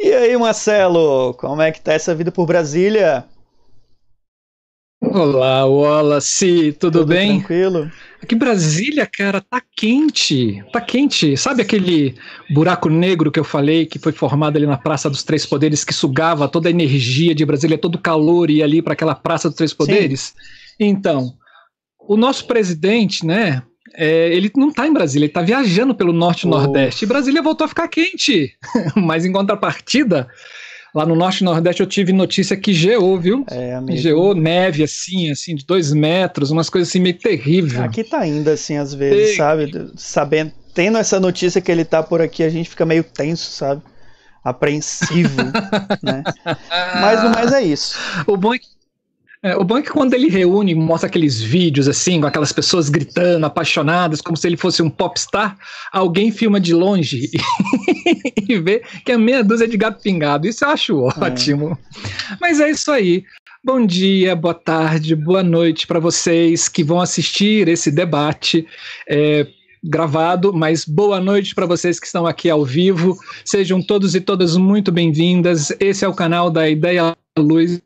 E aí, Marcelo, como é que tá essa vida por Brasília? Olá, Wallace, tudo, tudo bem? Tranquilo. Aqui em Brasília, cara, tá quente, tá quente. Sabe aquele buraco negro que eu falei que foi formado ali na Praça dos Três Poderes que sugava toda a energia de Brasília, todo o calor ia ali para aquela Praça dos Três Poderes? Sim. Então, o nosso presidente, né, é, ele não está em Brasília, ele está viajando pelo norte e nordeste. E Brasília voltou a ficar quente. Mas em contrapartida, Lá no Norte e Nordeste eu tive notícia que geou, viu? É, amigo. Geou neve, assim, assim, de dois metros, umas coisas assim meio terrível. Aqui tá ainda assim, às vezes, sabe? Sabendo, tendo essa notícia que ele tá por aqui, a gente fica meio tenso, sabe? Apreensivo, né? Mas no mais é isso. O bom é que é, o bom é que quando ele reúne, mostra aqueles vídeos assim, com aquelas pessoas gritando, apaixonadas, como se ele fosse um popstar, alguém filma de longe e vê que é meia dúzia de gato pingado. Isso eu acho é. ótimo. É. Mas é isso aí. Bom dia, boa tarde, boa noite para vocês que vão assistir esse debate. É, gravado, mas boa noite para vocês que estão aqui ao vivo. Sejam todos e todas muito bem-vindas. Esse é o canal da Ideia Luz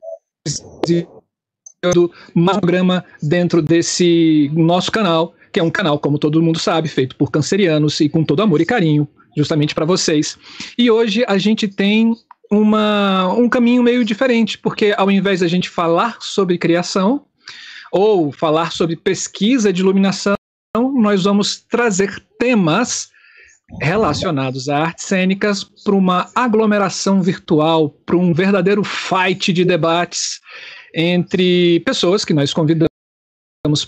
um programa dentro desse nosso canal, que é um canal, como todo mundo sabe, feito por cancerianos e com todo amor e carinho, justamente para vocês. E hoje a gente tem uma, um caminho meio diferente, porque ao invés da gente falar sobre criação ou falar sobre pesquisa de iluminação, nós vamos trazer temas relacionados a artes cênicas para uma aglomeração virtual, para um verdadeiro fight de debates entre pessoas que nós convidamos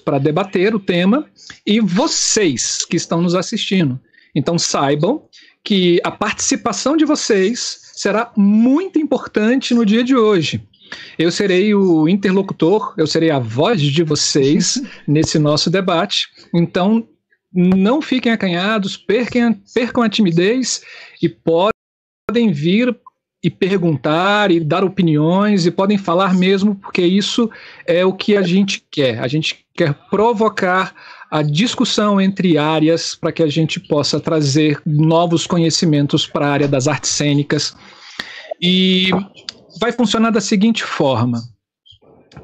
para debater o tema e vocês que estão nos assistindo. Então saibam que a participação de vocês será muito importante no dia de hoje. Eu serei o interlocutor, eu serei a voz de vocês nesse nosso debate. Então, não fiquem acanhados, percam, percam a timidez e podem vir e perguntar e dar opiniões e podem falar mesmo, porque isso é o que a gente quer. A gente quer provocar a discussão entre áreas para que a gente possa trazer novos conhecimentos para a área das artes cênicas. E vai funcionar da seguinte forma: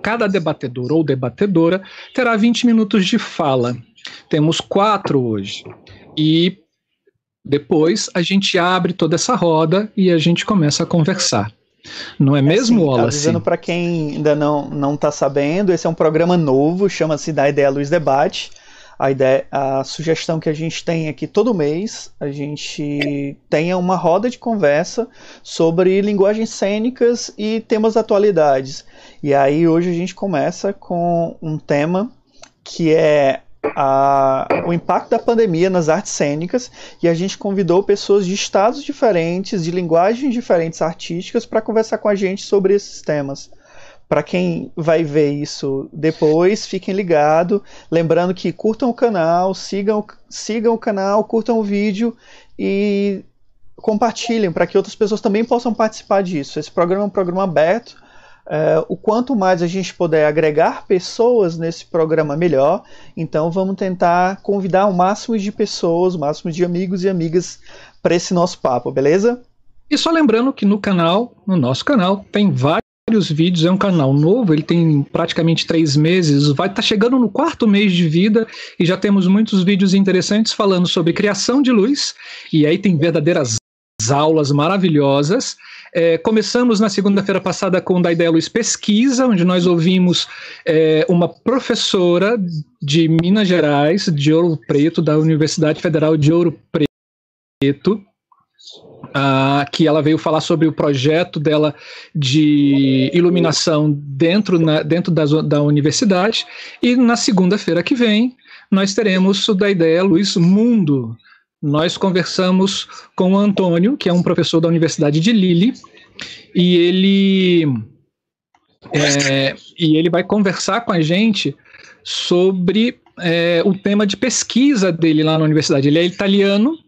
cada debatedor ou debatedora terá 20 minutos de fala. Temos quatro hoje. E depois a gente abre toda essa roda e a gente começa a conversar. Não é mesmo, é, Wallace? Avisando para quem ainda não não está sabendo, esse é um programa novo, chama-se Da Ideia Luz Debate. A ideia, a sugestão que a gente tem aqui todo mês, a gente tenha uma roda de conversa sobre linguagens cênicas e temas da atualidades. E aí hoje a gente começa com um tema que é a, o impacto da pandemia nas artes cênicas e a gente convidou pessoas de estados diferentes, de linguagens diferentes artísticas para conversar com a gente sobre esses temas. Para quem vai ver isso depois, fiquem ligados. Lembrando que curtam o canal, sigam, sigam o canal, curtam o vídeo e compartilhem para que outras pessoas também possam participar disso. Esse programa é um programa aberto é, o quanto mais a gente puder agregar pessoas nesse programa, melhor. Então vamos tentar convidar o máximo de pessoas, o máximo de amigos e amigas para esse nosso papo, beleza? E só lembrando que no canal, no nosso canal, tem vários vídeos, é um canal novo, ele tem praticamente três meses, vai estar tá chegando no quarto mês de vida e já temos muitos vídeos interessantes falando sobre criação de luz, e aí tem verdadeiras aulas maravilhosas. É, começamos na segunda-feira passada com o Luz Pesquisa, onde nós ouvimos é, uma professora de Minas Gerais, de Ouro Preto, da Universidade Federal de Ouro Preto, que ela veio falar sobre o projeto dela de iluminação dentro, na, dentro da, da universidade. E na segunda-feira que vem, nós teremos o da Luz Mundo, nós conversamos com o Antônio, que é um professor da Universidade de Lille, e ele, é, e ele vai conversar com a gente sobre é, o tema de pesquisa dele lá na universidade. Ele é italiano,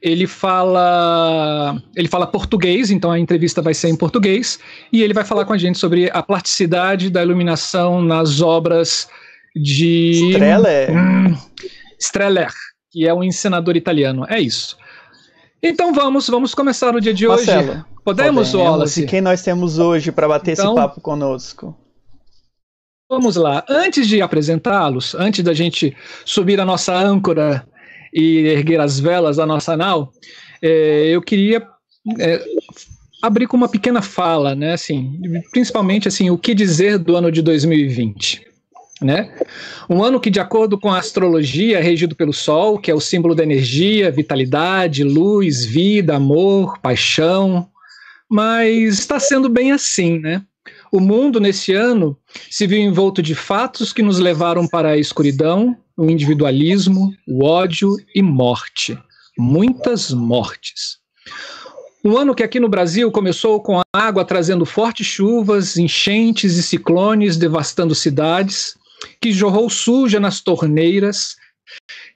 ele fala ele fala português, então a entrevista vai ser em português, e ele vai falar com a gente sobre a plasticidade da iluminação nas obras de Streller. Hum, Streller que é um encenador italiano. É isso. Então vamos, vamos começar o dia de Marcelo, hoje. Podemos, podemos. Wallace? E quem nós temos Podemos, Podemos. Wallace? E quem nós temos hoje para bater Então- esse papo conosco? Vamos lá. Antes de apresentá-los, antes da gente subir a nossa âncora e erguer as velas da nossa nau, eh, eu queria eh, abrir com uma pequena fala, né? Assim, principalmente assim, o que dizer do ano de 2020. Né? Um ano que, de acordo com a astrologia, é regido pelo Sol, que é o símbolo da energia, vitalidade, luz, vida, amor, paixão. Mas está sendo bem assim, né? O mundo, nesse ano, se viu envolto de fatos que nos levaram para a escuridão, o individualismo, o ódio e morte. Muitas mortes. Um ano que aqui no Brasil começou com a água trazendo fortes chuvas, enchentes e ciclones devastando cidades, que jorrou suja nas torneiras,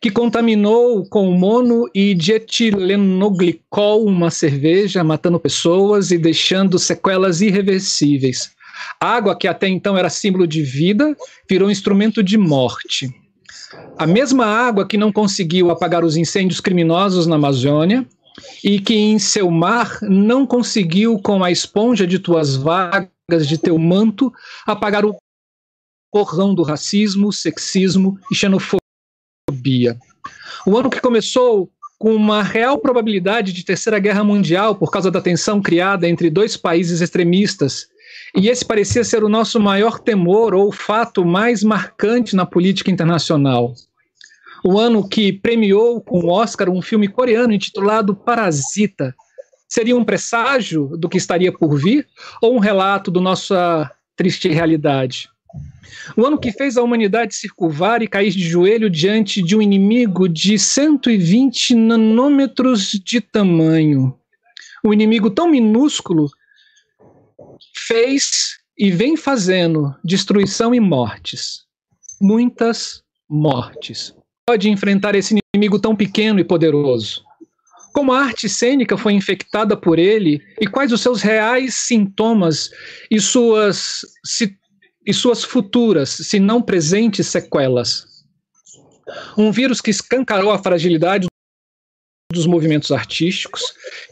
que contaminou com mono e dietilenoglicol uma cerveja, matando pessoas e deixando sequelas irreversíveis. Água que até então era símbolo de vida, virou instrumento de morte. A mesma água que não conseguiu apagar os incêndios criminosos na Amazônia e que em seu mar não conseguiu, com a esponja de tuas vagas de teu manto, apagar o porrão do racismo, sexismo e xenofobia. O ano que começou com uma real probabilidade de terceira guerra mundial por causa da tensão criada entre dois países extremistas. E esse parecia ser o nosso maior temor ou fato mais marcante na política internacional. O ano que premiou com o Oscar um filme coreano intitulado Parasita. Seria um presságio do que estaria por vir ou um relato da nossa triste realidade? O ano que fez a humanidade se curvar e cair de joelho diante de um inimigo de 120 nanômetros de tamanho. Um inimigo tão minúsculo fez e vem fazendo destruição e mortes. Muitas mortes. Pode enfrentar esse inimigo tão pequeno e poderoso. Como a arte cênica foi infectada por ele e quais os seus reais sintomas e suas si e suas futuras, se não presentes, sequelas. Um vírus que escancarou a fragilidade dos movimentos artísticos,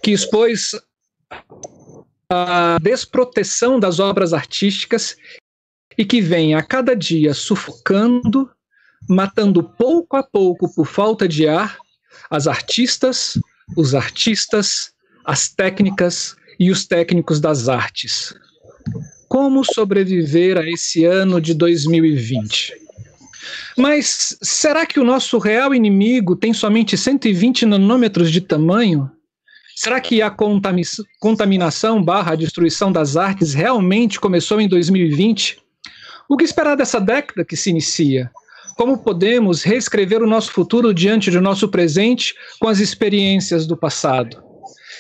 que expôs a desproteção das obras artísticas e que vem a cada dia sufocando, matando pouco a pouco por falta de ar as artistas, os artistas, as técnicas e os técnicos das artes. Como sobreviver a esse ano de 2020? Mas será que o nosso real inimigo tem somente 120 nanômetros de tamanho? Será que a contaminação barra destruição das artes realmente começou em 2020? O que esperar dessa década que se inicia? Como podemos reescrever o nosso futuro diante do nosso presente com as experiências do passado?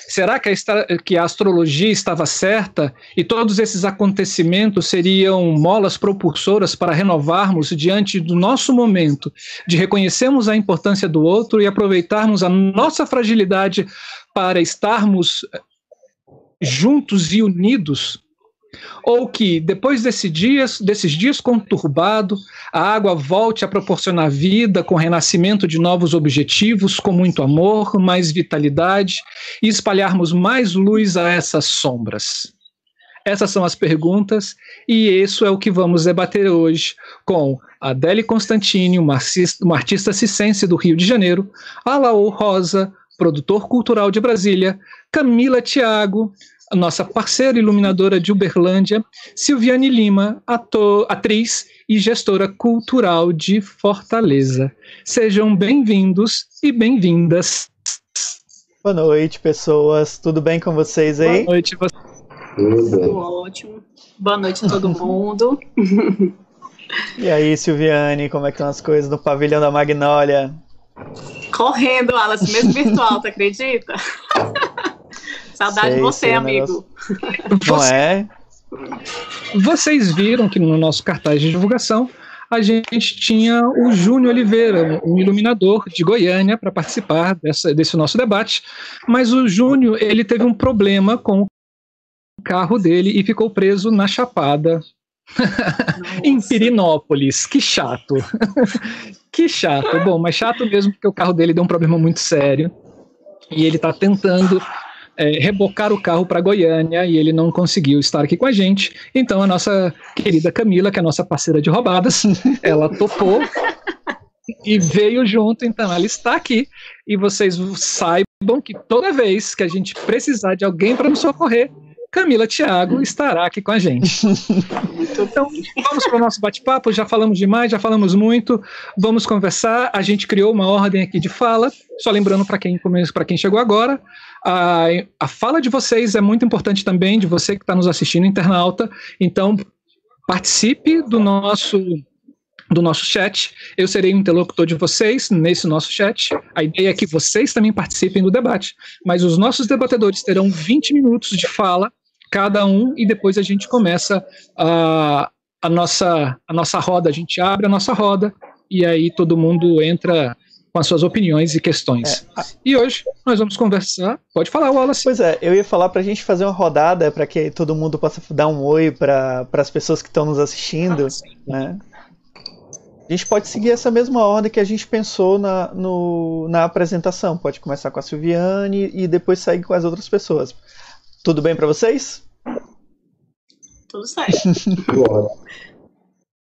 Será que a, que a astrologia estava certa e todos esses acontecimentos seriam molas propulsoras para renovarmos diante do nosso momento, de reconhecermos a importância do outro e aproveitarmos a nossa fragilidade para estarmos juntos e unidos? Ou que, depois desse dias, desses dias conturbados, a água volte a proporcionar vida com renascimento de novos objetivos, com muito amor, mais vitalidade e espalharmos mais luz a essas sombras? Essas são as perguntas e isso é o que vamos debater hoje com Adele Constantini, uma uma artista cicense do Rio de Janeiro, Alaô Rosa, produtor cultural de Brasília, Camila Tiago, a nossa parceira iluminadora de Uberlândia, Silviane Lima, ator, atriz e gestora cultural de Fortaleza. Sejam bem-vindos e bem-vindas. Boa noite, pessoas. Tudo bem com vocês aí? Boa noite. Tudo ótimo. Boa noite a todo mundo. E aí, Silviane, como é que estão as coisas no pavilhão da Magnólia? Correndo, Alice, mesmo virtual, tu acredita? Saudade Sei, de você, sei, amigo. Não é? Vocês viram que no nosso cartaz de divulgação a gente tinha o Júnior Oliveira, um iluminador de Goiânia, para participar dessa, desse nosso debate, mas o Júnior ele teve um problema com o carro dele e ficou preso na Chapada, em Pirinópolis. Que chato. que chato. Bom, mas chato mesmo porque o carro dele deu um problema muito sério. e ele está tentando é, rebocar o carro para Goiânia e ele não conseguiu estar aqui com a gente. Então a nossa querida Camila, que é a nossa parceira de roubadas, ela topou e veio junto. Então ela está aqui e vocês saibam que toda vez que a gente precisar de alguém para nos socorrer, Camila Thiago estará aqui com a gente. Então, vamos para o nosso bate-papo. Já falamos demais, já falamos muito. Vamos conversar. A gente criou uma ordem aqui de fala. Só lembrando para quem para quem chegou agora, a, a fala de vocês é muito importante também, de você que está nos assistindo, internauta. Então, participe do nosso do nosso chat. Eu serei um interlocutor de vocês nesse nosso chat. A ideia é que vocês também participem do debate, mas os nossos debatedores terão 20 minutos de fala cada um e depois a gente começa a, a, nossa, a nossa roda, a gente abre a nossa roda e aí todo mundo entra com as suas opiniões e questões. É, a... E hoje nós vamos conversar. Pode falar, Wallace. Pois é, eu ia falar para a gente fazer uma rodada para que todo mundo possa dar um oi para as pessoas que estão nos assistindo. Ah, né? A gente pode seguir essa mesma ordem que a gente pensou na, no, na apresentação. Pode começar com a Silviane e depois sair com as outras pessoas. Tudo bem para vocês? Tudo certo.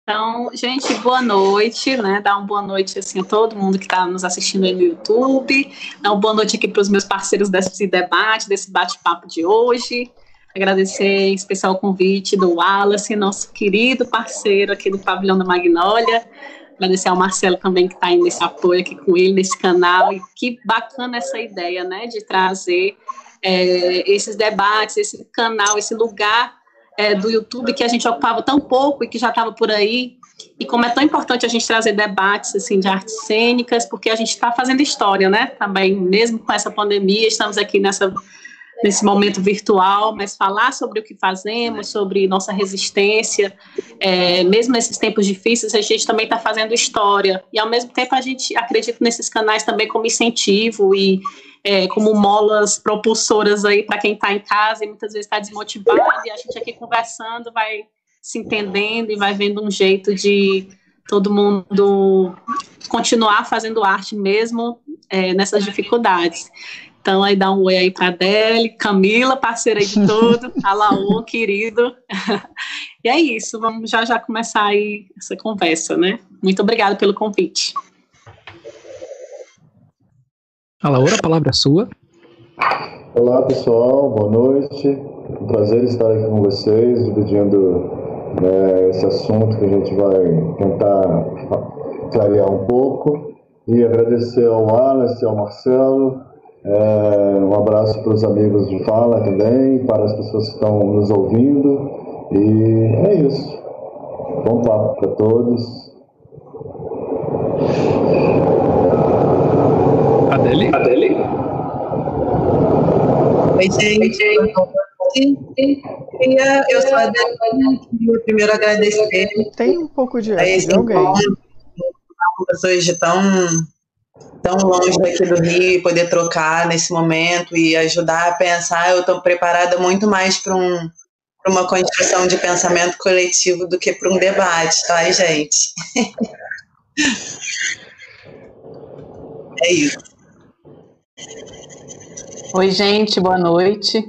então, gente, boa noite, né? Dá uma boa noite assim a todo mundo que está nos assistindo aí no YouTube. Dá uma boa noite aqui para os meus parceiros desse debate, desse bate-papo de hoje. Agradecer em especial o convite do Wallace, nosso querido parceiro aqui do Pavilhão da Magnólia. Agradecer ao Marcelo também que está aí nesse apoio aqui com ele, nesse canal. E que bacana essa ideia, né, de trazer é, esses debates, esse canal, esse lugar é, do YouTube que a gente ocupava tão pouco e que já estava por aí. E como é tão importante a gente trazer debates assim de artes cênicas, porque a gente está fazendo história, né? Também, mesmo com essa pandemia, estamos aqui nessa nesse momento virtual, mas falar sobre o que fazemos, sobre nossa resistência, é, mesmo nesses tempos difíceis, a gente também está fazendo história. E, ao mesmo tempo, a gente acredita nesses canais também como incentivo e é, como molas propulsoras aí para quem está em casa e muitas vezes está desmotivado, e a gente aqui conversando vai se entendendo e vai vendo um jeito de todo mundo continuar fazendo arte mesmo é, nessas dificuldades. Então, aí dá um oi aí para a Adele, Camila, parceira de tudo, Alaô, querido. e é isso, vamos já já começar aí essa conversa, né? Muito obrigada pelo convite. Alaora, a palavra é sua. Olá, pessoal, boa noite. Um prazer estar aqui com vocês, dividindo né, esse assunto que a gente vai tentar clarear um pouco. E agradecer ao Wallace, ao Marcelo, é, um abraço para os amigos de Fala também, para as pessoas que estão nos ouvindo. E é isso. Bom papo para todos. Adele? Adele? Oi, gente. Eu sou a Adele. Primeiro agradecer. Tem um pouco de, de alguém. Pessoas de tão tão longe daqui do Rio, poder trocar nesse momento e ajudar a pensar, eu estou preparada muito mais para um, uma construção de pensamento coletivo do que para um debate, tá, gente? é isso. Oi, gente, boa noite.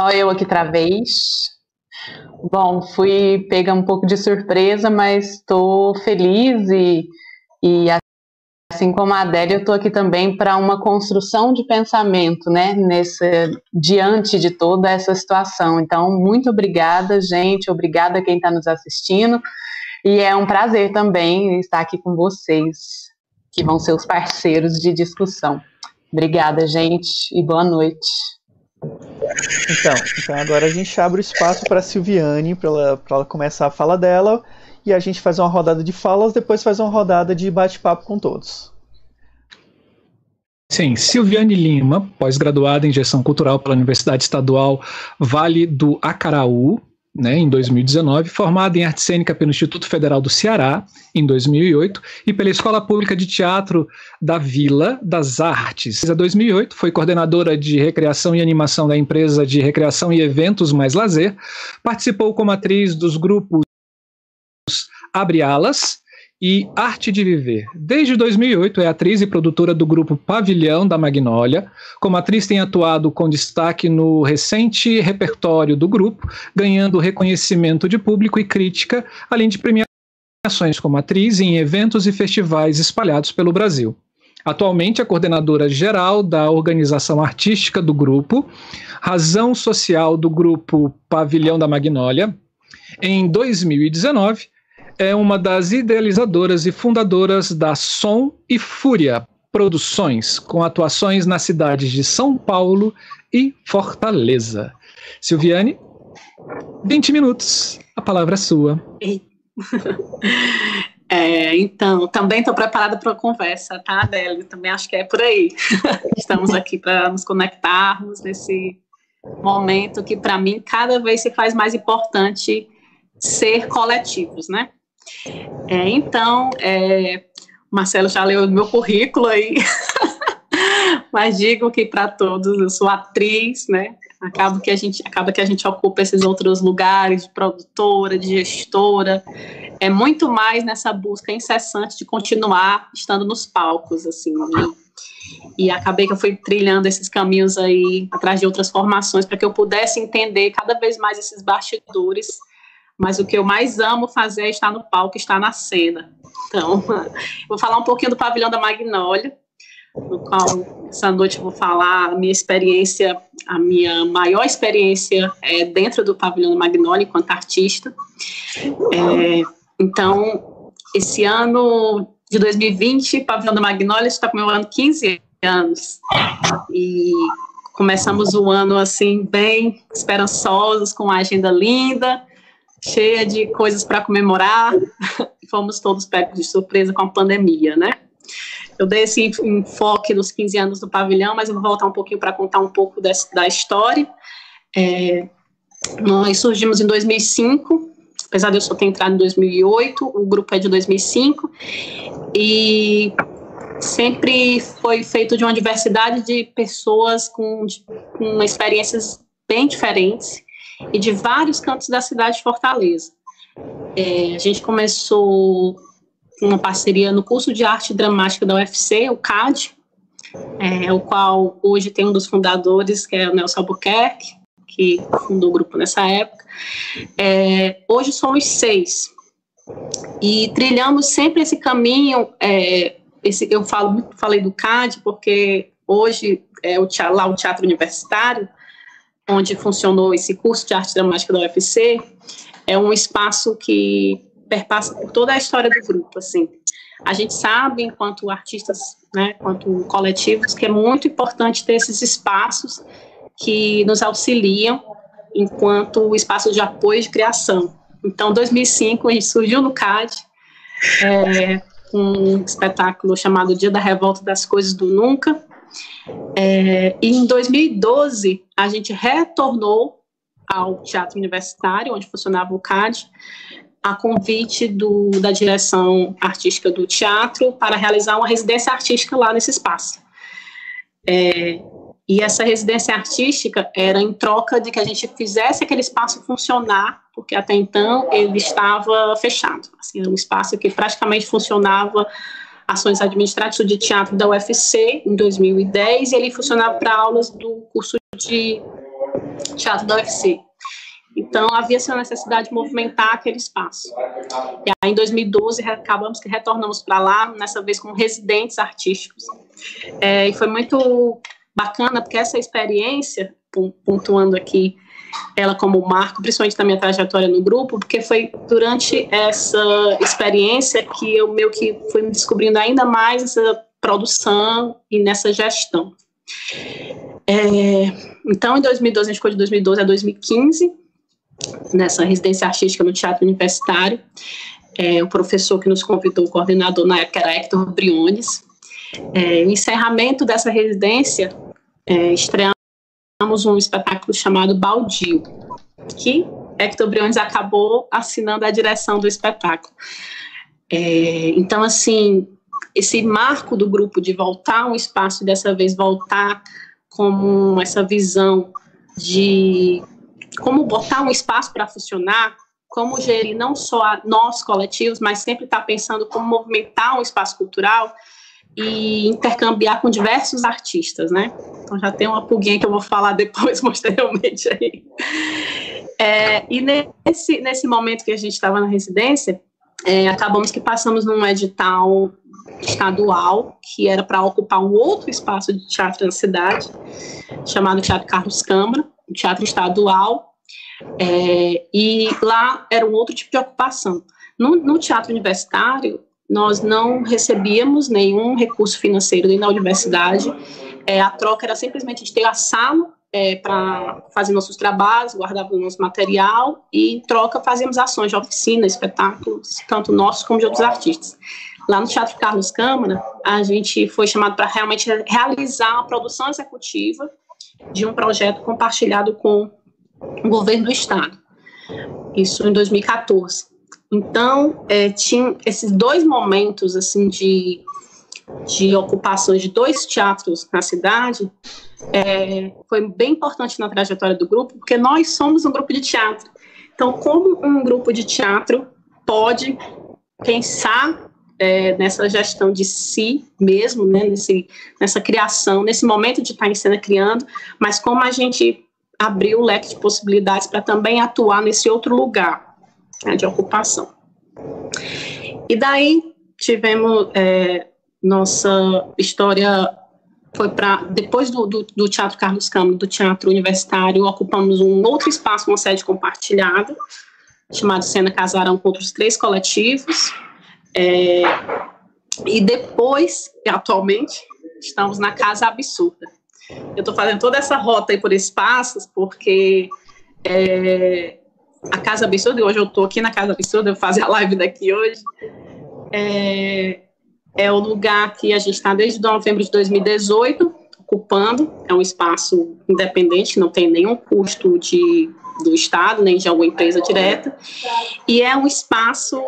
Olha eu aqui outra vez. Bom, fui pega um pouco de surpresa, mas estou feliz e, e Assim como a Adélia, eu estou aqui também para uma construção de pensamento, né, nesse, diante de toda essa situação. Então, muito obrigada, gente, obrigada a quem está nos assistindo, e é um prazer também estar aqui com vocês, que vão ser os parceiros de discussão. Obrigada, gente, e boa noite. Então, então agora a gente abre o espaço para a Silviane, para ela, ela começar a fala dela e a gente faz uma rodada de falas, depois faz uma rodada de bate-papo com todos. Sim, Silviane Lima, pós-graduada em Gestão Cultural pela Universidade Estadual Vale do Acaraú, né, em 2019, formada em arte cênica pelo Instituto Federal do Ceará, em 2008, e pela Escola Pública de Teatro da Vila das Artes. Em 2008, foi coordenadora de recreação e animação da empresa de recreação e eventos Mais Lazer, participou como atriz dos grupos Abre Alas e Arte de Viver. Desde 2008 é atriz e produtora do grupo Pavilhão da Magnólia. Como atriz tem atuado com destaque no recente repertório do grupo, ganhando reconhecimento de público e crítica, além de premiações como atriz em eventos e festivais espalhados pelo Brasil. Atualmente é coordenadora geral da organização artística do grupo, razão social do grupo Pavilhão da Magnólia. Em 2019, é uma das idealizadoras e fundadoras da Som e Fúria Produções, com atuações nas cidades de São Paulo e Fortaleza. Silviane, 20 minutos, a palavra é sua. É, então, também estou preparada para a conversa, tá, Adélio? Também acho que é por aí. Estamos aqui para nos conectarmos nesse momento que, para mim, cada vez se faz mais importante ser coletivos, né? É, então, é, Marcelo já leu meu currículo aí, mas digo que para todos eu sou atriz, né? Acaba que a gente acaba que a gente ocupa esses outros lugares de produtora, de gestora, é muito mais nessa busca incessante de continuar estando nos palcos, assim. Né? E acabei que eu fui trilhando esses caminhos aí atrás de outras formações para que eu pudesse entender cada vez mais esses bastidores mas o que eu mais amo fazer é estar no palco, estar na cena. Então, vou falar um pouquinho do Pavilhão da Magnólia, no qual essa noite eu vou falar a minha experiência, a minha maior experiência é dentro do Pavilhão da Magnólia enquanto artista. É, então, esse ano de 2020, Pavilhão da Magnólia está comemorando 15 anos. E começamos o ano assim bem esperançosos, com uma agenda linda, cheia de coisas para comemorar. Fomos todos pegos de surpresa com a pandemia, né? Eu dei esse enfoque nos 15 anos do pavilhão, mas eu vou voltar um pouquinho para contar um pouco da história. É, nós surgimos em 2005, apesar de eu só ter entrado em 2008, o grupo é de 2005, e sempre foi feito de uma diversidade de pessoas com, com experiências bem diferentes, e de vários cantos da cidade de Fortaleza. É, a gente começou uma parceria no curso de arte dramática da UFC, o CAD, é, o qual hoje tem um dos fundadores, que é o Nelson Albuquerque, que fundou o grupo nessa época. É, hoje somos seis. E trilhamos sempre esse caminho. É, esse, eu falo, falei do CAD porque hoje é o, lá o Teatro Universitário onde funcionou esse curso de arte dramática da UFC, é um espaço que perpassa por toda a história do grupo, assim. A gente sabe, enquanto artistas, né, enquanto coletivos, que é muito importante ter esses espaços que nos auxiliam enquanto espaço de apoio de criação. Então, 2005, a gente surgiu no CAD, é, um espetáculo chamado Dia da Revolta das Coisas do Nunca, é, em 2012, a gente retornou ao Teatro Universitário, onde funcionava o CAD, a convite do, da direção artística do teatro para realizar uma residência artística lá nesse espaço. É, e essa residência artística era em troca de que a gente fizesse aquele espaço funcionar, porque até então ele estava fechado. Assim, era um espaço que praticamente funcionava ações administrativas de teatro da UFC em 2010 e ele funcionava para aulas do curso de teatro da UFC. Então, havia essa necessidade de movimentar aquele espaço. E aí, em 2012, acabamos que retornamos para lá, nessa vez com residentes artísticos. É, e foi muito bacana, porque essa experiência, pontuando aqui ela como marco, principalmente da minha trajetória no grupo, porque foi durante essa experiência que eu meio que fui me descobrindo ainda mais essa produção e nessa gestão. É, então, em 2012, a gente ficou de 2012 a 2015, nessa residência artística no Teatro Universitário. É, o professor que nos convidou, o coordenador na época era Hector Briones. É, encerramento dessa residência, é, estreamos um espetáculo chamado Baldio, que Hector Briones acabou assinando a direção do espetáculo. É, então, assim, esse marco do grupo de voltar um espaço dessa vez voltar como essa visão de como botar um espaço para funcionar como gerir não só nós coletivos, mas sempre estar tá pensando como movimentar um espaço cultural e intercambiar com diversos artistas, né? Então já tem uma pulguinha que eu vou falar depois, posteriormente aí. É, e nesse, nesse momento que a gente estava na residência, é, acabamos que passamos num edital estadual, que era para ocupar um outro espaço de teatro na cidade, chamado Teatro Carlos Câmara, um teatro estadual, é, e lá era um outro tipo de ocupação. No, no teatro universitário, nós não recebíamos nenhum recurso financeiro nem na universidade, é, a troca era simplesmente de ter a sala é, para fazer nossos trabalhos, guardar o nosso material e em troca fazíamos ações de oficina, espetáculos, tanto nossos como de outros artistas. Lá no Teatro Carlos Câmara, a gente foi chamado para realmente realizar a produção executiva de um projeto compartilhado com o governo do estado. Isso em 2014. Então, é, tinha esses dois momentos assim de, de ocupações de dois teatros na cidade, é, foi bem importante na trajetória do grupo, porque nós somos um grupo de teatro. Então, como um grupo de teatro pode pensar é, nessa gestão de si mesmo, né, nesse, nessa criação, nesse momento de estar em cena criando, mas como a gente abriu o leque de possibilidades para também atuar nesse outro lugar de ocupação. E daí tivemos é, nossa história foi para depois do, do, do, Teatro Carlos Câmara, do Teatro Universitário, ocupamos um outro espaço, uma sede compartilhada, chamado Cena Casarão, com outros três coletivos. É, e depois, atualmente, estamos na Casa Absurda. Eu estou fazendo toda essa rota aí por espaços, porque é, a Casa Absurda, hoje eu estou aqui na Casa Absurda, eu fazer a live daqui hoje, é, é o lugar que a gente está desde novembro de 2018 ocupando. É um espaço independente, não tem nenhum custo de, do Estado, nem de alguma empresa direta. E é um espaço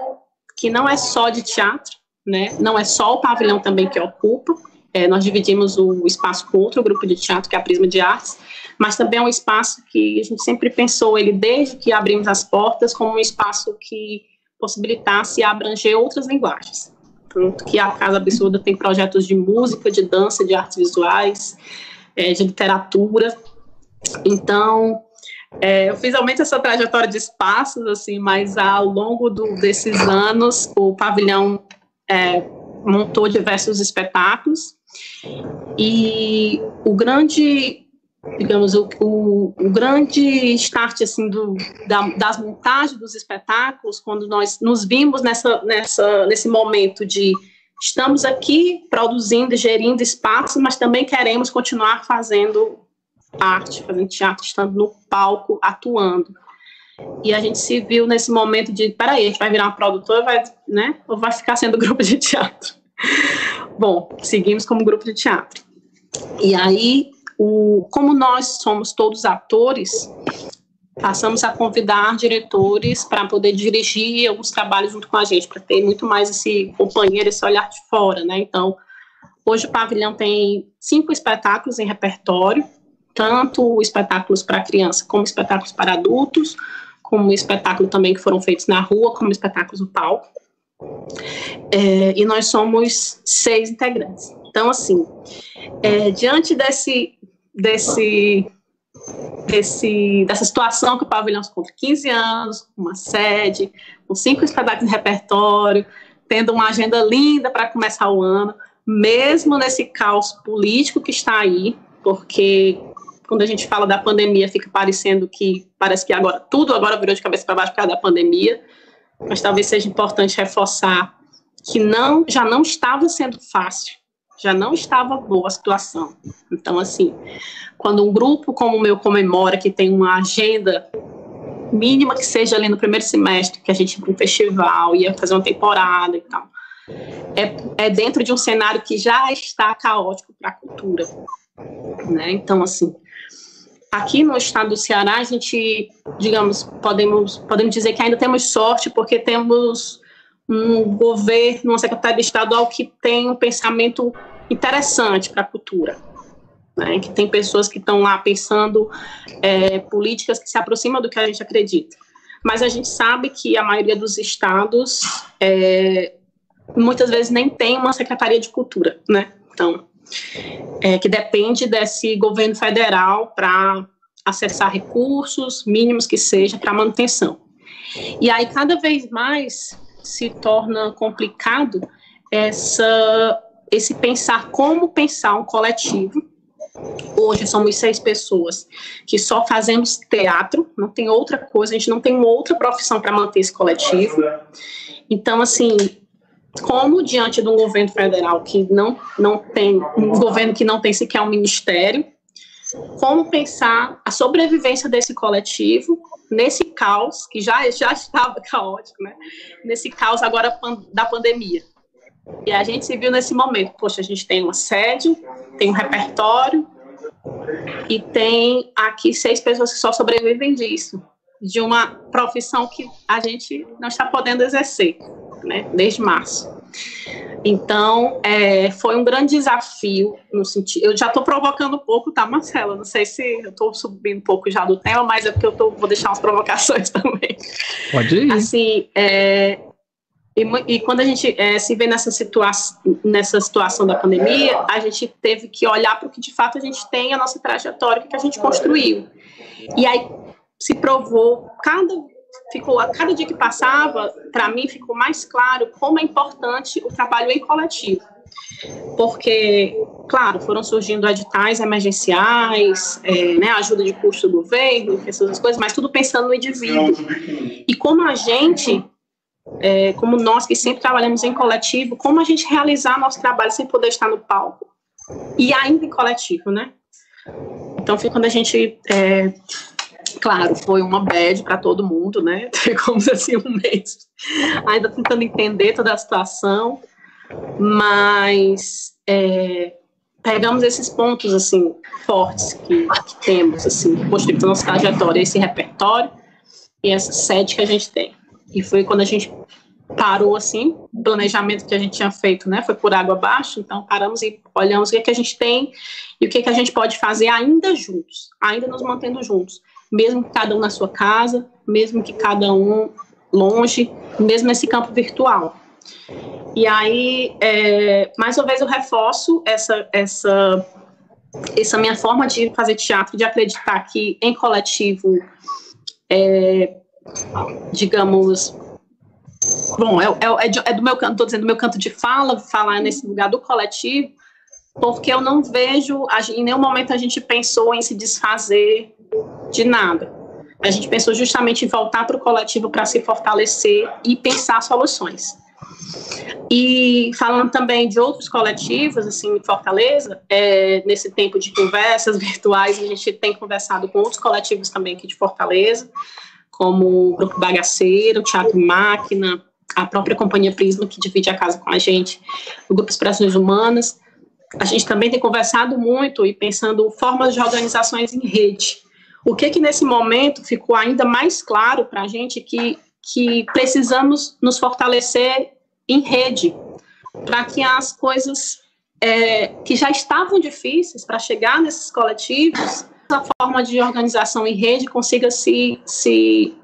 que não é só de teatro, né? não é só o pavilhão também que ocupa. É, nós dividimos o espaço com outro grupo de teatro, que é a Prisma de Artes, mas também é um espaço que a gente sempre pensou ele, desde que abrimos as portas, como um espaço que possibilitasse abranger outras linguagens tanto que a Casa Absurda tem projetos de música, de dança, de artes visuais, é, de literatura. Então, é, eu fiz realmente essa trajetória de espaços, assim, mas ao longo do, desses anos, o pavilhão é, montou diversos espetáculos e o grande digamos, o, o, o, grande start, assim, do, da, das montagens dos espetáculos, quando nós nos vimos nessa, nessa, nesse momento de estamos aqui produzindo e gerindo espaço, mas também queremos continuar fazendo arte, fazendo teatro, estando no palco, atuando. E a gente se viu nesse momento de, peraí, a gente vai virar uma produtora, vai, né, ou vai ficar sendo grupo de teatro? Bom, seguimos como grupo de teatro. E aí o, como nós somos todos atores, passamos a convidar diretores para poder dirigir alguns trabalhos junto com a gente, para ter muito mais esse companheiro, esse olhar de fora, né? Então, hoje o pavilhão tem cinco espetáculos em repertório, tanto espetáculos para criança como espetáculos para adultos, como espetáculo também que foram feitos na rua, como espetáculos no palco. É, e nós somos seis integrantes. Então, assim, é, diante desse, desse, desse, dessa situação que o pavilhão se conta 15 anos, uma sede, com cinco espetáculos de repertório, tendo uma agenda linda para começar o ano, mesmo nesse caos político que está aí, porque quando a gente fala da pandemia fica parecendo que parece que agora tudo agora virou de cabeça para baixo por causa da pandemia, mas talvez seja importante reforçar que não já não estava sendo fácil já não estava boa a situação. Então, assim, quando um grupo como o meu comemora, que tem uma agenda mínima que seja ali no primeiro semestre, que a gente ia para um festival, ia fazer uma temporada e tal, é, é dentro de um cenário que já está caótico para a cultura. Né? Então, assim, aqui no estado do Ceará, a gente, digamos, podemos, podemos dizer que ainda temos sorte, porque temos um governo, uma secretaria estadual que tem um pensamento interessante para a cultura. Né, que tem pessoas que estão lá pensando é, políticas que se aproximam do que a gente acredita. mas a gente sabe que a maioria dos estados é, muitas vezes nem tem uma secretaria de cultura, né? Então, é, que depende desse governo federal para acessar recursos mínimos que seja para manutenção. E aí cada vez mais se torna complicado essa esse pensar como pensar um coletivo. Hoje somos seis pessoas que só fazemos teatro, não tem outra coisa, a gente não tem outra profissão para manter esse coletivo. Então, assim, como diante de um governo federal que não, não tem, um governo que não tem sequer um ministério, como pensar a sobrevivência desse coletivo nesse caos, que já, já estava caótico, né? nesse caos agora da pandemia. E a gente se viu nesse momento, poxa, a gente tem uma sede, tem um repertório, e tem aqui seis pessoas que só sobrevivem disso, de uma profissão que a gente não está podendo exercer, né, desde março. Então, é, foi um grande desafio no sentido. Eu já estou provocando um pouco, tá, Marcela? Não sei se eu estou subindo um pouco já do tema, mas é porque eu tô, vou deixar umas provocações também. Pode ir. Assim, é, e, e, quando a gente é, se vê nessa, situa nessa situação da pandemia, a gente teve que olhar para o que de fato a gente tem, a nossa trajetória, o que a gente construiu. E aí se provou, cada ficou a cada dia que passava, para mim ficou mais claro como é importante o trabalho em coletivo. Porque, claro, foram surgindo editais emergenciais, é, né, ajuda de custo do governo, essas coisas, mas tudo pensando no indivíduo. E como a gente, é, como nós que sempre trabalhamos em coletivo, como a gente realizar nosso trabalho sem poder estar no palco. E ainda em coletivo, né? Então, foi quando a gente é, Claro, foi uma bad para todo mundo, né? Ficamos assim um mês ainda tentando entender toda a situação, mas é, pegamos esses pontos assim fortes que, que temos, assim, construímos nossa trajetória, esse repertório e essa sede que a gente tem. E foi quando a gente parou assim, o planejamento que a gente tinha feito, né, foi por água abaixo, então paramos e olhamos o que, é que a gente tem e o que, é que a gente pode fazer ainda juntos, ainda nos mantendo juntos mesmo que cada um na sua casa, mesmo que cada um longe, mesmo nesse campo virtual. E aí, é, mais uma vez, eu reforço essa, essa, essa minha forma de fazer teatro, de acreditar que em coletivo, é, digamos, bom, é, é, é, do meu canto, estou dizendo do meu canto de fala, falar nesse lugar do coletivo, porque eu não vejo, em nenhum momento a gente pensou em se desfazer de nada. A gente pensou justamente em voltar para o coletivo para se fortalecer e pensar soluções. E falando também de outros coletivos, assim, em Fortaleza, é, nesse tempo de conversas virtuais, a gente tem conversado com outros coletivos também aqui de Fortaleza, como o Grupo Bagaceiro, o Teatro Máquina, a própria Companhia Prisma, que divide a casa com a gente, o Grupo Expressões Humanas. A gente também tem conversado muito e pensando formas de organizações em rede, o que que nesse momento ficou ainda mais claro para a gente que, que precisamos nos fortalecer em rede, para que as coisas é, que já estavam difíceis para chegar nesses coletivos, a forma de organização em rede consiga se, se,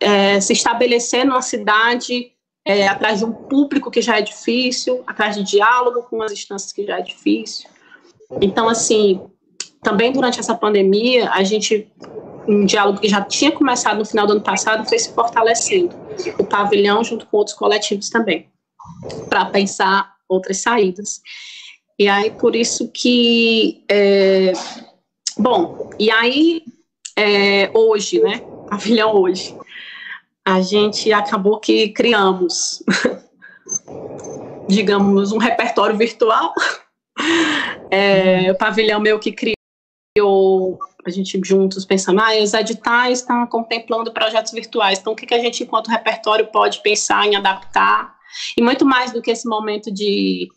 é, se estabelecer numa cidade é, atrás de um público que já é difícil, atrás de diálogo com as instâncias que já é difícil. Então, assim, também durante essa pandemia, a gente, um diálogo que já tinha começado no final do ano passado, foi se fortalecendo. O pavilhão, junto com outros coletivos também, para pensar outras saídas. E aí, por isso que. É, bom, e aí, é, hoje, né? Pavilhão hoje. A gente acabou que criamos, digamos, um repertório virtual. É, o pavilhão meu que criou ou a gente juntos pensando, ah, os editais estão contemplando projetos virtuais, então o que, que a gente, enquanto repertório, pode pensar em adaptar? E muito mais do que esse momento de,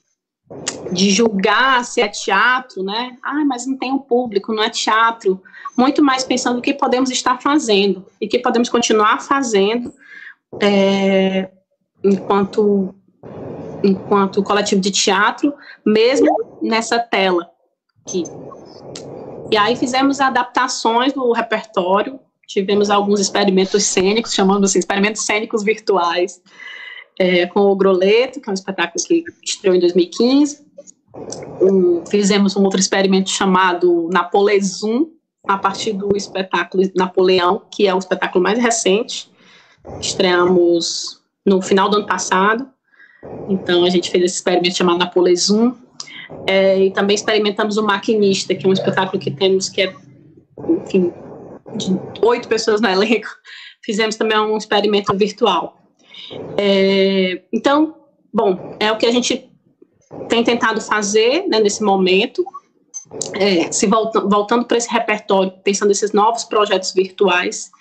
de julgar se é teatro, né? Ah, mas não tem um público, não é teatro. Muito mais pensando o que podemos estar fazendo e que podemos continuar fazendo é, enquanto enquanto coletivo de teatro, mesmo nessa tela aqui. E aí fizemos adaptações do repertório tivemos alguns experimentos cênicos, chamamos assim, experimentos cênicos virtuais, é, com o Groleto, que é um espetáculo que estreou em 2015. Um, fizemos um outro experimento chamado Napolezum, a partir do espetáculo Napoleão, que é o espetáculo mais recente. Estreamos no final do ano passado. Então, a gente fez esse experimento chamado Napolezum. É, e também experimentamos o Maquinista, que é um espetáculo que temos que é, enfim, de oito pessoas no elenco. Fizemos também um experimento virtual. É, então, bom, é o que a gente tem tentado fazer né, nesse momento, é, se volta, voltando para esse repertório, pensando nesses novos projetos virtuais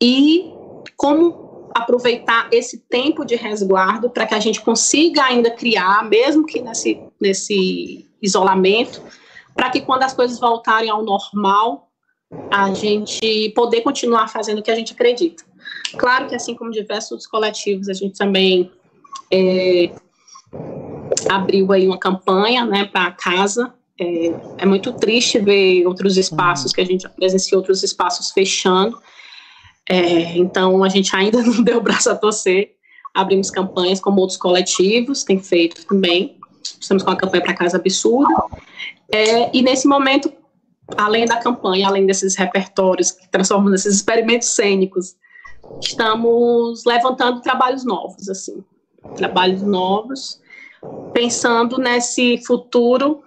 e como aproveitar esse tempo de resguardo para que a gente consiga ainda criar, mesmo que nesse, nesse isolamento, para que quando as coisas voltarem ao normal, a gente poder continuar fazendo o que a gente acredita. Claro que, assim como diversos coletivos, a gente também é, abriu aí uma campanha né, para casa. É, é, muito triste ver outros espaços, que a gente presencia outros espaços fechando. É, então, a gente ainda não deu o braço a torcer. Abrimos campanhas como outros coletivos têm feito também. Estamos com a campanha para Casa Absurda. É, e nesse momento, além da campanha, além desses repertórios que transformam nesses experimentos cênicos, estamos levantando trabalhos novos, assim, trabalhos novos, pensando nesse futuro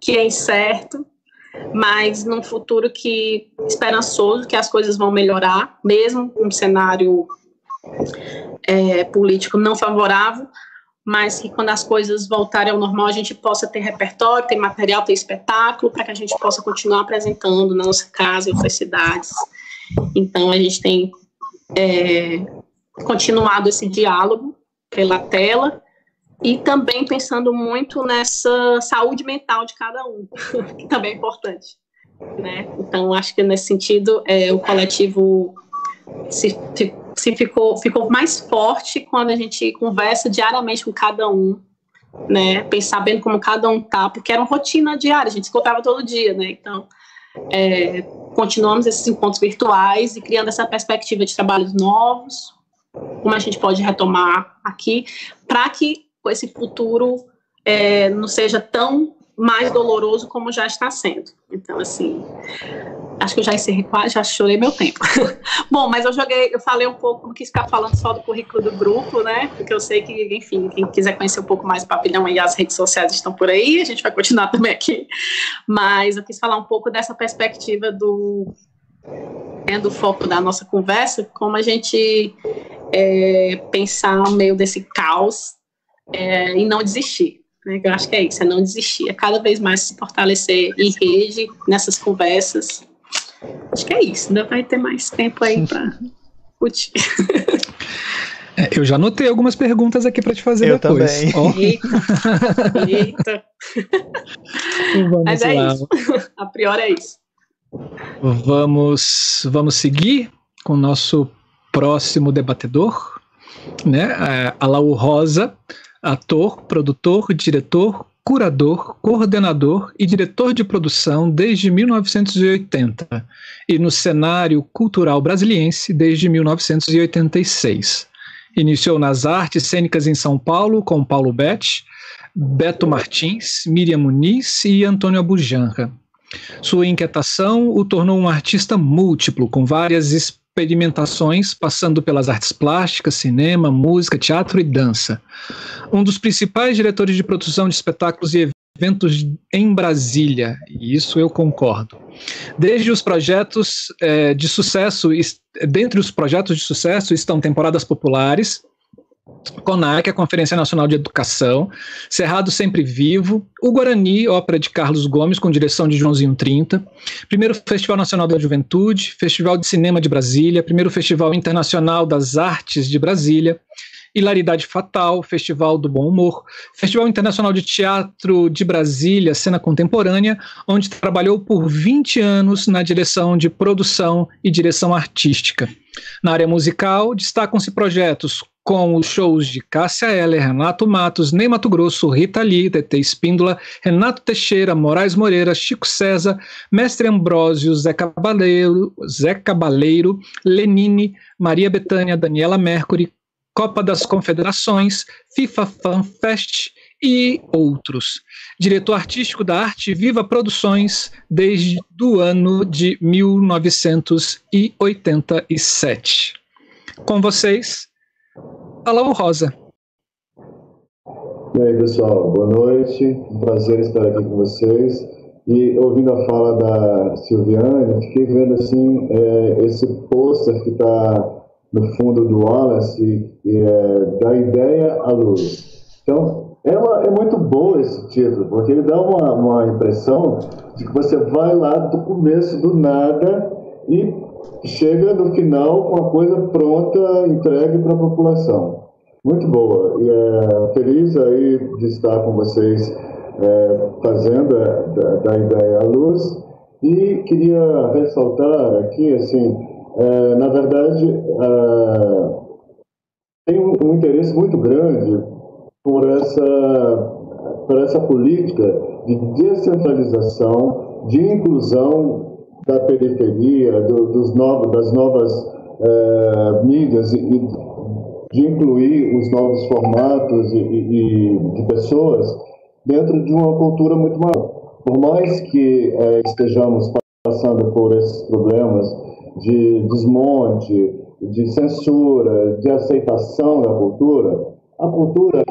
que é incerto, mas num futuro que esperançoso, que as coisas vão melhorar, mesmo um cenário é, político não favorável, mas que quando as coisas voltarem ao normal a gente possa ter repertório, ter material, ter espetáculo, para que a gente possa continuar apresentando na nossa casa e outras cidades. Então a gente tem é, continuado esse diálogo pela tela e também pensando muito nessa saúde mental de cada um, que também é importante. Né? Então, acho que nesse sentido, é, o coletivo se, se ficou, ficou mais forte quando a gente conversa diariamente com cada um, né? Pensar bem como cada um tá, porque era uma rotina diária, a gente se encontrava todo dia, né? Então, é, continuamos esses encontros virtuais e criando essa perspectiva de trabalhos novos, como a gente pode retomar aqui, para que esse futuro é, não seja tão mais doloroso como já está sendo. Então, assim, acho que eu já encerrei quase, já chorei meu tempo. Bom, mas eu joguei, eu falei um pouco, não quis ficar falando só do currículo do grupo, né? Porque eu sei que, enfim, quem quiser conhecer um pouco mais o Papilhão aí, as redes sociais estão por aí, a gente vai continuar também aqui. Mas eu quis falar um pouco dessa perspectiva do, é, do foco da nossa conversa, como a gente é, pensar no meio desse caos é, e não desistir. Né? Eu acho que é isso, é não desistir, é cada vez mais se fortalecer em rede, nessas conversas. Acho que é isso, ainda vai ter mais tempo aí para discutir. É, eu já anotei algumas perguntas aqui para te fazer eu depois. Também. Oh. Eita, eita. Vamos Mas é lá. isso. A priori é isso. Vamos, vamos seguir com o nosso próximo debatedor, né? É, Alaú Rosa, ator, produtor, diretor, curador, coordenador e diretor de produção desde 1980 e no cenário cultural brasiliense desde 1986. Iniciou nas artes cênicas em São Paulo com Paulo Betti, Beto Martins, Miriam Muniz e Antônio Abujanra. Sua inquietação o tornou um artista múltiplo, com várias experimentações, passando pelas artes plásticas, cinema, música, teatro e dança. Um dos principais diretores de produção de espetáculos e eventos em Brasília, e isso eu concordo. Desde os projetos eh, de sucesso, dentre os projetos de sucesso estão temporadas populares, CONAC, a Conferência Nacional de Educação, Cerrado Sempre Vivo, o Guarani, ópera de Carlos Gomes, com direção de Joãozinho 30, primeiro Festival Nacional da Juventude, Festival de Cinema de Brasília, primeiro Festival Internacional das Artes de Brasília, Hilaridade Fatal, Festival do Bom Humor, Festival Internacional de Teatro de Brasília, Cena Contemporânea, onde trabalhou por 20 anos na direção de produção e direção artística. Na área musical, destacam-se projetos com os shows de Cássia Heller, Renato Matos, Ney Mato Grosso, Rita Lee, TT Espíndola, Renato Teixeira, Moraes Moreira, Chico César, Mestre Ambrósio, Zé Cabaleiro, Zé Cabaleiro, Lenine, Maria Betânia, Daniela Mercury, Copa das Confederações, FIFA Fan Fest e outros. Diretor artístico da Arte Viva Produções desde o ano de 1987. Com vocês, Alô Rosa. E aí, pessoal, boa noite. Um prazer estar aqui com vocês. E ouvindo a fala da Silviane, fiquei vendo assim é, esse pôster que está no fundo do Wallace, e, é, da ideia à luz. Então, é, uma, é muito bom esse título, porque ele dá uma, uma impressão de que você vai lá do começo do nada e chega no final com a coisa pronta, entregue para a população. Muito boa. E é feliz aí de estar com vocês é, fazendo a, da, da, ideia à luz. E queria ressaltar aqui, assim, é, na verdade, é, tem um, um, interesse muito grande por essa, por essa política de descentralização, de inclusão da periferia, do, dos novos, das novas é, mídias e, de incluir os novos formatos e, e, de pessoas dentro de uma cultura muito maior. Por mais que é, estejamos passando por esses problemas de desmonte, de censura, de aceitação da cultura, a cultura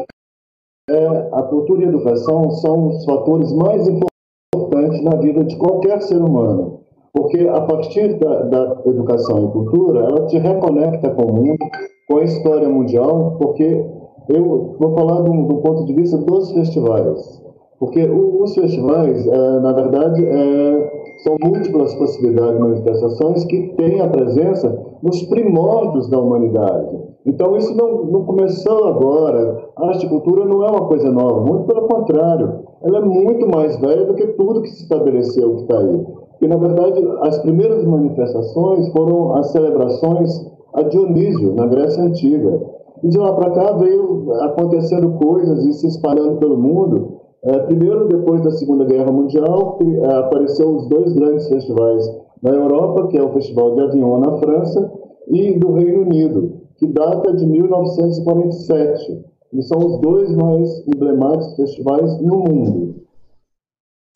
é, a cultura e a educação são os fatores mais importantes na vida de qualquer ser humano. Porque a partir da, da educação e cultura, ela te reconecta com o mundo, com a história mundial, porque eu vou falar do, do ponto de vista dos festivais. Porque os festivais, é, na verdade, é, são múltiplas possibilidades de manifestações que têm a presença nos primórdios da humanidade. Então, isso não, não começou agora. A arte e cultura não é uma coisa nova, muito pelo contrário. Ela é muito mais velha do que tudo que se estabeleceu que está aí. E, na verdade, as primeiras manifestações foram as celebrações a Dionísio, na Grécia Antiga. E de lá para cá veio acontecendo coisas e se espalhando pelo mundo. É, primeiro, depois da Segunda Guerra Mundial, é, apareceu os dois grandes festivais na Europa, que é o Festival de Avignon na França e do Reino Unido, que data de 1947. E são os dois mais emblemáticos festivais no mundo.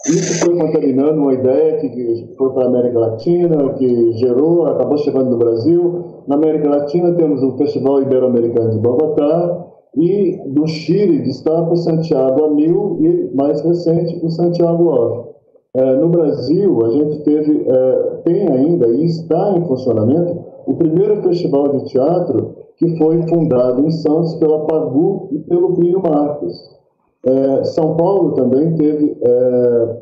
Isso foi contaminando uma ideia que foi para a América Latina, que gerou, acabou chegando no Brasil. Na América Latina temos o Festival Ibero-Americano de Bogotá e do Chile destaca o Santiago a Mil e, mais recente, o Santiago Off. É, no Brasil, a gente teve, é, tem ainda e está em funcionamento o primeiro festival de teatro que foi fundado em Santos pela Pagu e pelo Plínio Marcos. É, São Paulo também teve é,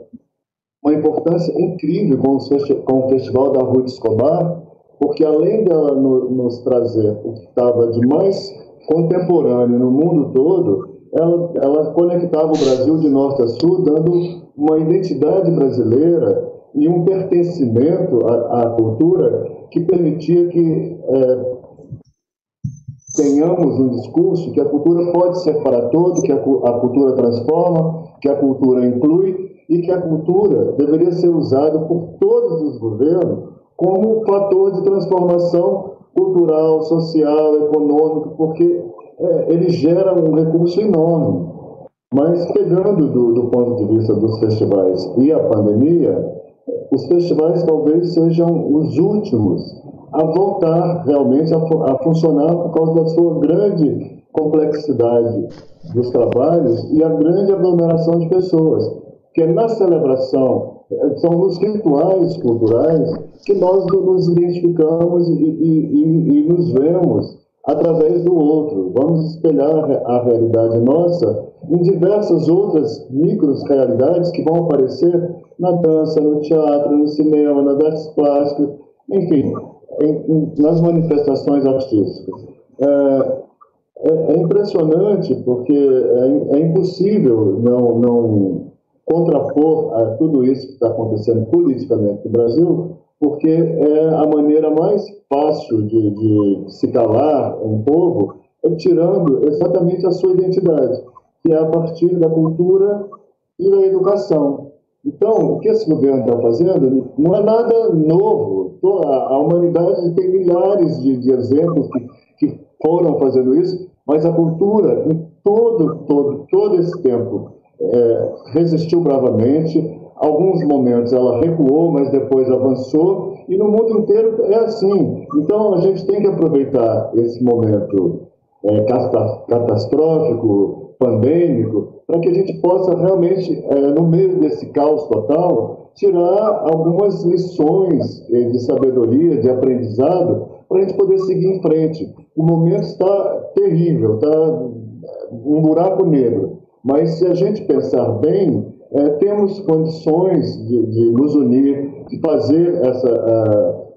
uma importância incrível com, com, o Festival da Rua de Escobar, porque além dela no, nos trazer o que estava de mais contemporâneo no mundo todo, ela, ela conectava o Brasil de norte a sul, dando uma identidade brasileira e um pertencimento à, à cultura que permitia que é, tenhamos um discurso que a cultura pode ser para todos, que a, a cultura transforma, que a cultura inclui e que a cultura deveria ser usada por todos os governos como fator de transformação cultural, social, econômico, porque é, ele gera um recurso enorme. Mas pegando do, do ponto de vista dos festivais e a pandemia, os festivais talvez sejam os últimos a voltar realmente a, a funcionar por causa da sua grande complexidade dos trabalhos e a grande aglomeração de pessoas. Que na celebração, eh, são nos rituais culturais que nós nos identificamos e, e, e, e nos vemos através do outro. Vamos espelhar a realidade nossa em diversas outras micro-realidades que vão aparecer na dança, no teatro, no cinema, nas artes plásticas, enfim, nas manifestações artísticas. É, é, é impressionante porque é, é, impossível não, não contrapor a tudo isso que está acontecendo politicamente no Brasil, porque é a maneira mais fácil de, de se calar um povo é tirando exatamente a sua identidade, que é a partir da cultura e da educação. Então, o que esse governo está fazendo não é nada novo. A humanidade tem milhares de, de exemplos que, que foram fazendo isso, mas a cultura, em todo, todo, todo esse tempo, é, resistiu bravamente. Alguns momentos ela recuou, mas depois avançou, e no mundo inteiro é assim. Então, a gente tem que aproveitar esse momento é, catastrófico, pandêmico, para que a gente possa realmente, é, no meio desse caos total, tirar algumas lições é, de sabedoria, de aprendizado, para a gente poder seguir em frente. O momento está terrível, está um buraco negro, mas se a gente pensar bem, é, temos condições de, de, nos unir, de fazer essa, uh,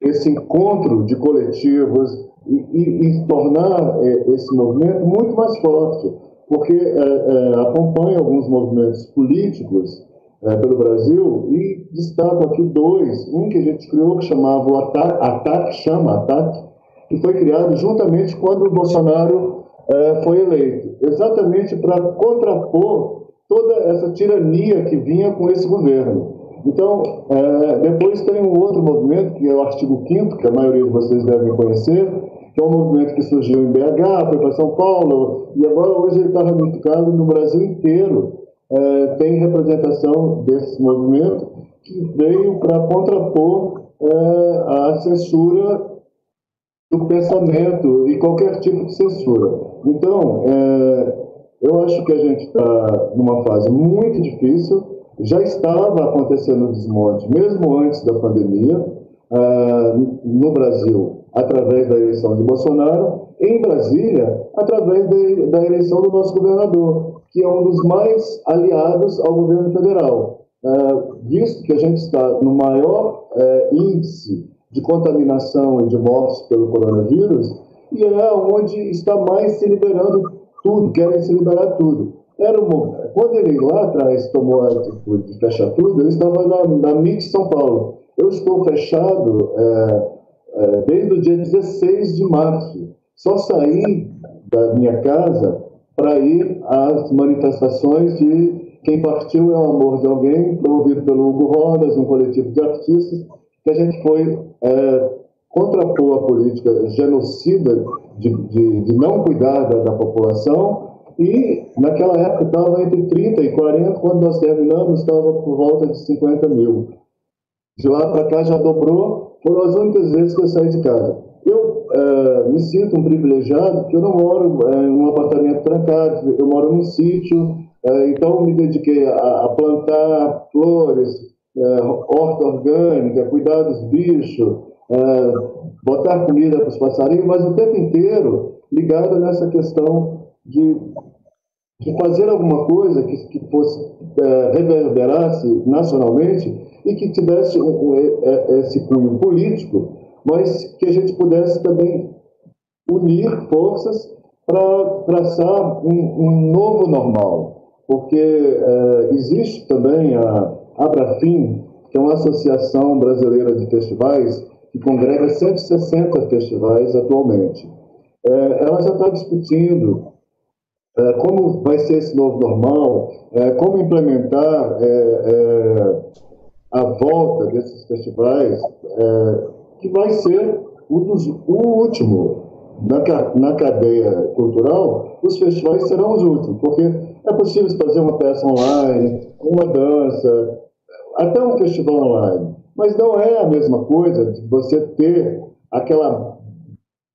esse encontro de coletivos, e, e, e tornar é, esse movimento muito mais forte, porque é, é, acompanha alguns movimentos políticos é, pelo Brasil e destaco aqui dois. Um que a gente criou que chamava o chama Ataque, que foi criado juntamente quando o Bolsonaro é, foi eleito, exatamente para contrapor toda essa tirania que vinha com esse governo. Então, é, depois tem um outro movimento, que é o artigo 5 que a maioria de vocês devem conhecer, que é um movimento que surgiu em BH, foi para São Paulo, e agora hoje ele está ramificado no Brasil inteiro. É, tem representação desse movimento que veio para contrapor é, a censura do pensamento e qualquer tipo de censura. Então, é, eu acho que a gente está numa fase muito difícil, já estava acontecendo o desmonte, mesmo antes da pandemia, uh, no Brasil, através da eleição de Bolsonaro, em Brasília, através da eleição do nosso governador, que é um dos mais aliados ao governo federal. Uh, visto que a gente está no maior uh, índice de contaminação e de mortes pelo coronavírus, e é onde está mais se liberando tudo, querem se liberar tudo. Era uma, quando ele lá atrás tomou a atitude de fechar tudo, ele estava na, na MIT São Paulo. Eu estou fechado é, é, desde o dia 16 de março. Só saí da minha casa para ir às manifestações de Quem Partiu é o Amor de Alguém, promovido pelo Hugo Rodas, um coletivo de artistas, que a gente foi é, contrapor a política genocida de, de, de não cuidar da, da população e naquela época estava entre 30 e 40, quando nós terminamos estava por volta de 50 mil. De lá para cá já dobrou, foram as únicas vezes que eu saí de casa. Eu é, me sinto um privilegiado porque eu não moro é, em um apartamento trancado, eu moro num sítio, é, então me dediquei a, a plantar flores, horta orgânica, cuidar dos bichos, botar comida para os passarinhos, mas o tempo inteiro ligado nessa questão de, de fazer alguma coisa que, que fosse é, reverberasse nacionalmente e que tivesse um, um, esse cunho político, mas que a gente pudesse também unir forças para traçar um, um, novo normal, porque é, existe também a Abrafim, que é uma associação brasileira de festivais que congrega 160 festivais atualmente. É, ela já está discutindo é, como vai ser esse novo normal, é, como implementar é, a volta desses festivais, que vai ser o, dos, o último na, na cadeia cultural, os festivais serão os últimos, porque é possível fazer uma peça online, uma dança, até um festival online, mas não é a mesma coisa de você ter aquela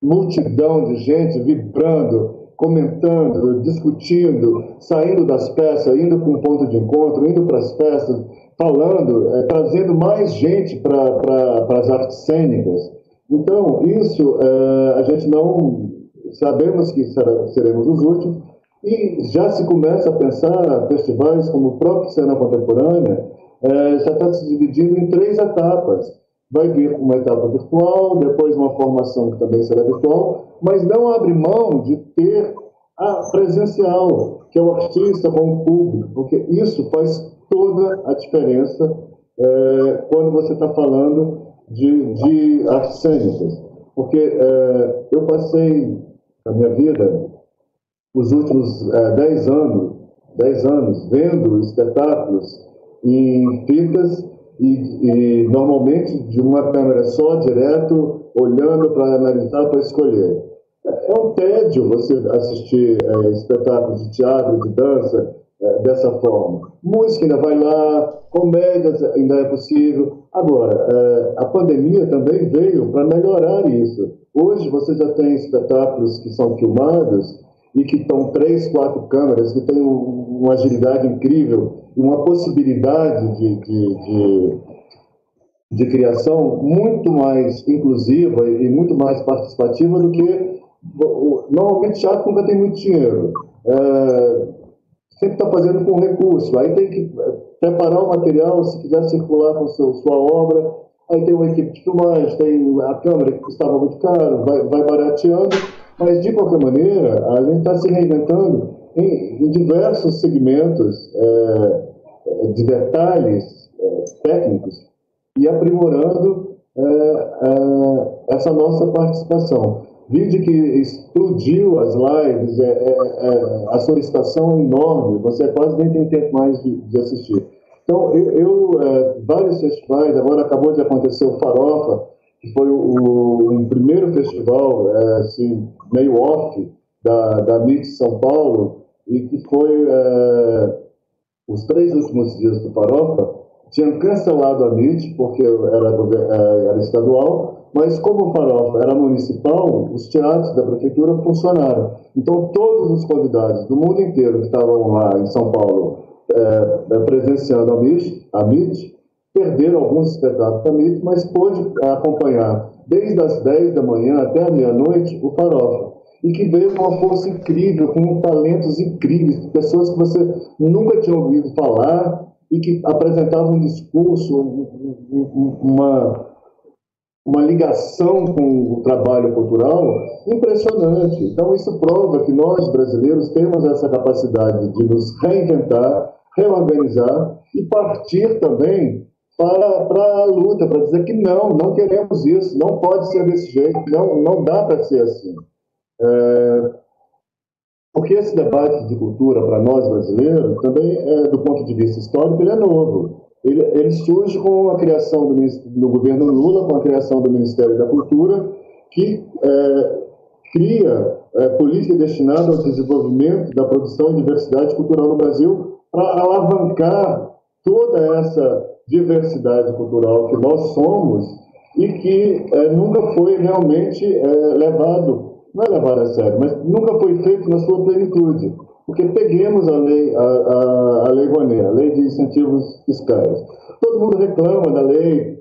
multidão de gente vibrando, comentando, discutindo, saindo das peças, indo para um ponto de encontro, indo para as festas, falando, é, trazendo mais gente para pra, as artes cênicas. Então, isso é, a gente não sabemos que será, seremos os últimos, e já se começa a pensar festivais como o próprio Cena Contemporânea, é, já está se dividindo em três etapas vai vir uma etapa virtual, depois uma formação que também será virtual, mas não abre mão de ter a presencial, que é o artista com o público, porque isso faz toda a diferença é, quando você está falando de, de artes cênicas. Porque é, eu passei na minha vida, os últimos é, anos, dez anos, vendo espetáculos em fitas e, e, normalmente de uma câmera só, direto, olhando para analisar, para escolher. É um tédio você assistir é, espetáculos de teatro, de dança, é, dessa forma. Música ainda vai lá, comédias ainda é possível. Agora, é, a pandemia também veio para melhorar isso. Hoje você já tem espetáculos que são filmados e que estão três, quatro câmeras, que têm uma agilidade incrível e uma possibilidade de, de, de, de criação muito mais inclusiva e muito mais participativa do que normalmente teatro nunca tem muito dinheiro. É, sempre está fazendo com recurso. Aí tem que é, preparar o material, se quiser circular com seu, sua obra. Aí tem uma equipe de filmagem, tem a câmera que custava muito caro, vai, vai barateando. Mas, de qualquer maneira, a gente está se reinventando em, em diversos segmentos é, de detalhes é, técnicos e aprimorando é, é, essa nossa participação. Vídeo que explodiu as lives, é, é, a solicitação é enorme, você quase nem tem tempo mais de, de assistir. Então, eu, eu vários festivais, agora acabou de acontecer o Farofa, que foi o, o primeiro festival assim, meio off da, da MIT São Paulo, e que foi é, os três últimos dias do Farofa, tinham cancelado a MIT, porque era, era estadual, mas como o Farofa era municipal, os teatros da prefeitura funcionaram. Então, todos os convidados do mundo inteiro que estavam lá em São Paulo é presenciando a MIT, a MIT, perderam alguns espetáculos da MIT, mas pôde acompanhar desde as 10 da manhã até a meia-noite o Farofa. E que veio com uma força incrível, com talentos incríveis, pessoas que você nunca tinha ouvido falar e que apresentavam um discurso, uma, uma ligação com o trabalho cultural impressionante. Então, isso prova que nós, brasileiros, temos essa capacidade de nos reinventar, reorganizar e partir também para, para a luta, para dizer que não, não queremos isso, não pode ser desse jeito, não, não dá para ser assim. É, porque esse debate de cultura, para nós brasileiros, também, é, do ponto de vista histórico, ele é novo. Ele, ele surge com a criação do, do, governo Lula, com a criação do Ministério da Cultura, que é, cria é, política destinada ao desenvolvimento da produção e diversidade cultural no Brasil para alavancar toda essa diversidade cultural que nós somos e que é, nunca foi realmente é, levado, não é levado a sério, mas nunca foi feito na sua plenitude. Porque peguemos a lei, a, a, a lei a lei de incentivos fiscais. Todo mundo reclama da lei,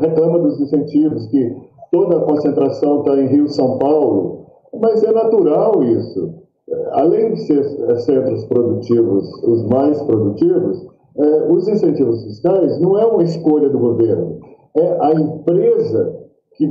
reclama dos incentivos, que toda a concentração está em Rio São Paulo, mas é natural isso. Além de ser é, centros produtivos os mais produtivos, é, os incentivos fiscais não é uma escolha do governo, é a empresa que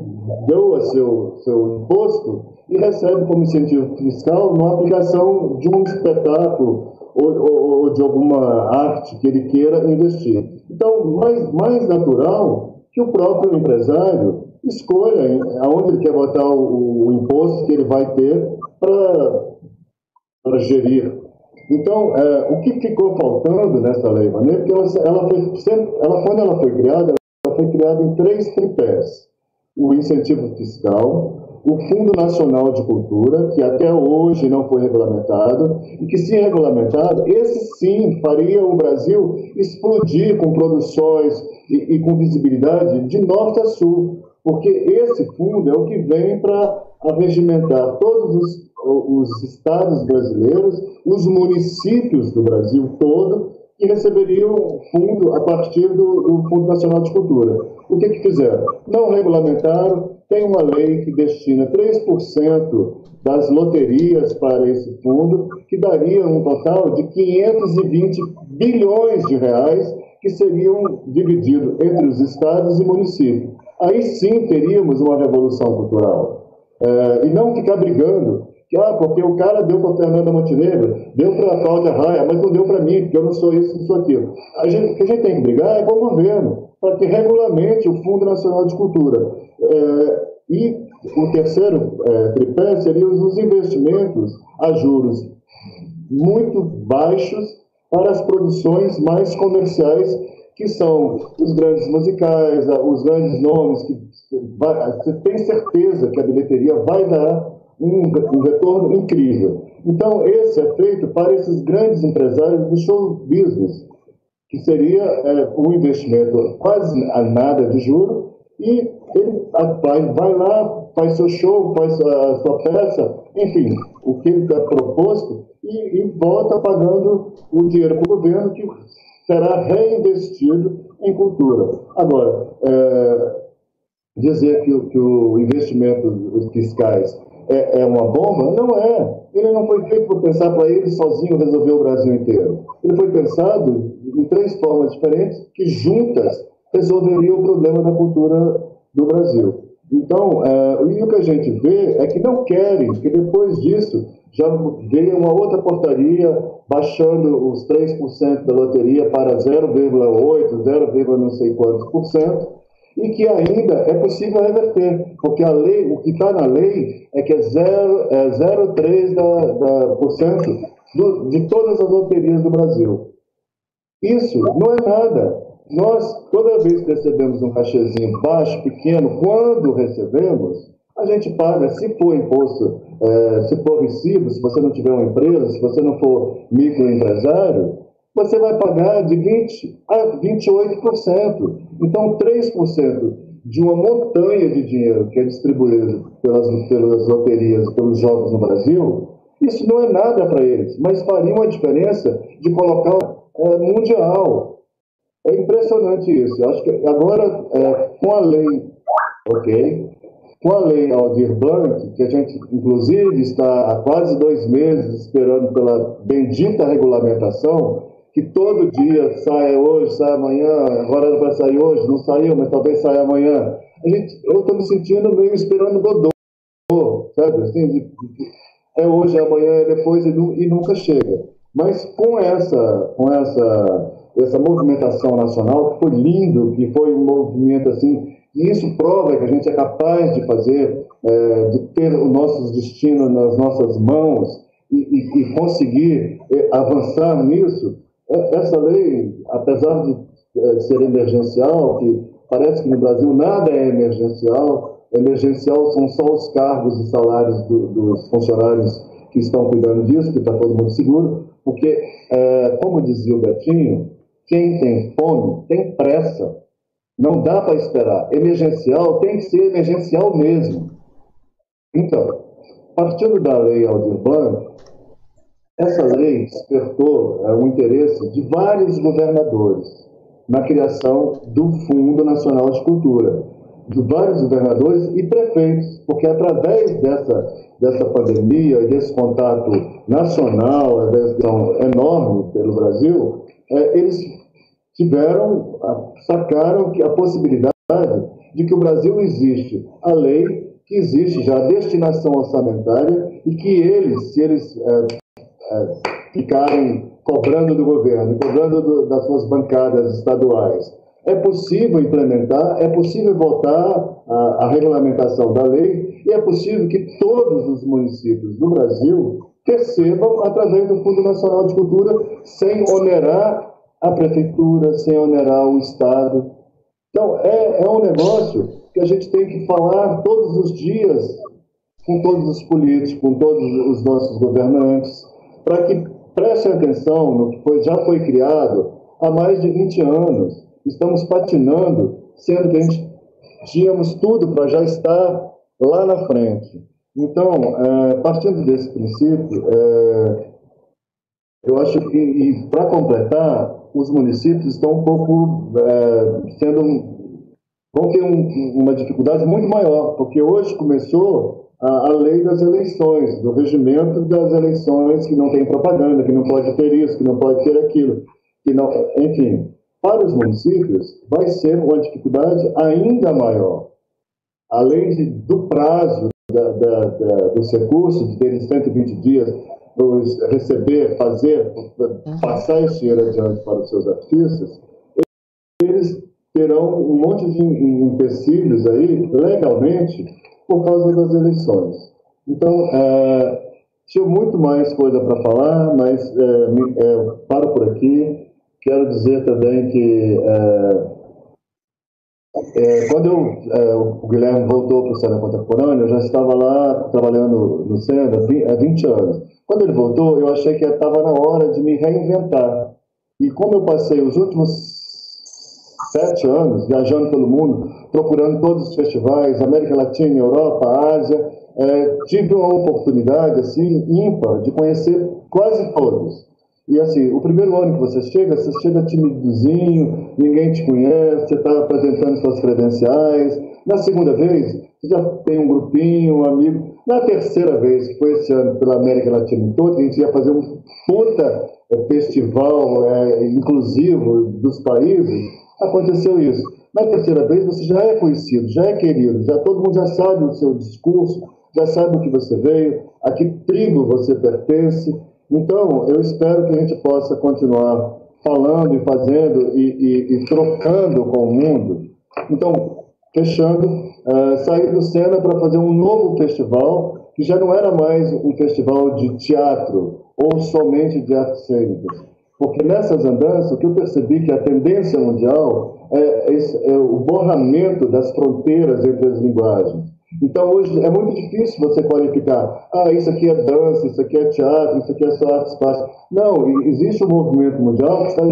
doa seu, seu imposto e recebe como incentivo fiscal na aplicação de um espetáculo ou, ou, ou, de alguma arte que ele queira investir. Então, mais, mais natural que o próprio empresário escolha aonde ele quer botar o, o imposto que ele vai ter para gerir. Então, é, o que ficou faltando nessa lei Maneira, porque ela, ela, foi, ela, quando ela foi criada, ela foi criada em três tripés. O incentivo fiscal, o Fundo Nacional de Cultura, que até hoje não foi regulamentado, e que, se regulamentado, esse sim faria o Brasil explodir com produções e, e com visibilidade de norte a sul, porque esse fundo é o que vem para arregimentar todos os, os estados brasileiros, os municípios do Brasil todo, que receberiam fundo a partir do, do Fundo Nacional de Cultura. O que, que fizeram? Não regulamentaram, tem uma lei que destina 3% das loterias para esse fundo, que daria um total de 520 bilhões de reais que seriam divididos entre os estados e municípios. Aí sim teríamos uma revolução cultural. É, e não ficar brigando que, ah, porque o cara deu para Fernanda Montenegro, deu para a Cláudia Raia, mas não deu para mim, porque eu não sou isso, não sou aquilo. A gente, o que a gente tem que brigar é com o governo, para que regulamente o Fundo Nacional de Cultura. É, e o terceiro é, tripé seriam os investimentos a juros muito baixos para as produções mais comerciais, que são os grandes musicais, os grandes nomes, que vai, você tem certeza que a bilheteria vai dar um, um retorno incrível. Então, esse é feito para esses grandes empresários do show business, que seria é, um investimento quase a nada de juro, e ele vai, lá, faz seu show, faz a sua peça, enfim, o que ele está proposto, e, e volta pagando o dinheiro para o governo, que será reinvestido em cultura. Agora, é, dizer que, que o investimento dos fiscais é, é, uma bomba? Não é. Ele não foi feito para pensar para ele sozinho resolver o Brasil inteiro. Ele foi pensado em três formas diferentes que juntas resolveriam o problema da cultura do Brasil. Então, é, e o que a gente vê é que não querem, que depois disso já veio uma outra portaria baixando os 3% da loteria para 0,8%, 0, não sei quantos por cento, e que ainda é possível reverter, porque a lei, o que está na lei é que é 0,3% é da, da, por cento de todas as loterias do Brasil. Isso não é nada. Nós, toda vez que recebemos um cachezinho baixo, pequeno, quando recebemos, a gente paga, se for imposto, é, se for recibo, se você não tiver uma empresa, se você não for microempresário, você vai pagar de 20% a 28%. Então, 3% de uma montanha de dinheiro que é distribuído pelas, pelas loterias, pelos jogos no Brasil, isso não é nada para eles, mas faria uma diferença de colocar é, mundial. É impressionante isso. Acho que agora, é, com a lei, ok, com a lei Aldir Blanc, que a gente, inclusive, está há quase dois meses esperando pela bendita regulamentação, que todo dia sai hoje, sai amanhã, agora era para sair hoje, não saiu, mas talvez saia amanhã. A gente, eu estou me sentindo meio esperando Godot, sabe? Assim, de, é hoje, é amanhã, é depois e, e, nunca chega. Mas com essa, com essa, essa movimentação nacional, que foi lindo, que foi um movimento assim, e isso prova que a gente é capaz de fazer, é, de ter os nossos destinos nas nossas mãos e, e, e conseguir é, avançar nisso, é, essa lei, apesar de é, ser emergencial, que parece que no Brasil nada é emergencial, emergencial são só os cargos e salários do, dos funcionários que estão cuidando disso, que está todo mundo seguro, porque, é, como dizia o Betinho, quem tem fome tem pressa, não dá para esperar. Emergencial tem que ser emergencial mesmo. Então, partindo da lei Aldir Blanc, essa lei despertou é, o interesse de vários governadores na criação do Fundo Nacional de Cultura, de vários governadores e prefeitos, porque através dessa, dessa pandemia e desse contato nacional, enorme pelo Brasil, é, eles tiveram, sacaram que a possibilidade de que o Brasil existe a lei, que existe já a destinação orçamentária e que eles, se eles é, é, ficarem cobrando do governo, cobrando do, das suas bancadas estaduais. É possível implementar, é possível votar a, a regulamentação da lei e é possível que todos os municípios do Brasil recebam através do Fundo Nacional de Cultura sem onerar a prefeitura, sem onerar o Estado. Então, é, é um negócio que a gente tem que falar todos os dias com todos os políticos, com todos os nossos governantes, para que prestem atenção no que foi, já foi criado há mais de 20 anos. Estamos patinando, sendo que a gente tínhamos tudo para já estar lá na frente. Então, é, partindo desse princípio, é, eu acho que, e para completar, os municípios estão um pouco é, sendo. vão ter um, uma dificuldade muito maior, porque hoje começou a, a lei das eleições, do regimento das eleições, que não tem propaganda, que não pode ter isso, que não pode ter aquilo, que não, enfim, para os municípios vai ser uma dificuldade ainda maior. Além de, do prazo da, da, da, dos recursos, de terem 120 dias para receber, fazer, passar esse dinheiro adiante para os seus artistas, eles terão um monte de empecilhos aí, legalmente, por causa das eleições. Então, é, tinha muito mais coisa para falar, mas é, é, paro por aqui. Quero dizer também que é, é, quando eu, é, o Guilherme voltou para o Cena Contemporâneo, eu já estava lá trabalhando no Cena há 20 anos. Quando ele voltou, eu achei que estava na hora de me reinventar. E como eu passei os últimos sete anos viajando pelo mundo, procurando todos os festivais, América Latina, Europa, Ásia, é, tive uma oportunidade assim ímpar de conhecer quase todos. E assim, o primeiro ano que você chega, você chega timidozinho, ninguém te conhece, você está apresentando suas credenciais. Na segunda vez, você já tem um grupinho, um amigo. Na terceira vez, que foi esse ano pela América Latina toda, a gente ia fazer um puta é, festival é, inclusivo dos países, aconteceu isso. Na terceira vez, você já é conhecido, já é querido, já todo mundo já sabe o seu discurso, já sabe o que você veio, a que tribo você pertence. Então, eu espero que a gente possa continuar falando e fazendo e, e, e trocando com o mundo. Então, fechando, uh, sair do Sena para fazer um novo festival, que já não era mais um festival de teatro ou somente de artes cênicas. Porque nessas andanças, o que eu percebi que a tendência mundial é, é, é o borramento das fronteiras entre as linguagens. Então, hoje é muito difícil você qualificar, ah, isso aqui é dança, isso aqui é teatro, isso aqui é só artes plásticas. Não, existe um movimento mundial que está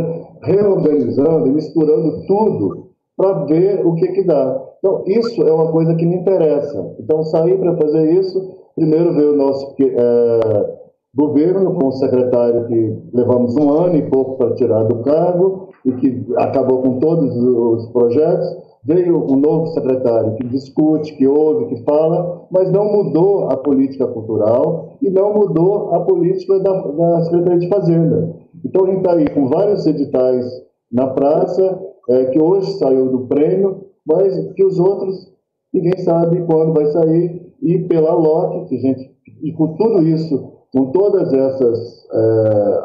reorganizando e misturando tudo para ver o que, que dá. Então, isso é uma coisa que me interessa. Então, sair para fazer isso, primeiro ver o nosso é, governo, com o secretário que levamos um ano e pouco para tirar do cargo e que acabou com todos os projetos, veio um novo secretário que discute, que ouve, que fala, mas não mudou a política cultural e não mudou a política da, da Secretaria de Fazenda. Então a gente está aí com vários editais na praça, é, que hoje saiu do prêmio, mas que os outros ninguém sabe quando vai sair, e pela LOC, que gente, e com tudo isso, com todas essas é,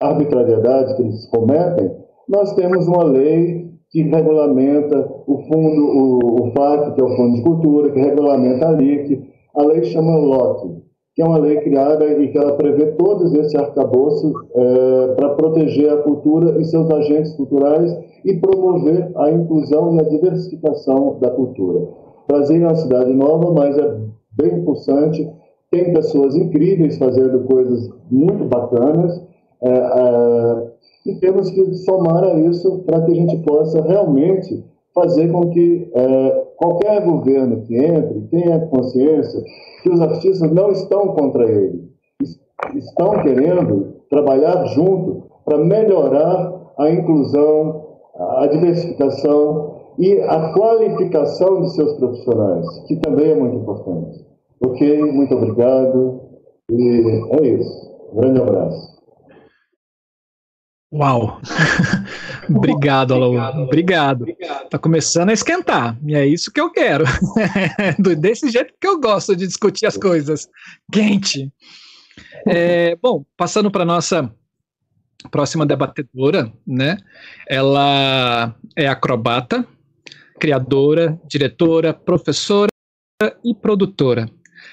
arbitrariedades que eles cometem, nós temos uma lei que regulamenta o fundo, o, o FAC, que é o Fundo de Cultura, que regulamenta a LIC. A lei chama LOC, que é uma lei criada e que ela prevê todos esse arcabouço é, para proteger a cultura e seus agentes culturais e promover a inclusão e a diversificação da cultura. Brasília é uma cidade nova, mas é bem pulsante, tem pessoas incríveis fazendo coisas muito bacanas, é, é, e temos que somar a isso para que a gente possa realmente fazer com que é, qualquer governo que entre tenha consciência que os artistas não estão contra ele, estão querendo trabalhar junto para melhorar a inclusão, a diversificação e a qualificação de seus profissionais, que também é muito importante. Ok, muito obrigado e é isso. Um grande abraço. Uau! Obrigado, Alaú. Obrigado. Tá começando a esquentar. E é isso que eu quero. Desse jeito que eu gosto de discutir as coisas. Quente. É, bom, passando para nossa próxima debatedora, né? Ela é acrobata, criadora, diretora, professora e produtora.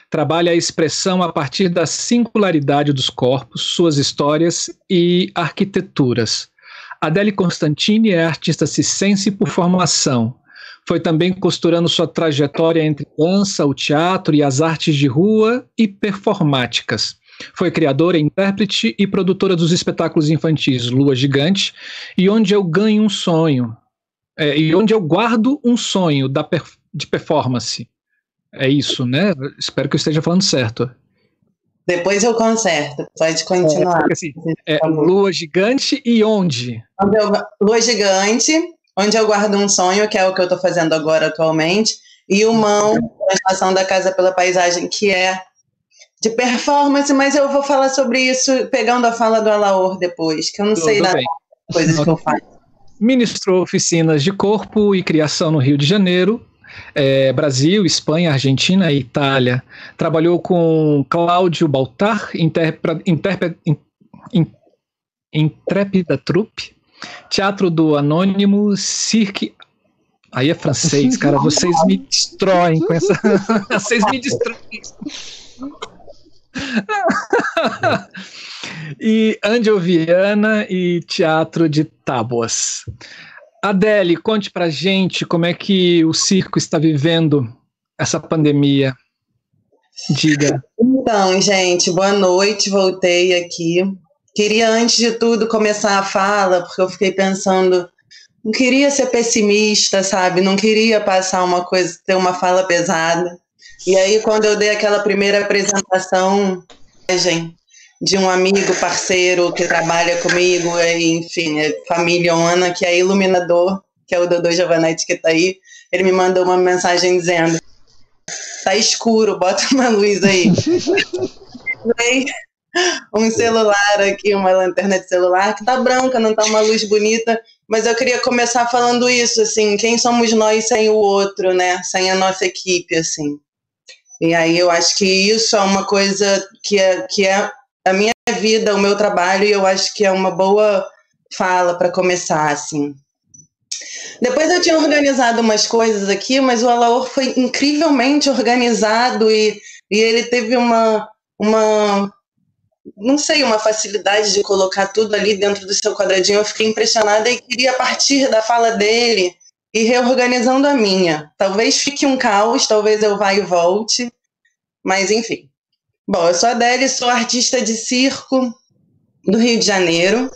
Trabalha a expressão a partir da singularidade dos corpos, suas histórias e arquiteturas. Adele Constantini é artista cicense por formação. Foi também costurando sua trajetória entre dança, o teatro e as artes de rua e performáticas. Foi criadora, intérprete e produtora dos espetáculos infantis Lua Gigante e Onde Eu Ganho um Sonho. É, e Onde Eu Guardo um Sonho da de Performance. É isso, né? Espero que eu esteja falando certo. Depois eu conserto, pode continuar. É, assim, é, lua gigante e onde? lua gigante, onde eu guardo um sonho, que é o que eu estou fazendo agora atualmente, e o mão, transformação da casa pela paisagem, que é de performance, mas eu vou falar sobre isso pegando a fala do Alaor depois, que eu não Tudo sei das coisas que eu faço. Ministrou oficinas de corpo e criação no Rio de Janeiro, é, Brasil, Espanha, Argentina e Itália. Trabalhou com Cláudio Baltar, Intrépida Trupe, Teatro do Anônimo Cirque. Aí é francês, cara. Vocês me destroem com essa. Vocês me destroem. e Angel Viana e Teatro de Tábuas. Adele, conte pra gente como é que o circo está vivendo essa pandemia. Diga. Então, gente, boa noite, voltei aqui. Queria, antes de tudo, começar a fala, porque eu fiquei pensando, não queria ser pessimista, sabe? Não queria passar uma coisa, ter uma fala pesada. E aí, quando eu dei aquela primeira apresentação, de um amigo, parceiro que trabalha comigo, enfim, é família Ona, que é iluminador, que é o Dodô Giovanetti que está aí, ele me mandou uma mensagem dizendo: tá escuro, bota uma luz aí. um celular aqui, uma lanterna de celular que tá branca, não tá uma luz bonita, mas eu queria começar falando isso, assim, quem somos nós sem o outro, né? Sem a nossa equipe, assim. E aí eu acho que isso é uma coisa que é, que é a minha vida, o meu trabalho, e eu acho que é uma boa fala para começar, assim. Depois eu tinha organizado umas coisas aqui, mas o Alaor foi incrivelmente organizado e, e ele teve uma, uma, não sei, uma facilidade de colocar tudo ali dentro do seu quadradinho. Eu fiquei impressionada e queria, partir da fala dele, ir reorganizando a minha. Talvez fique um caos, talvez eu vá e volte, mas enfim. Bom, eu sou a Adélia, sou artista de circo do Rio de Janeiro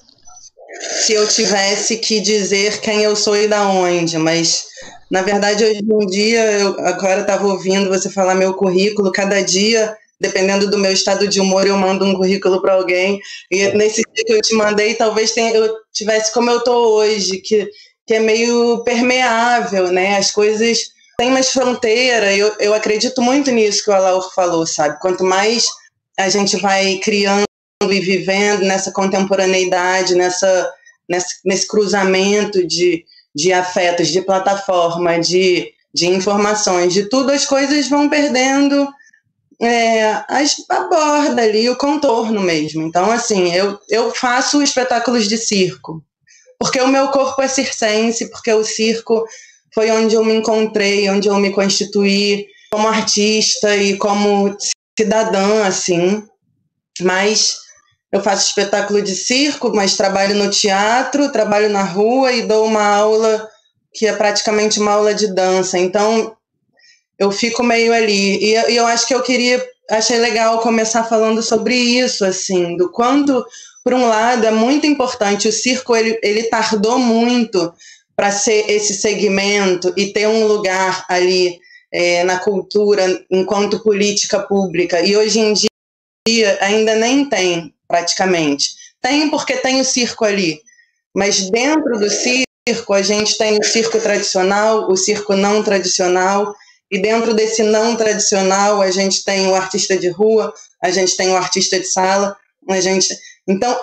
se eu tivesse que dizer quem eu sou e da onde, mas na verdade hoje em dia eu agora estava ouvindo você falar meu currículo, cada dia dependendo do meu estado de humor eu mando um currículo para alguém e nesse dia que eu te mandei talvez tenha, eu tivesse como eu estou hoje, que que é meio permeável, né? As coisas têm mais fronteira. Eu, eu acredito muito nisso que o Alaur falou, sabe? Quanto mais a gente vai criando e vivendo nessa contemporaneidade, nessa, nesse, nesse cruzamento de, de afetos, de plataforma, de, de informações, de tudo, as coisas vão perdendo é, as, a borda ali, o contorno mesmo. Então, assim, eu, eu faço espetáculos de circo, porque o meu corpo é circense, porque o circo foi onde eu me encontrei, onde eu me constituí como artista e como cidadã, assim. Mas eu faço espetáculo de circo, mas trabalho no teatro, trabalho na rua e dou uma aula que é praticamente uma aula de dança. Então, eu fico meio ali. E, eu acho que eu queria, achei legal começar falando sobre isso, assim, do quanto, por um lado, é muito importante. O circo ele, ele tardou muito para ser esse segmento e ter um lugar ali é, na cultura enquanto política pública. E hoje em dia ainda nem tem praticamente. Tem porque tem o circo ali, mas dentro do circo a gente tem o circo tradicional, o circo não tradicional, e dentro desse não tradicional a gente tem o artista de rua, a gente tem o artista de sala, a gente então,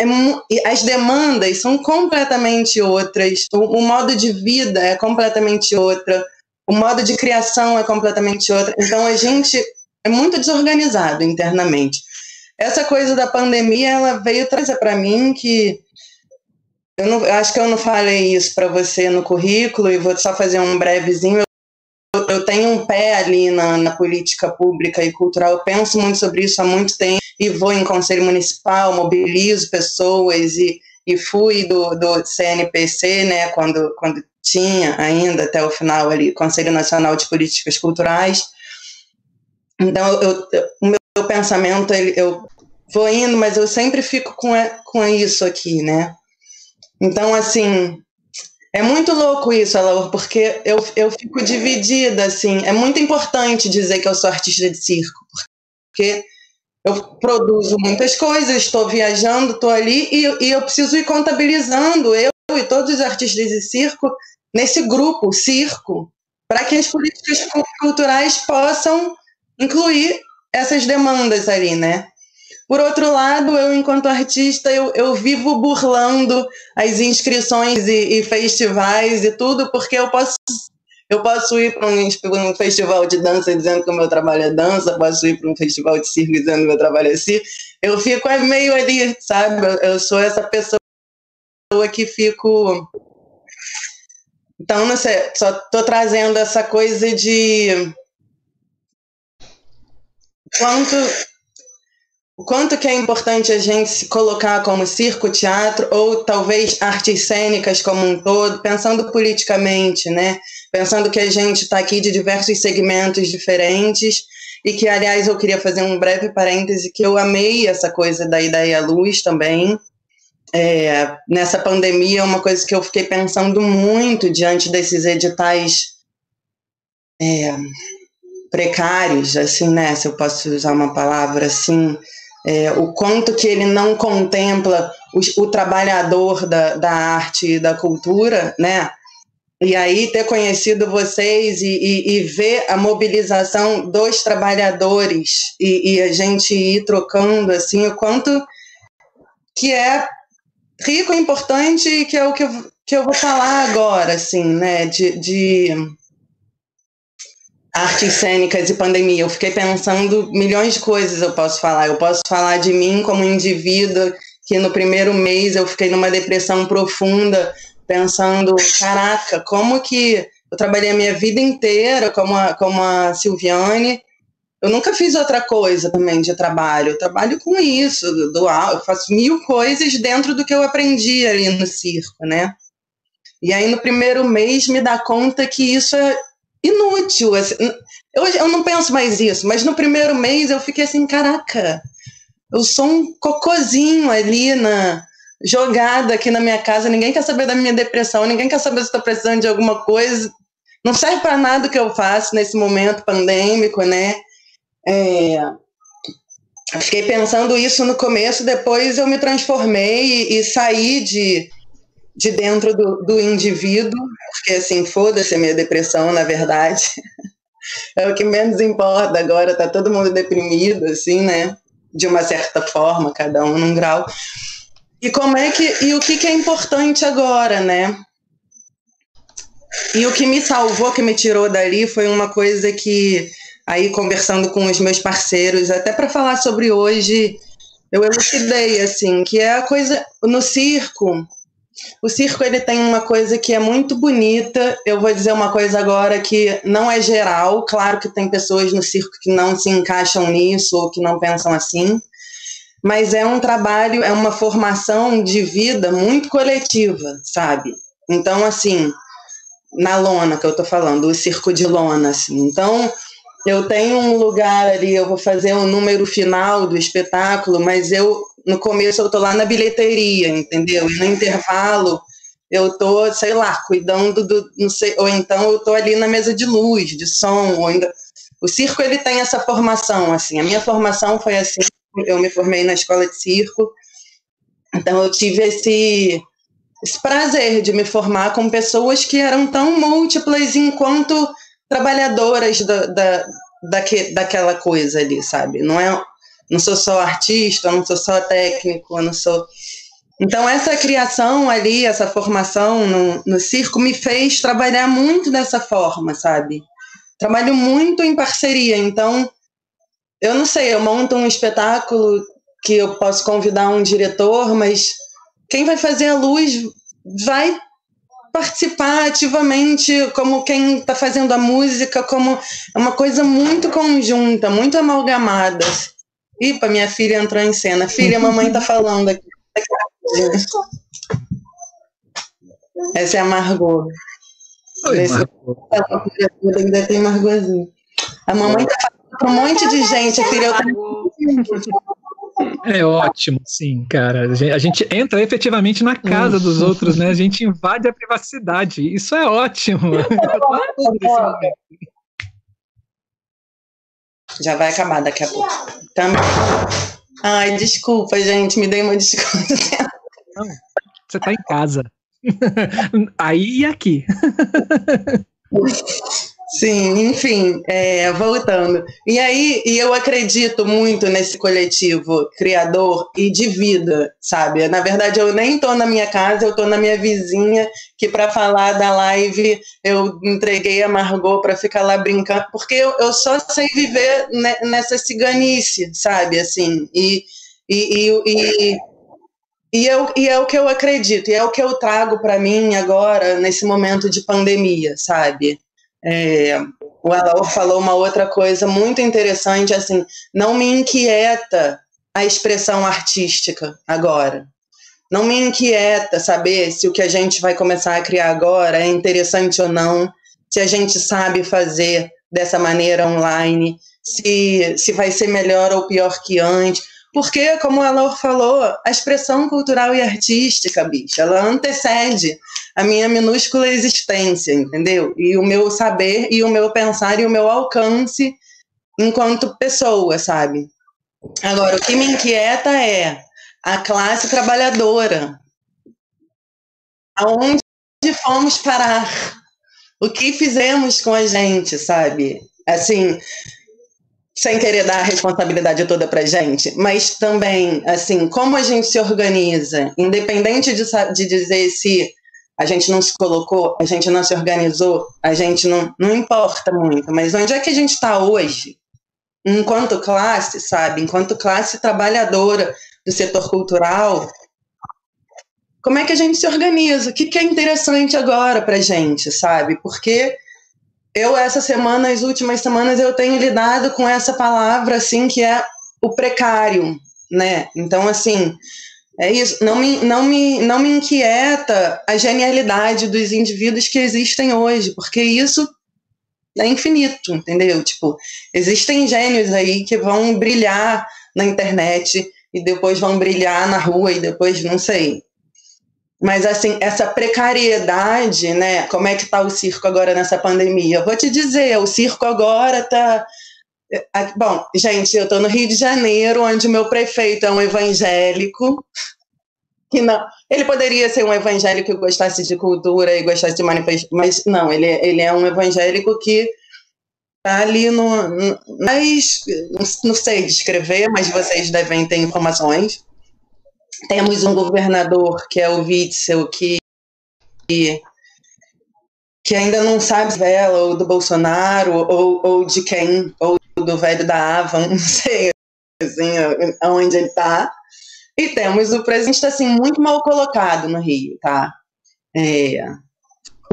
é, as demandas são completamente outras, o, o, modo de vida é completamente outra, o modo de criação é completamente outro. Então, a gente é muito desorganizado internamente essa coisa da pandemia ela veio trazer para mim que eu, não, eu acho que eu não falei isso para você no currículo e vou só fazer um brevezinho. Eu tenho um pé ali na, na, política pública e cultural, eu penso muito sobre isso há muito tempo e vou em conselho municipal, mobilizo pessoas e, e fui do, do CNPC, né, quando, quando tinha ainda até o final ali, Conselho Nacional de Políticas Culturais. Então, eu, eu, o meu pensamento, eu vou indo, mas eu sempre fico com, com isso aqui, né? Então, assim, é muito louco isso, Alaor, porque eu, eu fico dividida, assim. É muito importante dizer que eu sou artista de circo, porque eu produzo muitas coisas, estou viajando, estou ali, e, e eu preciso ir contabilizando, eu e todos os artistas de circo, nesse grupo, circo, para que as políticas culturais possam incluir essas demandas ali, né? Por outro lado, eu, enquanto artista, eu, eu vivo burlando as inscrições e, e festivais e tudo, porque eu posso eu posso ir para um, um, festival de dança dizendo que o meu trabalho é dança, posso ir para um festival de circo dizendo que o meu trabalho é circo. Eu fico meio ali, sabe? Eu, eu sou essa pessoa que fico. Então, não sei, só tô trazendo essa coisa de quanto o quanto que é importante a gente se colocar como circo, teatro ou talvez artes cênicas como um todo, pensando politicamente, né? Pensando que a gente está aqui de diversos segmentos diferentes e que, aliás, eu queria fazer um breve parêntese que eu amei essa coisa da ideia luz também. É, nessa pandemia, uma coisa que eu fiquei pensando muito diante desses editais é, precários, assim, né? Se eu posso usar uma palavra assim, é, o quanto que ele não contempla o, o trabalhador da, da arte e da cultura, né? E aí ter conhecido vocês e, e, e ver a mobilização dos trabalhadores e, e, a gente ir trocando assim o quanto que é rico, importante e que é o que eu, que eu vou falar agora, assim, né? De, de artes cênicas e pandemia. Eu fiquei pensando milhões de coisas eu posso falar. Eu posso falar de mim como indivíduo que no primeiro mês eu fiquei numa depressão profunda, pensando, caraca, como que eu trabalhei a minha vida inteira como a, como a Silviane. Eu nunca fiz outra coisa também de trabalho. Eu trabalho com isso, do, eu faço mil coisas dentro do que eu aprendi ali no circo, né? E aí no primeiro mês me dá conta que isso é inútil. Assim, eu, não penso mais isso, mas no primeiro mês eu fiquei assim, caraca, eu sou um cocozinho ali na jogada aqui na minha casa, ninguém quer saber da minha depressão, ninguém quer saber se estou precisando de alguma coisa. Não serve para nada o que eu faço nesse momento pandêmico, né? É, fiquei pensando isso no começo, depois eu me transformei e, e saí de de dentro do, do indivíduo, porque assim, foda-se a minha depressão, na verdade. é o que menos importa agora, tá todo mundo deprimido, assim, né? De uma certa forma, cada um num grau. E como é que. E o que, que é importante agora, né? E o que me salvou, que me tirou dali, foi uma coisa que, aí conversando com os meus parceiros, até para falar sobre hoje, eu elucidei, assim, que é a coisa no circo, o circo ele tem uma coisa que é muito bonita. Eu vou dizer uma coisa agora que não é geral. Claro que tem pessoas no circo que não se encaixam nisso ou que não pensam assim. Mas é um trabalho, é uma formação de vida muito coletiva, sabe? Então, assim, na lona que eu tô falando, o circo de lona, assim. Então, eu tenho um lugar ali, eu vou fazer o número final do espetáculo, mas eu no começo eu tô lá na bilheteria, entendeu? E no intervalo eu tô, sei lá, cuidando do, não sei, ou então eu tô ali na mesa de luz, de som, ou ainda o circo ele tem essa formação assim. A minha formação foi assim, eu me formei na escola de circo. Então eu tive esse esse prazer de me formar com pessoas que eram tão múltiplas enquanto trabalhadoras da, da, daque, daquela coisa ali, sabe? Não é não sou só artista, não sou só técnico, não sou. Então, essa criação ali, essa formação no, no circo, me fez trabalhar muito dessa forma, sabe? Trabalho muito em parceria. Então, eu não sei, eu monto um espetáculo que eu posso convidar um diretor, mas quem vai fazer a luz vai participar ativamente como quem está fazendo a música, como é uma coisa muito conjunta, muito amalgamada. Ipa, minha filha entrou em cena. Filha, a mamãe tá falando aqui. Essa é a Margot. Oi, Margot. Ainda tem Margotzinho. A mamãe tá falando para um monte de gente, filha. Eu tenho... É ótimo, sim, cara. A gente entra efetivamente na casa dos outros, né? A gente invade a privacidade. Isso é ótimo. Já vai acabar daqui a pouco. Também. Ai, desculpa, gente, me dei uma desconto. Não, você tá em casa. Aí e aqui. Sim, enfim, é, voltando. E aí, e eu acredito muito nesse coletivo criador e de vida, sabe? Na verdade, eu nem estou na minha casa, eu estou na minha vizinha, que para falar da live eu entreguei a Margot para ficar lá brincando, porque eu, eu só sei viver nessa ciganice, sabe? Assim, e, e, e, e E, eu, e é o que eu acredito, e é o que eu trago para mim agora, nesse momento de pandemia, sabe? É, o Alaor falou uma outra coisa muito interessante, assim, não me inquieta a expressão artística agora. Não me inquieta saber se o que a gente vai começar a criar agora é interessante ou não, se a gente sabe fazer dessa maneira online, se, se vai ser melhor ou pior que antes. Porque, como a Laura falou, a expressão cultural e artística, bicha, ela antecede a minha minúscula existência, entendeu? E o meu saber, e o meu pensar, e o meu alcance enquanto pessoa, sabe? Agora, o que me inquieta é a classe trabalhadora. Aonde fomos parar? O que fizemos com a gente, sabe? Assim, sem querer dar a responsabilidade toda para gente, mas também, assim, como a gente se organiza, independente de, de dizer se a gente não se colocou, a gente não se organizou, a gente não, não importa muito, mas onde é que a gente está hoje, enquanto classe, sabe, enquanto classe trabalhadora do setor cultural, como é que a gente se organiza? O que, que é interessante agora para gente, sabe? Porque eu essa semana, as últimas semanas, eu tenho lidado com essa palavra assim que é o precário, né? Então assim, é isso, não me, não me, não me inquieta a genialidade dos indivíduos que existem hoje, porque isso é infinito, entendeu? Tipo, existem gênios aí que vão brilhar na internet e depois vão brilhar na rua e depois não sei. Mas, assim, essa precariedade, né? Como é que está o circo agora nessa pandemia? Eu vou te dizer, o circo agora está. Bom, gente, eu estou no Rio de Janeiro, onde o meu prefeito é um evangélico. Que não, ele poderia ser um evangélico que gostasse de cultura e gostasse de manifestar, mas não, ele, ele é um evangélico que está ali no. Mas, não sei descrever, mas vocês devem ter informações temos um governador, que é o Witzel, que, que ainda não sabe se é ou do Bolsonaro, ou, ou de quem, ou do velho da Ava, não sei assim, aonde ele está. E temos o presidente assim, muito mal colocado no Rio, tá? É,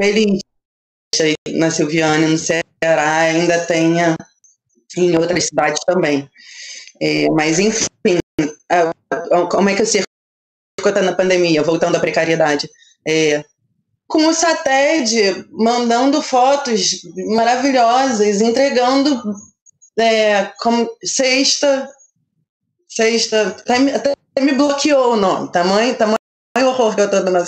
ele na Silviana, no Ceará, ainda tenha em outras cidades também. É, mas, enfim, como é que o está na pandemia, voltando à precariedade. É, com o SATED mandando fotos maravilhosas, entregando é, como sexta, sexta, até, até, me bloqueou o nome, tamanho, tamanho horror que eu estou dando,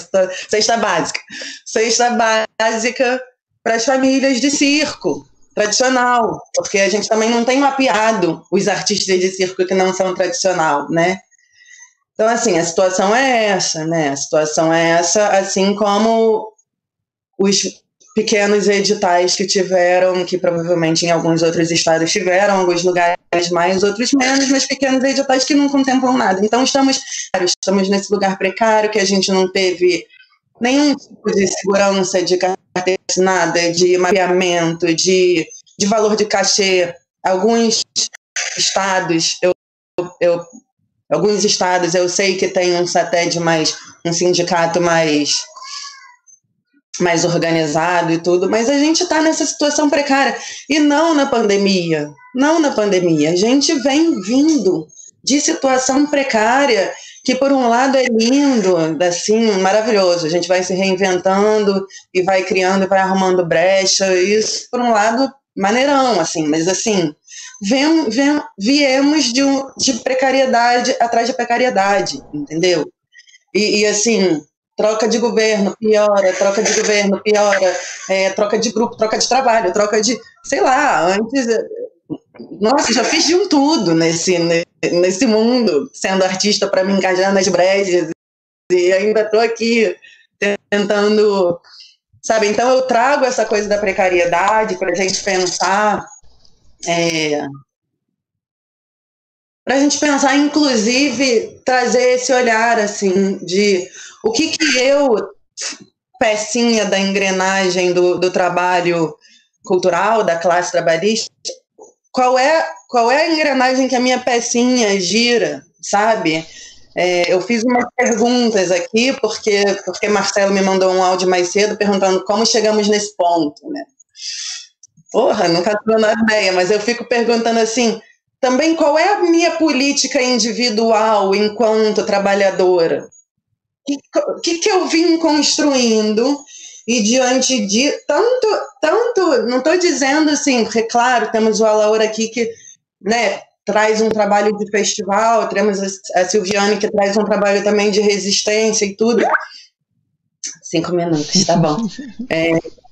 cesta básica, cesta básica para as famílias de circo tradicional, porque a gente também não tem mapeado os artistas de circo que não são tradicional, né? Então, assim, a situação é essa, né? A situação é essa, assim como os pequenos editais que tiveram, que provavelmente em alguns outros estados tiveram, alguns lugares mais, outros menos, mas pequenos editais que não contemplam nada. Então, estamos, estamos nesse lugar precário que a gente não teve nenhum tipo de segurança, de carteira nada, de mapeamento, de, de valor de cachê. Alguns estados, eu, eu Alguns estados eu sei que tem um SATED mais, um sindicato mais mais organizado e tudo, mas a gente está nessa situação precária. E não na pandemia, não na pandemia. A gente vem vindo de situação precária, que por um lado é lindo, assim, maravilhoso. A gente vai se reinventando e vai criando vai arrumando brecha. Isso, por um lado, maneirão, assim, mas assim, vem, vem, viemos de, um, de precariedade atrás de precariedade, entendeu? E, e, assim, troca de governo piora, troca de governo piora, é, troca de grupo, troca de trabalho, troca de, sei lá, antes. Nossa, já fiz de um tudo nesse, nesse mundo, sendo artista para me engajar nas brejas, e ainda estou aqui tentando. Sabe, então eu trago essa coisa da precariedade para a gente pensar é, para a gente pensar, inclusive, trazer esse olhar assim de o que, que eu, pecinha da engrenagem do, do trabalho cultural, da classe trabalhista, qual é, qual é a engrenagem que a minha pecinha gira, sabe? É, eu fiz umas perguntas aqui, porque, porque Marcelo me mandou um áudio mais cedo perguntando como chegamos nesse ponto, né? Porra, não faço a ideia, mas eu fico perguntando assim, também qual é a minha política individual enquanto trabalhadora? O que, que, que eu vim construindo e diante de tanto, tanto, não estou dizendo assim, porque claro, temos o Alaura aqui que, né, traz um trabalho de festival, temos a Silviane que traz um trabalho também de resistência e tudo. Cinco minutos, tá bom. É,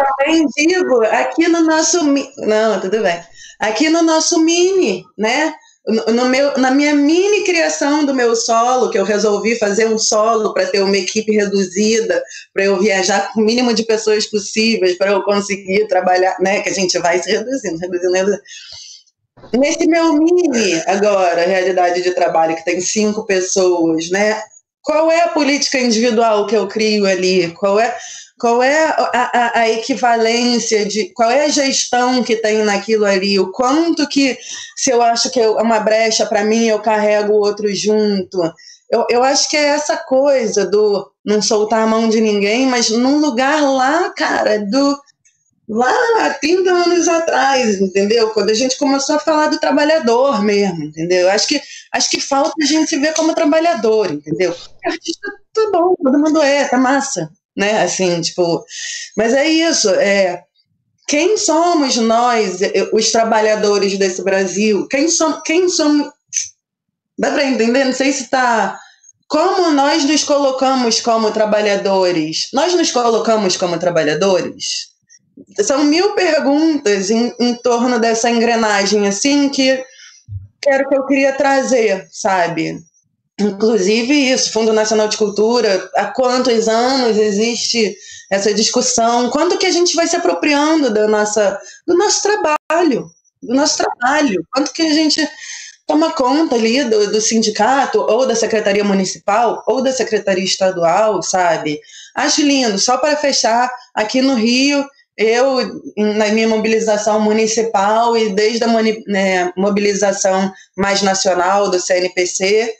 também digo, aqui no nosso. Não, tudo bem. Aqui no nosso mini, né? No meu, na minha mini criação do meu solo, que eu resolvi fazer um solo para ter uma equipe reduzida, para eu viajar com o mínimo de pessoas possíveis, para eu conseguir trabalhar, né? Que a gente vai se reduzindo, reduzindo, reduzindo. Nesse meu mini, agora, realidade de trabalho, que tem cinco pessoas, né? Qual é a política individual que eu crio ali? Qual é, qual é a, a, a equivalência de. Qual é a gestão que tem naquilo ali? O quanto que, se eu acho que é uma brecha para mim, eu carrego o outro junto? Eu, eu acho que é essa coisa do não soltar a mão de ninguém, mas num lugar lá, cara, do lá há 30 anos atrás, entendeu? Quando a gente começou a falar do trabalhador mesmo, entendeu? Acho que, acho que falta a gente se ver como trabalhador, entendeu? Artista, tá bom, todo mundo é, tá massa, né? Assim, tipo, mas é isso, é quem somos nós, os trabalhadores desse Brasil? Quem somos, quem somos Dá para entender? Não sei se está como nós nos colocamos como trabalhadores? Nós nos colocamos como trabalhadores? são mil perguntas em, em torno dessa engrenagem, assim, que quero que eu queria trazer, sabe? Inclusive isso, Fundo Nacional de Cultura, há quantos anos existe essa discussão? Quando que a gente vai se apropriando da nossa, do nosso trabalho? Do nosso trabalho? Quanto que a gente toma conta ali do, do sindicato, ou da secretaria municipal, ou da secretaria estadual, sabe? Acho lindo. Só para fechar, aqui no Rio, eu, na minha mobilização municipal e desde a né, mobilização mais nacional do CNPC,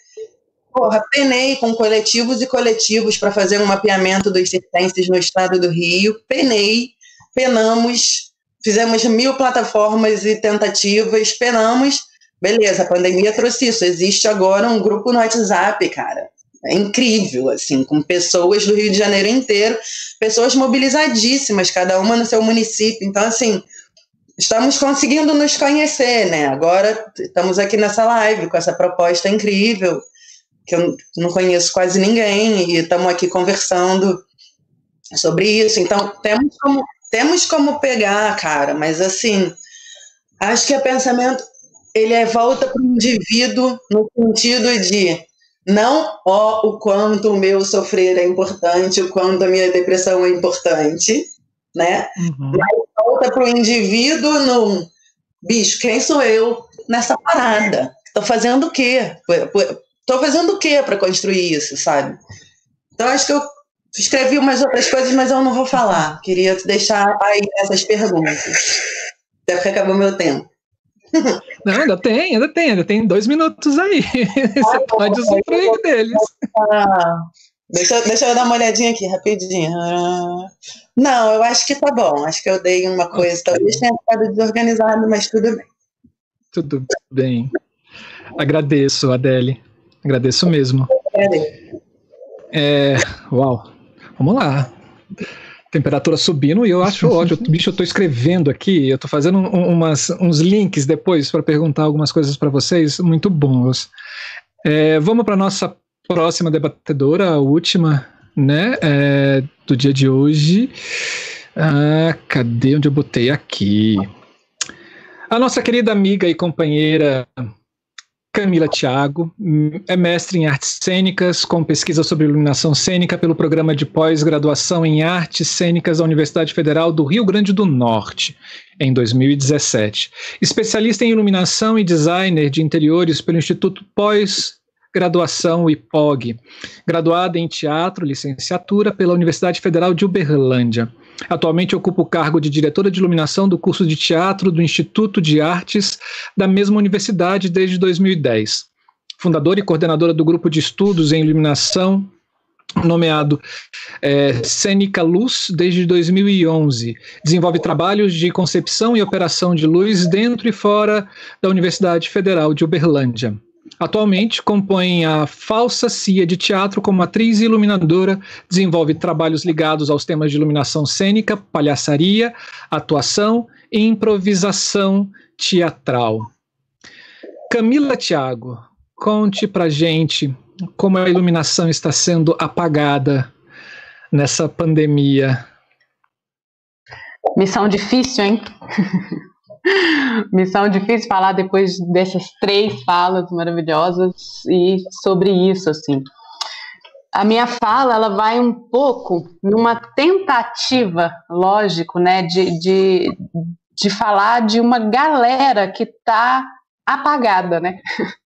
porra, penei com coletivos e coletivos para fazer um mapeamento dos circenses no estado do Rio, penei, penamos, fizemos mil plataformas e tentativas, penamos, beleza, a pandemia trouxe isso, existe agora um grupo no WhatsApp, cara, é incrível, assim, com pessoas do Rio de Janeiro inteiro, pessoas mobilizadíssimas, cada uma no seu município. Então, assim, estamos conseguindo nos conhecer, né? Agora estamos aqui nessa live com essa proposta incrível, que eu não conheço quase ninguém, e estamos aqui conversando sobre isso. Então, temos como, temos como pegar, cara, mas assim, acho que o pensamento ele é volta para o indivíduo no sentido de não ó o quanto o meu sofrer é importante, o quanto a minha depressão é importante, né? Uhum. Mas volta para o indivíduo no bicho, quem sou eu nessa parada? Estou fazendo o quê? Estou fazendo o quê para construir isso, sabe? Então acho que eu escrevi umas outras coisas, mas eu não vou falar. Queria deixar aí essas perguntas. Até porque acabou meu tempo. Não, ainda tem, ainda tem, ainda tem dois minutos aí. Você pode usufruir deles. Deixa, deixa eu dar uma olhadinha aqui, rapidinho. Não, eu acho que tá bom. Acho que eu dei uma coisa, talvez tenha ficado desorganizado, mas tudo bem. Tudo bem. Agradeço, Adele. Agradeço mesmo. É, uau. Vamos lá temperatura subindo e eu acho ótimo. Bicho, eu estou escrevendo aqui, eu estou fazendo umas, uns links depois para perguntar algumas coisas para vocês, muito bons. É, vamos para nossa próxima debatedora, a última, né, é, do dia de hoje. Ah, cadê onde eu botei aqui? A nossa querida amiga e companheira Camila Thiago é mestre em artes cênicas, com pesquisa sobre iluminação cênica pelo programa de pós-graduação em artes cênicas da Universidade Federal do Rio Grande do Norte, em 2017. Especialista em iluminação e designer de interiores pelo Instituto Pós-Graduação IPOG. Graduada em teatro, licenciatura pela Universidade Federal de Uberlândia. Atualmente ocupa o cargo de diretora de iluminação do curso de teatro do Instituto de Artes da mesma universidade desde 2010. fundadora e coordenadora do grupo de estudos em iluminação nomeado é, Cênica Luz desde 2011. Desenvolve trabalhos de concepção e operação de luz dentro e fora da Universidade Federal de Uberlândia. Atualmente compõe a Falsa Cia de Teatro como atriz e iluminadora, desenvolve trabalhos ligados aos temas de iluminação cênica, palhaçaria, atuação e improvisação teatral. Camila Thiago, conte pra gente como a iluminação está sendo apagada nessa pandemia. Missão difícil, hein? Missão difícil falar depois dessas três falas maravilhosas e sobre isso, assim. A minha fala, ela vai um pouco numa tentativa, lógico, né, de, de, de falar de uma galera que está apagada, né?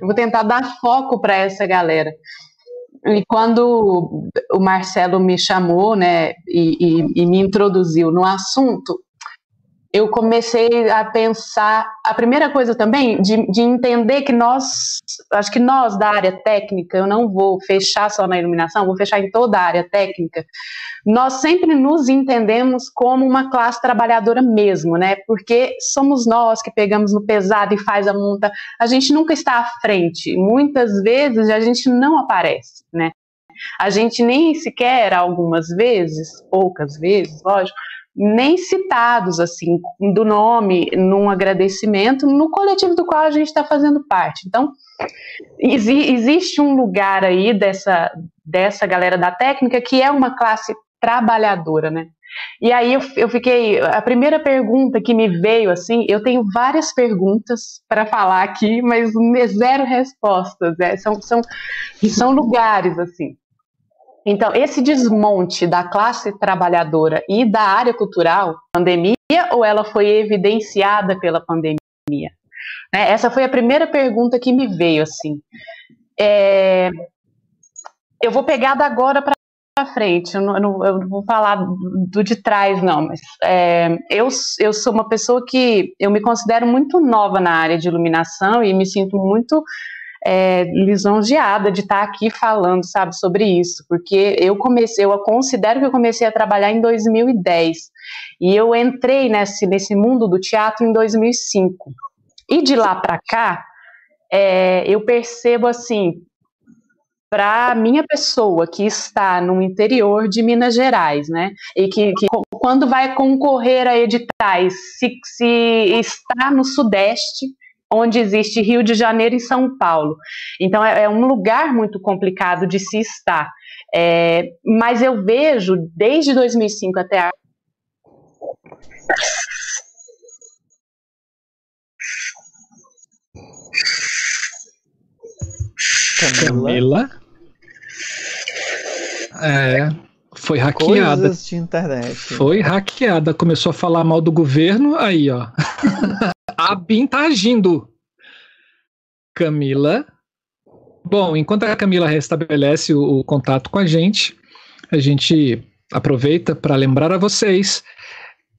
Eu vou tentar dar foco para essa galera. E quando o Marcelo me chamou, né, e, e, e me introduziu no assunto, eu comecei a pensar, a primeira coisa também, de, de, entender que nós, acho que nós da área técnica, eu não vou fechar só na iluminação, vou fechar em toda a área técnica, nós sempre nos entendemos como uma classe trabalhadora mesmo, né? Porque somos nós que pegamos no pesado e faz a monta, a gente nunca está à frente, muitas vezes a gente não aparece, né? A gente nem sequer, algumas vezes, poucas vezes, lógico, nem citados assim do nome num agradecimento no coletivo do qual a gente está fazendo parte. Então exi existe um lugar aí dessa dessa galera da técnica que é uma classe trabalhadora, né? E aí eu, eu fiquei a primeira pergunta que me veio assim, eu tenho várias perguntas para falar aqui, mas zero respostas. Né? São, são, são lugares assim. Então, esse desmonte da classe trabalhadora e da área cultural, pandemia ou ela foi evidenciada pela pandemia? Né? Essa foi a primeira pergunta que me veio, assim. É, eu vou pegar da agora para frente, eu não, eu não, eu não vou falar do de trás, não, mas é, eu, eu sou uma pessoa que eu me considero muito nova na área de iluminação e me sinto muito é, lisonjeada de estar aqui falando, sabe, sobre isso, porque eu comecei, eu considero que eu comecei a trabalhar em 2010 e eu entrei nesse, nesse mundo do teatro em 2005. E de lá para cá, é, eu percebo assim, para minha pessoa que está no interior de Minas Gerais, né, e que, que quando vai concorrer a editais, se, se está no Sudeste, onde existe Rio de Janeiro e São Paulo. Então é, é um lugar muito complicado de se estar. É, mas eu vejo desde 2005 até a Camila. É, foi hackeada. Coisas de internet. Foi hackeada. Começou a falar mal do governo, aí, ó. a BIM tá agindo. Camila. Bom, enquanto a Camila restabelece o, o contato com a gente, a gente aproveita para lembrar a vocês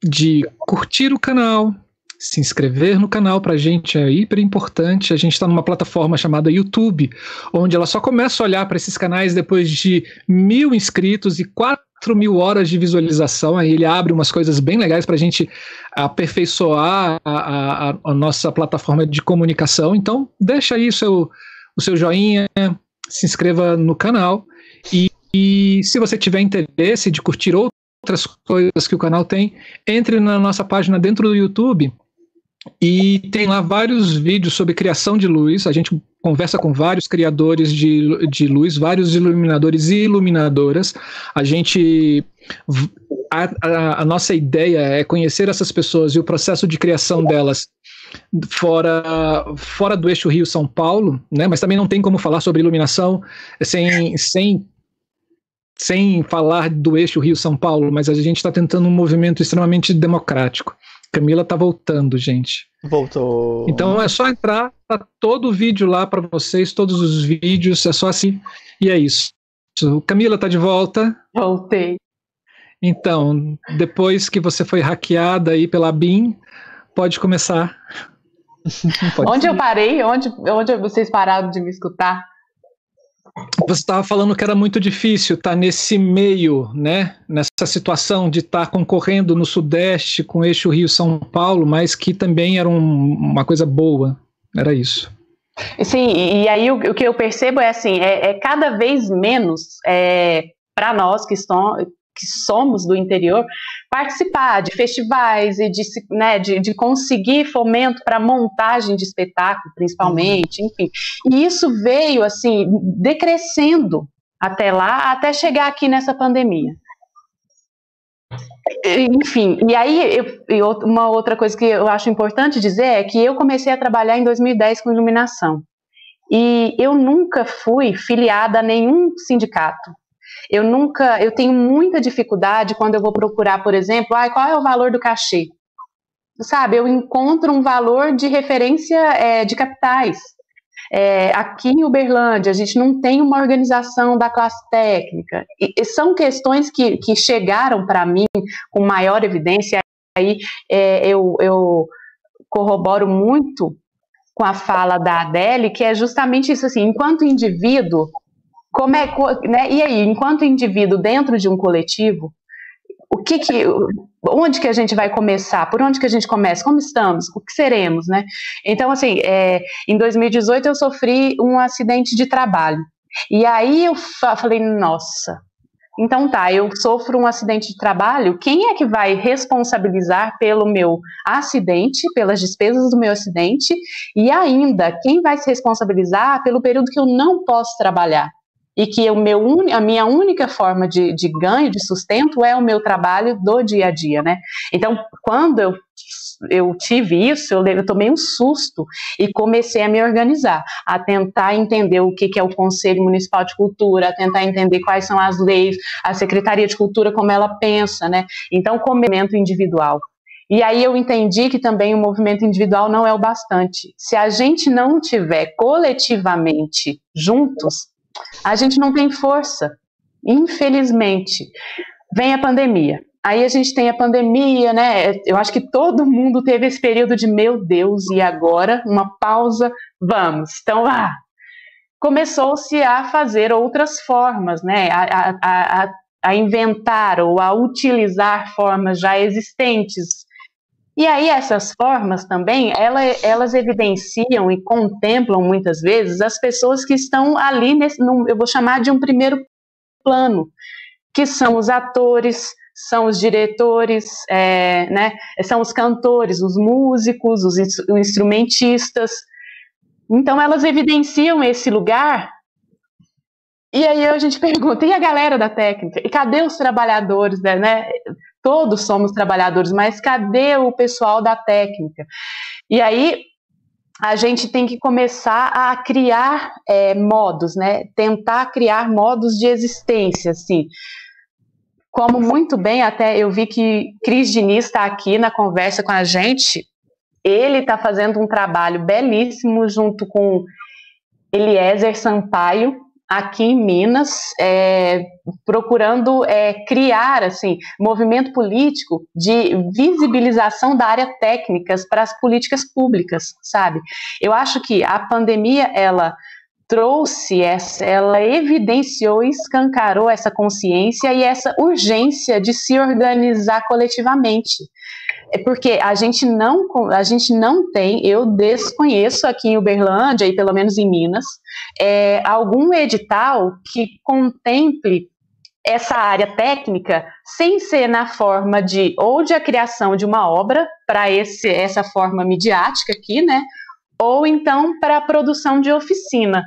de curtir o canal, se inscrever no canal para a gente é hiper importante. A gente está numa plataforma chamada YouTube, onde ela só começa a olhar para esses canais depois de mil inscritos e quatro mil horas de visualização. Aí ele abre umas coisas bem legais para a gente aperfeiçoar a, a, a, nossa plataforma de comunicação. Então, deixa aí o seu, o seu joinha, se inscreva no canal. E, e se você tiver interesse de curtir outras coisas que o canal tem, entre na nossa página dentro do YouTube e tem lá vários vídeos sobre criação de luz. A gente conversa com vários criadores de, de luz, vários iluminadores e iluminadoras. A gente. A, a, a, nossa ideia é conhecer essas pessoas e o processo de criação delas fora, fora do eixo Rio-São Paulo, né? mas também não tem como falar sobre iluminação sem, sem, sem falar do eixo Rio-São Paulo, mas a gente está tentando um movimento extremamente democrático. Camila tá voltando, gente. Voltou. Então é só entrar, tá todo o vídeo lá para vocês, todos os vídeos, é só assim. E é isso. Camila tá de volta. Voltei. Então, depois que você foi hackeada aí pela BIM, pode começar. onde ser. eu parei? Onde, onde vocês pararam de me escutar? Você estava falando que era muito difícil estar tá nesse meio, né? Nessa situação de estar tá concorrendo no Sudeste com eixo Rio-São Paulo, mas que também era um, uma coisa boa. Era isso. Sim, e aí o, o que eu percebo é assim, é, é cada vez menos é, para nós que, estão, que somos do interior, participar de festivais e de, né, de, de conseguir fomento para montagem de espetáculo, principalmente, uhum. enfim. E isso veio, assim, decrescendo até lá, até chegar aqui nessa pandemia. Enfim, e aí eu, uma outra coisa que eu acho importante dizer é que eu comecei a trabalhar em 2010 com iluminação. E eu nunca fui filiada a nenhum sindicato. Eu nunca, eu tenho muita dificuldade quando eu vou procurar, por exemplo, ah, qual é o valor do cachê? Sabe, eu encontro um valor de referência é, de capitais. É, aqui em Uberlândia, a gente não tem uma organização da classe técnica. E, e são questões que, que chegaram para mim com maior evidência. Aí é, eu, eu corroboro muito com a fala da Adele, que é justamente isso assim, enquanto indivíduo, como é, né, e aí, enquanto indivíduo dentro de um coletivo, o que que, onde que a gente vai começar? Por onde que a gente começa? Como estamos? O que seremos, né? Então, assim, é, em 2018 eu sofri um acidente de trabalho. E aí eu falei, nossa, então tá, eu sofro um acidente de trabalho, quem é que vai responsabilizar pelo meu acidente, pelas despesas do meu acidente, e ainda, quem vai se responsabilizar pelo período que eu não posso trabalhar? E que o meu, a minha única forma de, de ganho, de sustento, é o meu trabalho do dia a dia, né? Então, quando eu eu tive isso, eu, eu, tomei um susto e comecei a me organizar, a tentar entender o que, que, é o Conselho Municipal de Cultura, a tentar entender quais são as leis, a Secretaria de Cultura, como ela pensa, né? Então, movimento individual. E aí eu entendi que também o movimento individual não é o bastante. Se a gente não tiver coletivamente juntos, a gente não tem força, infelizmente. Vem a pandemia. Aí a gente tem a pandemia, né? Eu acho que todo mundo teve esse período de meu Deus, e agora? Uma pausa, vamos. Então, ah, começou-se a fazer outras formas, né? A, a, a, a inventar ou a utilizar formas já existentes e aí essas formas também, ela, elas evidenciam e contemplam muitas vezes as pessoas que estão ali, nesse, eu vou chamar de um primeiro plano, que são os atores, são os diretores, é, né, são os cantores, os músicos, os instrumentistas. Então elas evidenciam esse lugar e aí a gente pergunta, e a galera da técnica? E cadê os trabalhadores, né? Todos somos trabalhadores, mas cadê o pessoal da técnica? E aí a gente tem que começar a criar é, modos, né? Tentar criar modos de existência, assim. Como muito bem, até eu vi que Cris Diniz está aqui na conversa com a gente. Ele está fazendo um trabalho belíssimo junto com Eliezer Sampaio, aqui em Minas, é, procurando é, criar assim movimento político de visibilização da área técnicas para as políticas públicas, sabe? Eu acho que a pandemia ela trouxe essa, ela evidenciou escancarou essa consciência e essa urgência de se organizar coletivamente. É porque a gente não, a gente não tem, eu desconheço aqui em Uberlândia e pelo menos em Minas, é, algum edital que contemple essa área técnica sem ser na forma de ou de a criação de uma obra para essa forma midiática aqui, né? Ou então para a produção de oficina.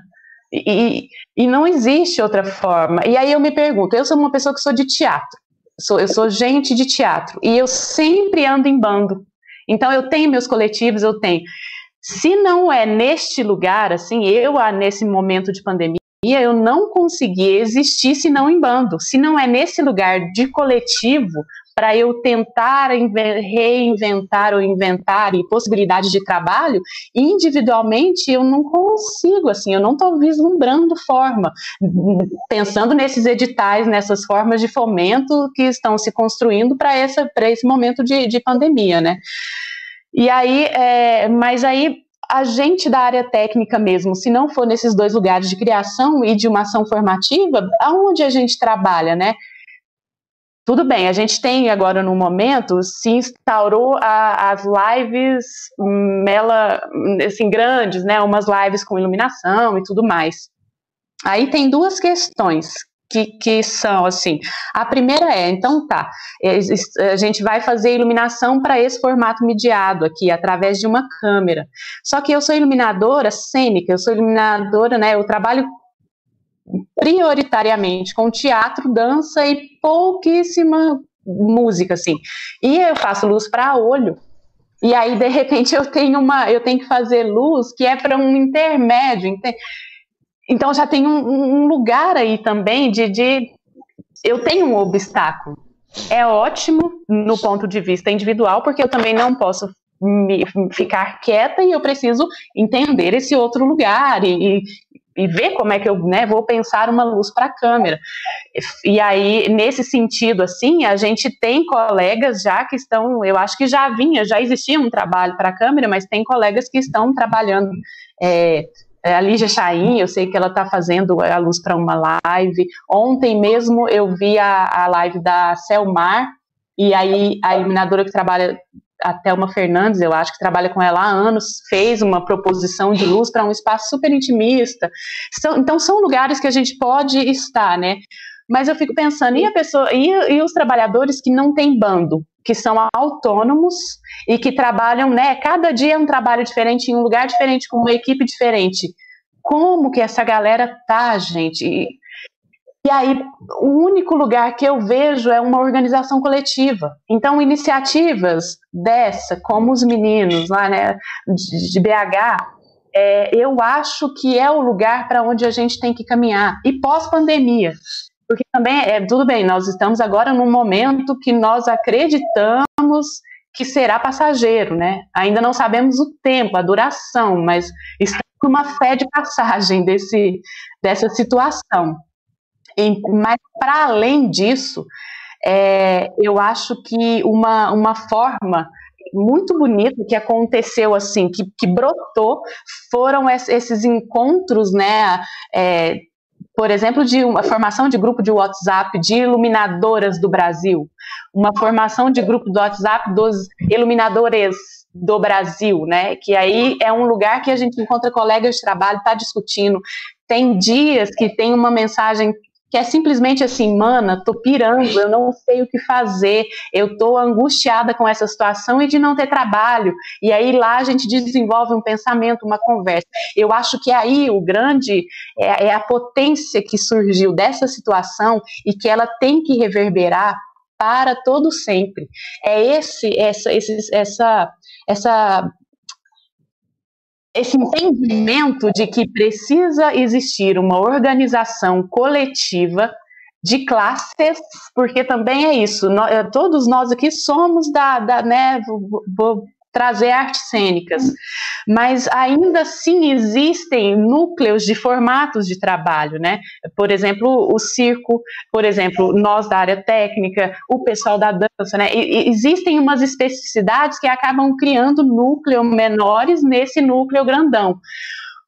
E, e não existe outra forma. E aí eu me pergunto, eu sou uma pessoa que sou de teatro, sou, eu sou gente de teatro, e eu sempre ando em bando. Então eu tenho meus coletivos, eu tenho. Se não é neste lugar, assim, eu nesse momento de pandemia, eu não consegui existir se não em bando. Se não é nesse lugar de coletivo, para eu tentar reinventar ou inventar e possibilidades de trabalho, individualmente eu não consigo, assim, eu não estou vislumbrando forma, pensando nesses editais, nessas formas de fomento que estão se construindo para esse momento de, de pandemia, né? E aí, é, mas aí a gente da área técnica mesmo, se não for nesses dois lugares de criação e de uma ação formativa, aonde a gente trabalha, né? Tudo bem, a gente tem agora no momento, se instaurou a, as lives mela, assim, grandes, né? Umas lives com iluminação e tudo mais. Aí tem duas questões que, que são assim. A primeira é, então tá, é, a gente vai fazer iluminação para esse formato mediado aqui, através de uma câmera. Só que eu sou iluminadora cênica, eu sou iluminadora, né? Eu trabalho prioritariamente com teatro, dança e pouquíssima música, assim. E eu faço luz para olho. E aí, de repente, eu tenho uma, eu tenho que fazer luz que é para um intermédio. Então já tem um, um lugar aí também de, de eu tenho um obstáculo. É ótimo no ponto de vista individual, porque eu também não posso me, ficar quieta e eu preciso entender esse outro lugar e, e ver como é que eu né, vou pensar uma luz para a câmera. E aí, nesse sentido, assim, a gente tem colegas já que estão, eu acho que já vinha, já existia um trabalho para a câmera, mas tem colegas que estão trabalhando é, é, a Lígia Chain, eu sei que ela está fazendo a luz para uma live. Ontem mesmo eu vi a, a live da Selmar, e aí a iluminadora que trabalha, a Thelma Fernandes, eu acho que trabalha com ela há anos, fez uma proposição de luz para um espaço super intimista. São, então são lugares que a gente pode estar, né? Mas eu fico pensando, e a pessoa, e, e os trabalhadores que não têm bando? que são autônomos e que trabalham, né? Cada dia é um trabalho diferente, em um lugar diferente, com uma equipe diferente. Como que essa galera tá, gente? E aí, o único lugar que eu vejo é uma organização coletiva. Então, iniciativas dessa, como os meninos lá, né, de, de BH, é, eu acho que é o lugar para onde a gente tem que caminhar. E pós-pandemia, porque também é tudo bem, nós estamos agora num momento que nós acreditamos que será passageiro, né? Ainda não sabemos o tempo, a duração, mas estamos numa fé de passagem desse, dessa situação. Mas, para além disso, é, eu acho que uma, uma forma muito bonita que aconteceu assim, que, que brotou, foram esses encontros, né, é, por exemplo, de uma formação de grupo de WhatsApp de iluminadoras do Brasil, uma formação de grupo do WhatsApp dos iluminadores do Brasil, né? Que aí é um lugar que a gente encontra colegas de trabalho, está discutindo. Tem dias que tem uma mensagem que é simplesmente assim, mana, tô pirando, eu não sei o que fazer, eu tô angustiada com essa situação e de não ter trabalho. E aí lá a gente desenvolve um pensamento, uma conversa. Eu acho que aí o grande é, é a potência que surgiu dessa situação e que ela tem que reverberar para todo sempre. É esse, essa, esse, essa, essa esse entendimento de que precisa existir uma organização coletiva de classes, porque também é isso, nós, eh, todos nós aqui somos da, da né, vou, trazer artes cênicas, mas ainda assim existem núcleos de formatos de trabalho, né? Por exemplo, o circo, por exemplo, nós da área técnica, o pessoal da dança, né? E, existem umas especificidades que acabam criando núcleos menores nesse núcleo grandão.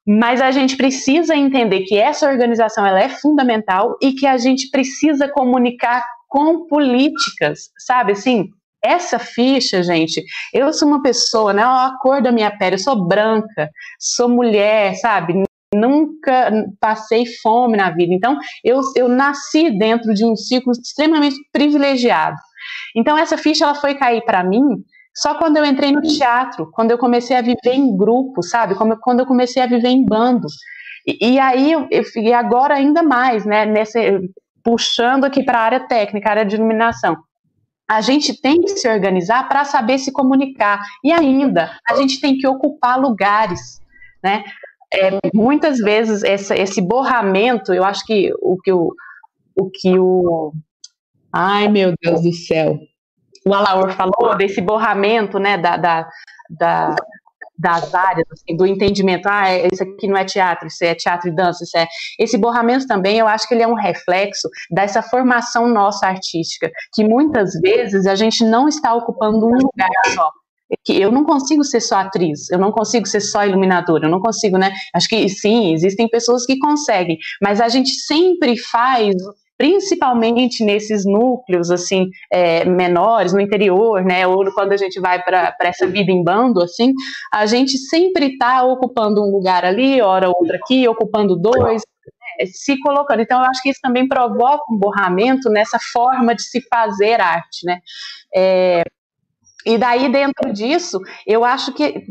Mas a gente precisa entender que essa organização ela é fundamental e que a gente precisa comunicar com políticas, sabe assim? Essa ficha, gente, eu sou uma pessoa, né? A cor da minha pele, eu sou branca, sou mulher, sabe? Nunca passei fome na vida. Então, eu, eu nasci dentro de um ciclo extremamente privilegiado. Então, essa ficha ela foi cair para mim só quando eu entrei no teatro, quando eu comecei a viver em grupo, sabe? Quando eu comecei a viver em bando. E, e aí, eu, e agora ainda mais, né? Nesse, puxando aqui para a área técnica, área de iluminação a gente tem que se organizar para saber se comunicar. E ainda, a gente tem que ocupar lugares, né? É, muitas vezes essa, esse borramento, eu acho que o que o, o que o ai meu Deus do céu, o Alaor falou desse borramento, né, da, da, da das áreas, assim, do entendimento, ah, é, isso aqui não é teatro, isso é teatro e dança, isso é... Esse borramento também, eu acho que ele é um reflexo dessa formação nossa artística, que muitas vezes a gente não está ocupando um lugar só. que eu não consigo ser só atriz, eu não consigo ser só iluminadora, eu não consigo, né? Acho que sim, existem pessoas que conseguem, mas a gente sempre faz principalmente nesses núcleos assim é, menores no interior, né, ou quando a gente vai para essa vida em bando assim, a gente sempre está ocupando um lugar ali, hora outra aqui, ocupando dois, né, se colocando. Então eu acho que isso também provoca um borramento nessa forma de se fazer arte, né? É, e daí, dentro disso, eu acho que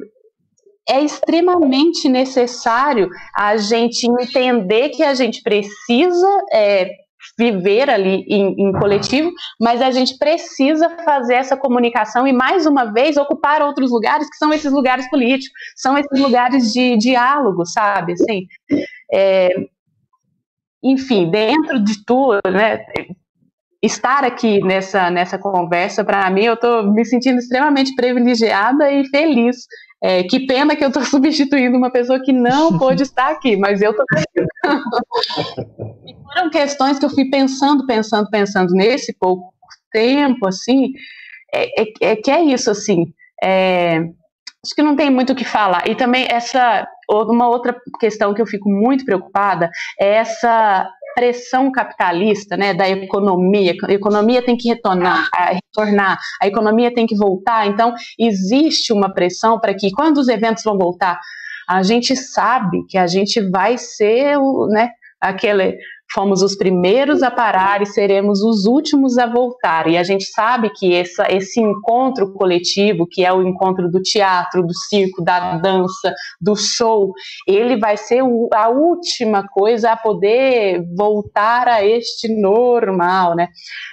é extremamente necessário a gente entender que a gente precisa é, viver ali em, em, coletivo, mas a gente precisa fazer essa comunicação e, mais uma vez, ocupar outros lugares que são esses lugares políticos, são esses lugares de diálogo, sabe? Assim, é, enfim, dentro de tudo, né? estar aqui nessa, nessa conversa, para mim, eu estou me sentindo extremamente privilegiada e feliz. É, que pena que eu estou substituindo uma pessoa que não pôde estar aqui, mas eu estou E foram questões que eu fui pensando, pensando, pensando nesse pouco tempo, assim, é, é, é que é isso, assim, é, acho que não tem muito o que falar. E também essa, uma outra questão que eu fico muito preocupada é essa pressão capitalista, né, da economia, a economia tem que retornar, a, retornar, a economia tem que voltar, então existe uma pressão para que quando os eventos vão voltar, a gente sabe que a gente vai ser o, né, aquele fomos os primeiros a parar e seremos os últimos a voltar. E a gente sabe que essa, esse encontro coletivo, que é o encontro do teatro, do circo, da dança, do show, ele vai ser a última coisa a poder voltar a este normal, né?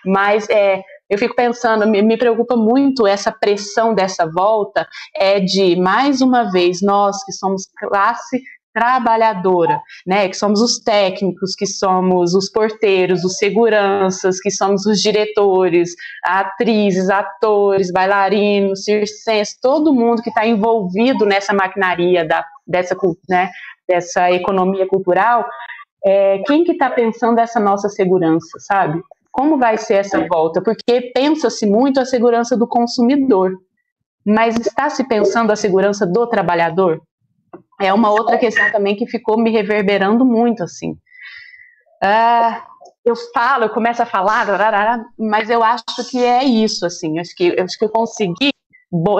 Mas é, eu fico pensando, me, me, preocupa muito essa pressão dessa volta, é de, mais uma vez, nós que somos classe trabalhadora, né, que somos os técnicos, que somos os porteiros, os seguranças, que somos os diretores, atrizes, atores, bailarinos, circenses, todo mundo que está envolvido nessa maquinaria da, dessa, né, dessa economia cultural, é, quem que está pensando essa nossa segurança, sabe? Como vai ser essa volta? Porque pensa-se muito a segurança do consumidor, mas está se pensando a segurança do trabalhador? É uma outra questão também que ficou me reverberando muito, assim. Uh, eu falo, eu começo a falar, mas eu acho que é isso, assim. Acho que, acho que eu consegui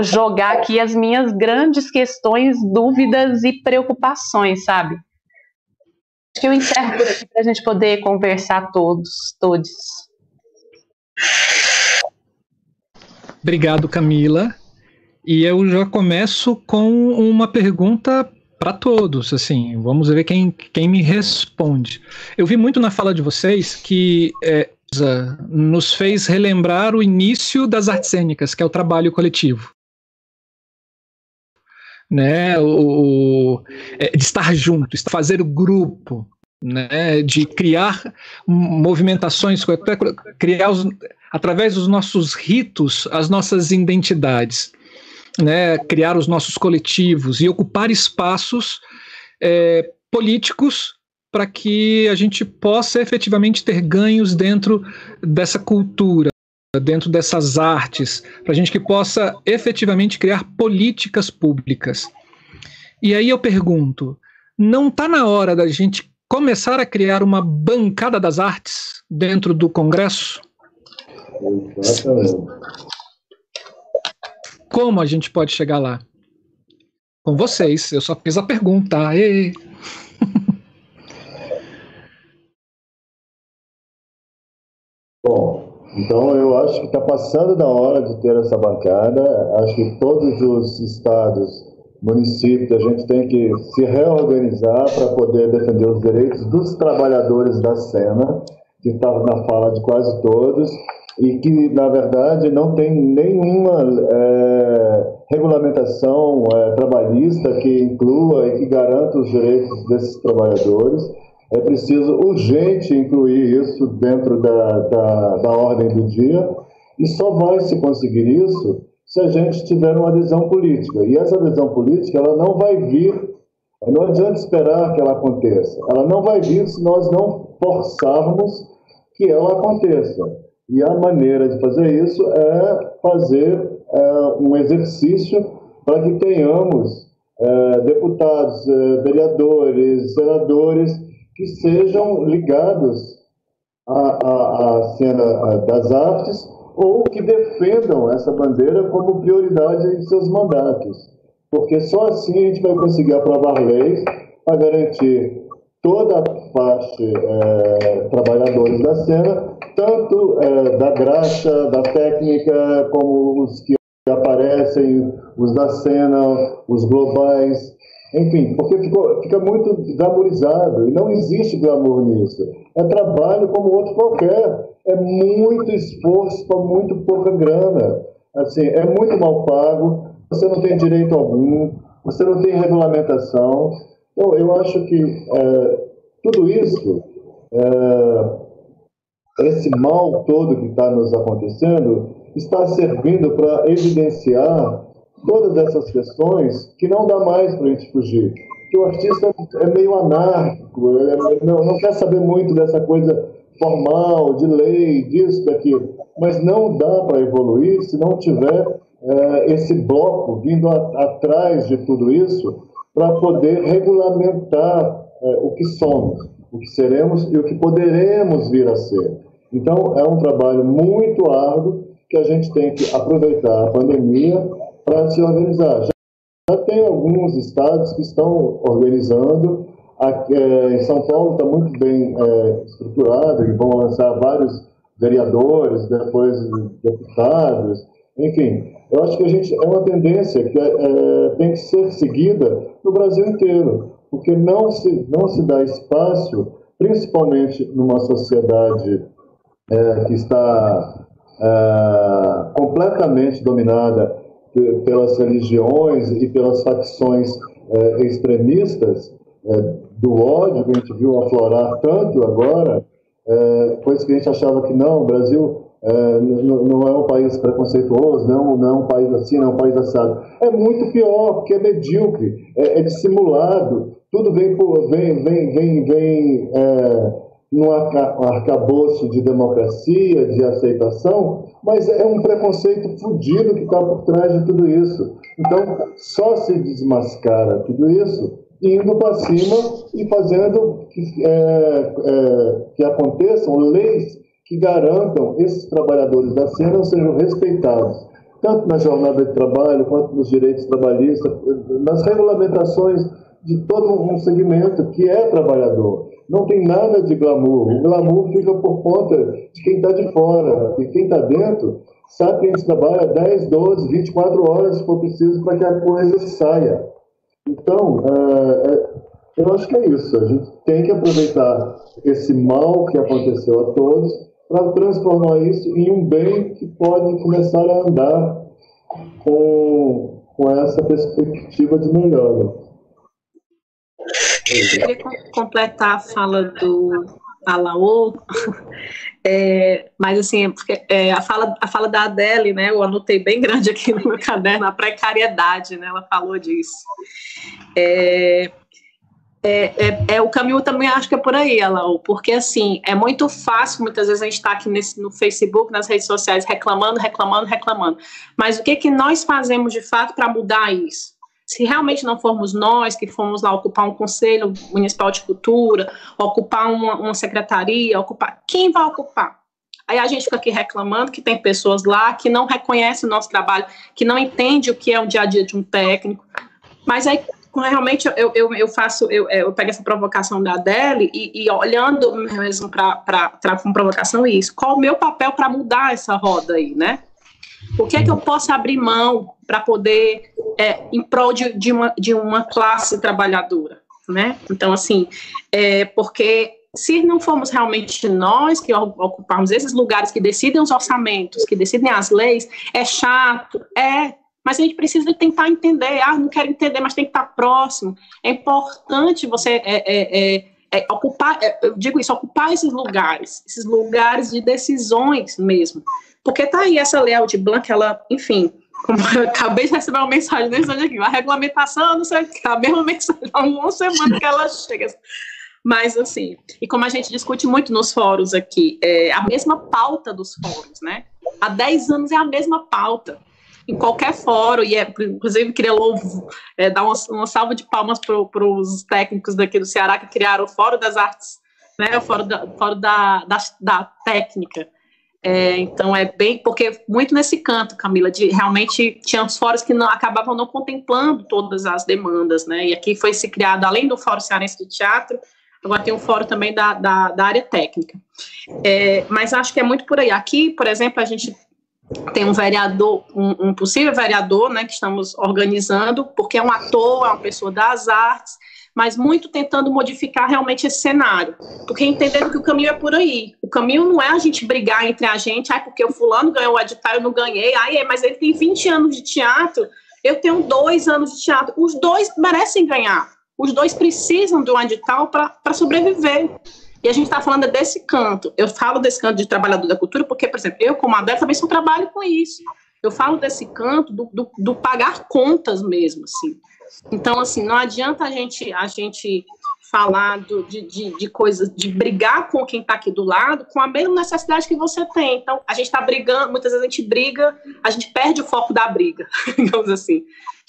jogar aqui as minhas grandes questões, dúvidas e preocupações, sabe? Acho que eu encerro por aqui para a gente poder conversar todos, todos. Obrigado, Camila. E eu já começo com uma pergunta para todos, assim, vamos ver quem, quem me responde. Eu vi muito na fala de vocês que é, nos fez relembrar o início das artes cênicas, que é o trabalho coletivo. Né, o, é, de estar junto, fazer o grupo, né, de criar movimentações, criar os, através dos nossos ritos as nossas identidades né, criar os nossos coletivos e ocupar espaços é, políticos para que a gente possa efetivamente ter ganhos dentro dessa cultura, dentro dessas artes, para a gente que possa efetivamente criar políticas públicas. E aí eu pergunto, não está na hora da gente começar a criar uma bancada das artes dentro do Congresso? Exatamente. Como a gente pode chegar lá? Com vocês. Eu só fiz a pergunta. Aê. Bom, então eu acho que está passando da hora de ter essa bancada. Acho que todos os estados, municípios, a gente tem que se reorganizar para poder defender os direitos dos trabalhadores da cena, que estava na fala de quase todos e que, na verdade, não tem nenhuma é, regulamentação é, trabalhista que inclua e que garanta os direitos desses trabalhadores. É preciso urgente incluir isso dentro da, da, da ordem do dia e só vai se conseguir isso se a gente tiver uma adesão política. E essa adesão política ela não vai vir, não adianta esperar que ela aconteça. Ela não vai vir se nós não forçarmos que ela aconteça. E a maneira de fazer isso é fazer é, um exercício para que tenhamos é, deputados, é, vereadores, senadores que sejam ligados à, à, à cena das artes ou que defendam essa bandeira como prioridade em seus mandatos. Porque só assim a gente vai conseguir aprovar leis para garantir toda a faixa é, trabalhadores da cena, tanto é, da graxa, da técnica, como os que os da cena, os globais, enfim, porque ficou, fica muito glamourizado e não existe glamour nisso. É trabalho como outro qualquer, é muito esforço para muito pouca grana. Assim, é muito mal pago, você não tem direito algum, você não tem regulamentação, então, eu acho que é, tudo isso, é, esse mal todo que está nos acontecendo, está servindo para evidenciar todas essas questões que não dá mais para a gente fugir. Que o artista é meio anárquico, é, não, não quer saber muito dessa coisa formal, de lei, disso, daquilo. Mas não dá para evoluir se não tiver é, esse bloco vindo a, atrás de tudo isso para poder regulamentar é, o que somos, o que seremos e o que poderemos vir a ser. Então, é um trabalho muito árduo que a gente tem que aproveitar a pandemia para se organizar. Já, tem alguns estados que estão organizando. É, em São Paulo está muito bem é, estruturado e vão lançar vários vereadores, depois deputados, enfim, eu acho que a gente é uma tendência que é, tem que ser seguida no Brasil inteiro, porque não se, não se dá espaço, principalmente numa sociedade é, que está é, completamente dominada pelas religiões e pelas facções é, extremistas, é, do ódio que a gente viu aflorar tanto agora, é, coisa que a gente achava que não, o Brasil é, não é um país preconceituoso, não, não é um país assim, não é um país assado. É muito pior, porque é medíocre, é, é dissimulado, tudo vem, por, vem, vem, vem, vem num arcabouço de democracia, de aceitação, mas é um preconceito fudido que está por trás de tudo isso. Então, só se desmascara tudo isso indo para cima e fazendo que, é, é, que aconteçam leis que garantam esses trabalhadores da cena sejam respeitados, tanto na jornada de trabalho, quanto nos direitos trabalhistas, nas regulamentações de todo um segmento que é trabalhador. Não tem nada de glamour. O glamour fica por conta de quem está de fora. E quem está dentro sabe que a gente trabalha 10, 12, 24 horas se for preciso para que a coisa saia. Então, é, é, eu acho que é isso. A gente tem que aproveitar esse mal que aconteceu a todos para transformar isso em um bem que pode começar a andar com, com essa perspectiva de melhora. Eu queria completar a fala do Alaô, é, mas assim, porque, é, a, fala, a fala da Adele, né, eu anotei bem grande aqui no meu caderno, a precariedade, né, ela falou disso. É, é, é, é, o caminho também acho que é por aí, Alaô, porque assim, é muito fácil, muitas vezes a gente está aqui nesse, no Facebook, nas redes sociais, reclamando, reclamando, reclamando. Mas o que, que nós fazemos de fato para mudar isso? Se realmente não formos nós que fomos lá ocupar um conselho municipal de cultura, ocupar uma, uma secretaria, ocupar, quem vai ocupar? Aí a gente fica aqui reclamando que tem pessoas lá que não reconhecem o nosso trabalho, que não entendem o que é o dia a dia de um técnico. Mas aí realmente eu, eu, eu faço, eu, eu pego essa provocação da Adele e, e olhando mesmo para com provocação isso, qual o meu papel para mudar essa roda aí, né? O que é que eu posso abrir mão para poder, é, em prol de, de, uma, de uma classe trabalhadora, né? Então, assim, é, porque se não formos realmente nós que ocuparmos esses lugares que decidem os orçamentos, que decidem as leis, é chato, é, mas a gente precisa tentar entender. Ah, não quero entender, mas tem que estar próximo. É importante você é, é, é, é ocupar, é, eu digo isso, ocupar esses lugares, esses lugares de decisões mesmo. Porque tá aí essa Lei de Blanc, ela, enfim, como eu acabei de receber uma mensagem nesse aqui, a regulamentação, não sei o que, a mesma mensagem, há uma semana que ela chega. Mas, assim, e como a gente discute muito nos fóruns aqui, é a mesma pauta dos fóruns, né? Há 10 anos é a mesma pauta. em qualquer fórum, e é, inclusive queria louvo, é, dar uma, uma, salva de palmas para os técnicos daqui do Ceará que criaram o Fórum das Artes, né, o Fórum da, fórum da, da, da Técnica. É, então é bem, porque muito nesse canto, Camila, de realmente tinha os fóruns que não acabavam não contemplando todas as demandas, né? E aqui foi se criado, além do Fórum Cearense de Teatro, agora tem um fórum também da, da, da área técnica. É, mas acho que é muito por aí. Aqui, por exemplo, a gente tem um vereador, um, um, possível vereador, né, que estamos organizando, porque é um ator, é uma pessoa das artes, mas muito tentando modificar realmente esse cenário, porque entendendo que o caminho é por aí. O caminho não é a gente brigar entre a gente, ai, porque o fulano ganhou o edital, eu não ganhei, ai, é, mas ele tem 20 anos de teatro, eu tenho dois anos de teatro. Os dois merecem ganhar. Os dois precisam de um edital para sobreviver. E a gente está falando desse canto. Eu falo desse canto de trabalhador da cultura porque, por exemplo, eu, como adulta, também só trabalho com isso. Eu falo desse canto do, do, do, pagar contas mesmo, assim. Então, assim, não adianta a gente, a gente falar do, de, de, de coisas, de brigar com quem está aqui do lado, com a mesma necessidade que você tem. Então, a gente está brigando, muitas vezes a gente briga, a gente perde o foco da briga, digamos assim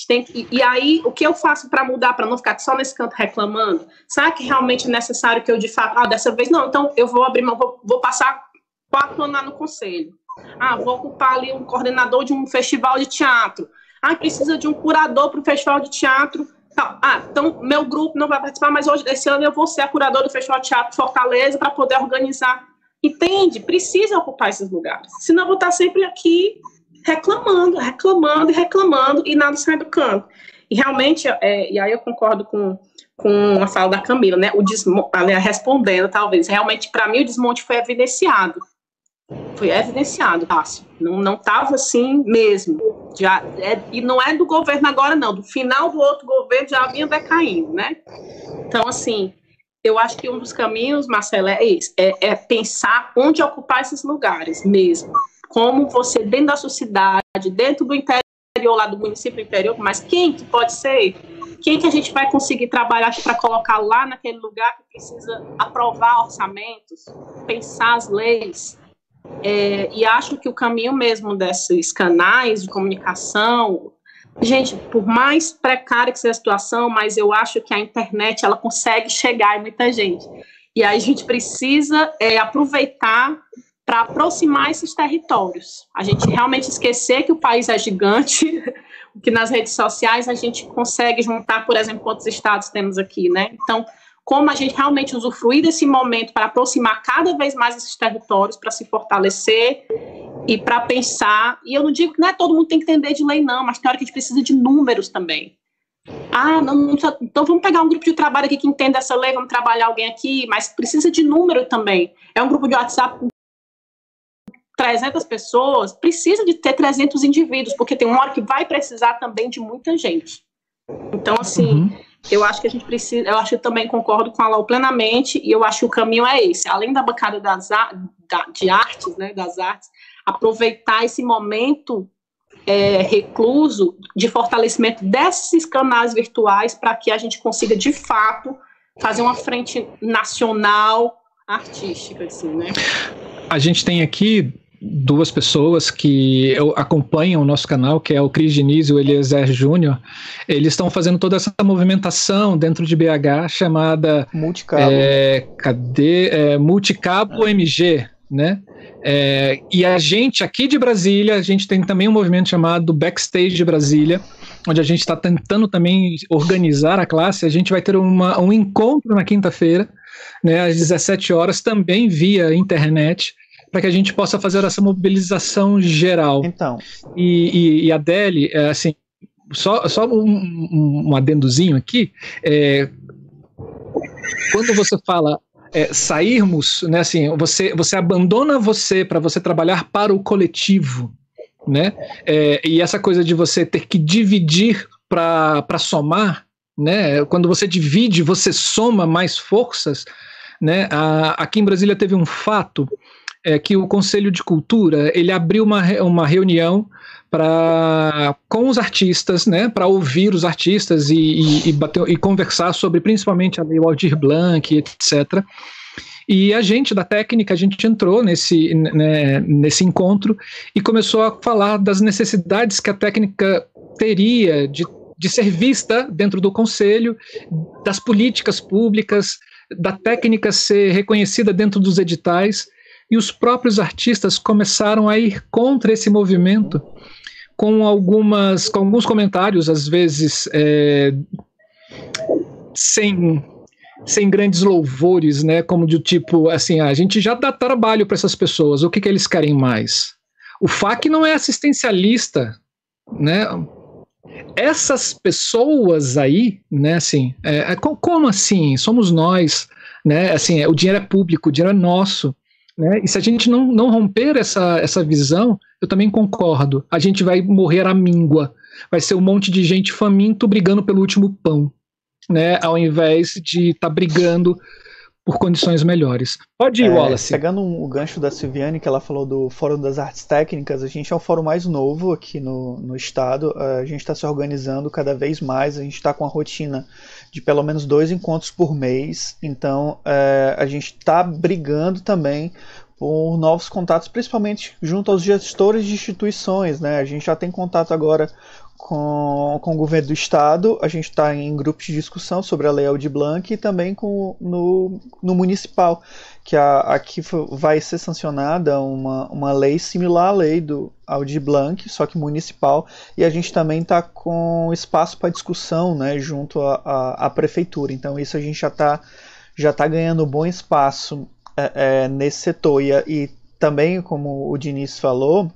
tem que, e aí, o que eu faço para mudar, para não ficar só nesse canto reclamando? Será que realmente é necessário que eu, de fato, ah, dessa vez não, então eu vou abrir, vou, vou passar quatro anos no conselho. Ah, vou ocupar ali um coordenador de um festival de teatro. Ah, precisa de um curador para o festival de teatro. Ah, então meu grupo não vai participar, mas hoje, esse ano, eu vou ser a curadora do Festival de Teatro Fortaleza para poder organizar. Entende? Precisa ocupar esses lugares. Senão eu vou estar sempre aqui reclamando, reclamando e reclamando e nada sai do campo. E realmente, é, e aí eu concordo com, com a fala da Camila, né? O desmonte, respondendo, talvez, realmente, para mim, o desmonte foi evidenciado. Foi evidenciado, fácil. Não não estava assim mesmo. Já é, e não é do governo agora, não. Do final do outro governo já vinha decaindo, né? Então, assim, eu acho que um dos caminhos, Marcela, é esse: é, é pensar onde ocupar esses lugares mesmo como você, dentro da sua cidade, dentro do interior lá do município interior, mas quem que pode ser? Quem que a gente vai conseguir trabalhar para colocar lá naquele lugar que precisa aprovar orçamentos, pensar as leis? É, e acho que o caminho mesmo desses canais de comunicação, gente, por mais precária que seja a situação, mas eu acho que a internet ela consegue chegar em muita gente. E aí a gente precisa é, aproveitar para aproximar esses territórios. A gente realmente esquecer que o país é gigante, que nas redes sociais a gente consegue juntar, por exemplo, quantos estados temos aqui, né? Então, como a gente realmente usufruir desse momento para aproximar cada vez mais esses territórios, para se fortalecer e para pensar. E eu não digo que não é todo mundo tem que entender de lei, não, mas tem hora que a gente precisa de números também. Ah, não, não, então vamos pegar um grupo de trabalho aqui que entenda essa lei, vamos trabalhar alguém aqui, mas precisa de número também. É um grupo de WhatsApp com 300 pessoas, precisa de ter 300 indivíduos, porque tem uma hora que vai precisar também de muita gente. Então, assim, uhum. Eu acho que a gente precisa, eu acho que também concordo com a Lau plenamente, e eu acho que o caminho é esse, além da bancada das, da, de artes, né, das artes, aproveitar esse momento é, recluso de fortalecimento desses canais virtuais para que a gente consiga, de fato, fazer uma frente nacional artística, assim, né? A gente tem aqui duas pessoas que acompanham o nosso canal, que é o Cris Diniz e o Eliezer Júnior, eles estão fazendo toda essa movimentação dentro de BH chamada Multicabo, é, cadê? É, Multicabo. MG, né? É, e a gente aqui de Brasília, a gente tem também um movimento chamado Backstage de Brasília, onde a gente está tentando também organizar a classe. A gente vai ter uma, um encontro na quinta-feira, né, às 17 horas, também via internet, para que a gente possa fazer essa mobilização geral. Então. E, e, e a Deli, é, assim, só, só um, um adendozinho aqui, é, quando você fala é, sairmos, né, assim, você, você abandona você para você trabalhar para o coletivo, né? É, e essa coisa de você ter que dividir para somar, né? Quando você divide, você soma mais forças, né? A, aqui em Brasília teve um fato é que o Conselho de Cultura ele abriu uma, uma reunião para com os artistas, né, para ouvir os artistas e, e, e, bater, e conversar sobre principalmente a Lei Aldir Blanc, etc. E a gente da técnica, a gente entrou nesse, né, nesse encontro e começou a falar das necessidades que a técnica teria de, de ser vista dentro do conselho, das políticas públicas, da técnica ser reconhecida dentro dos editais. E os próprios artistas começaram a ir contra esse movimento com algumas com alguns comentários às vezes é, sem sem grandes louvores, né? Como de tipo, assim, a gente já dá trabalho para essas pessoas. O que, que eles querem mais? O FAC não é assistencialista, né? Essas pessoas aí, né? Assim, é, é, como assim? Somos nós, né? Assim, o dinheiro é público, o dinheiro é nosso. Né? E se a gente não, não romper essa, essa visão, eu também concordo. A gente vai morrer à míngua. Vai ser um monte de gente faminto brigando pelo último pão né, ao invés de estar tá brigando por condições melhores. Pode ir, é, Wallace. Pegando um, o gancho da Silviane, que ela falou do Fórum das Artes Técnicas, a gente é o fórum mais novo aqui no, no estado. A gente está se organizando cada vez mais, a gente está com a rotina de pelo menos dois encontros por mês. Então é, a gente está brigando também por novos contatos, principalmente junto aos gestores de instituições. Né? A gente já tem contato agora com, com o governo do estado, a gente está em grupos de discussão sobre a Lei Aldir Blanc e também com, no, no municipal, que a, aqui vai ser sancionada uma, uma lei similar à lei do Aldir Blanc, só que municipal, e a gente também está com espaço para discussão né, junto à prefeitura. Então isso a gente já está já tá ganhando bom espaço é, é, nesse setor. E, e também, como o Diniz falou,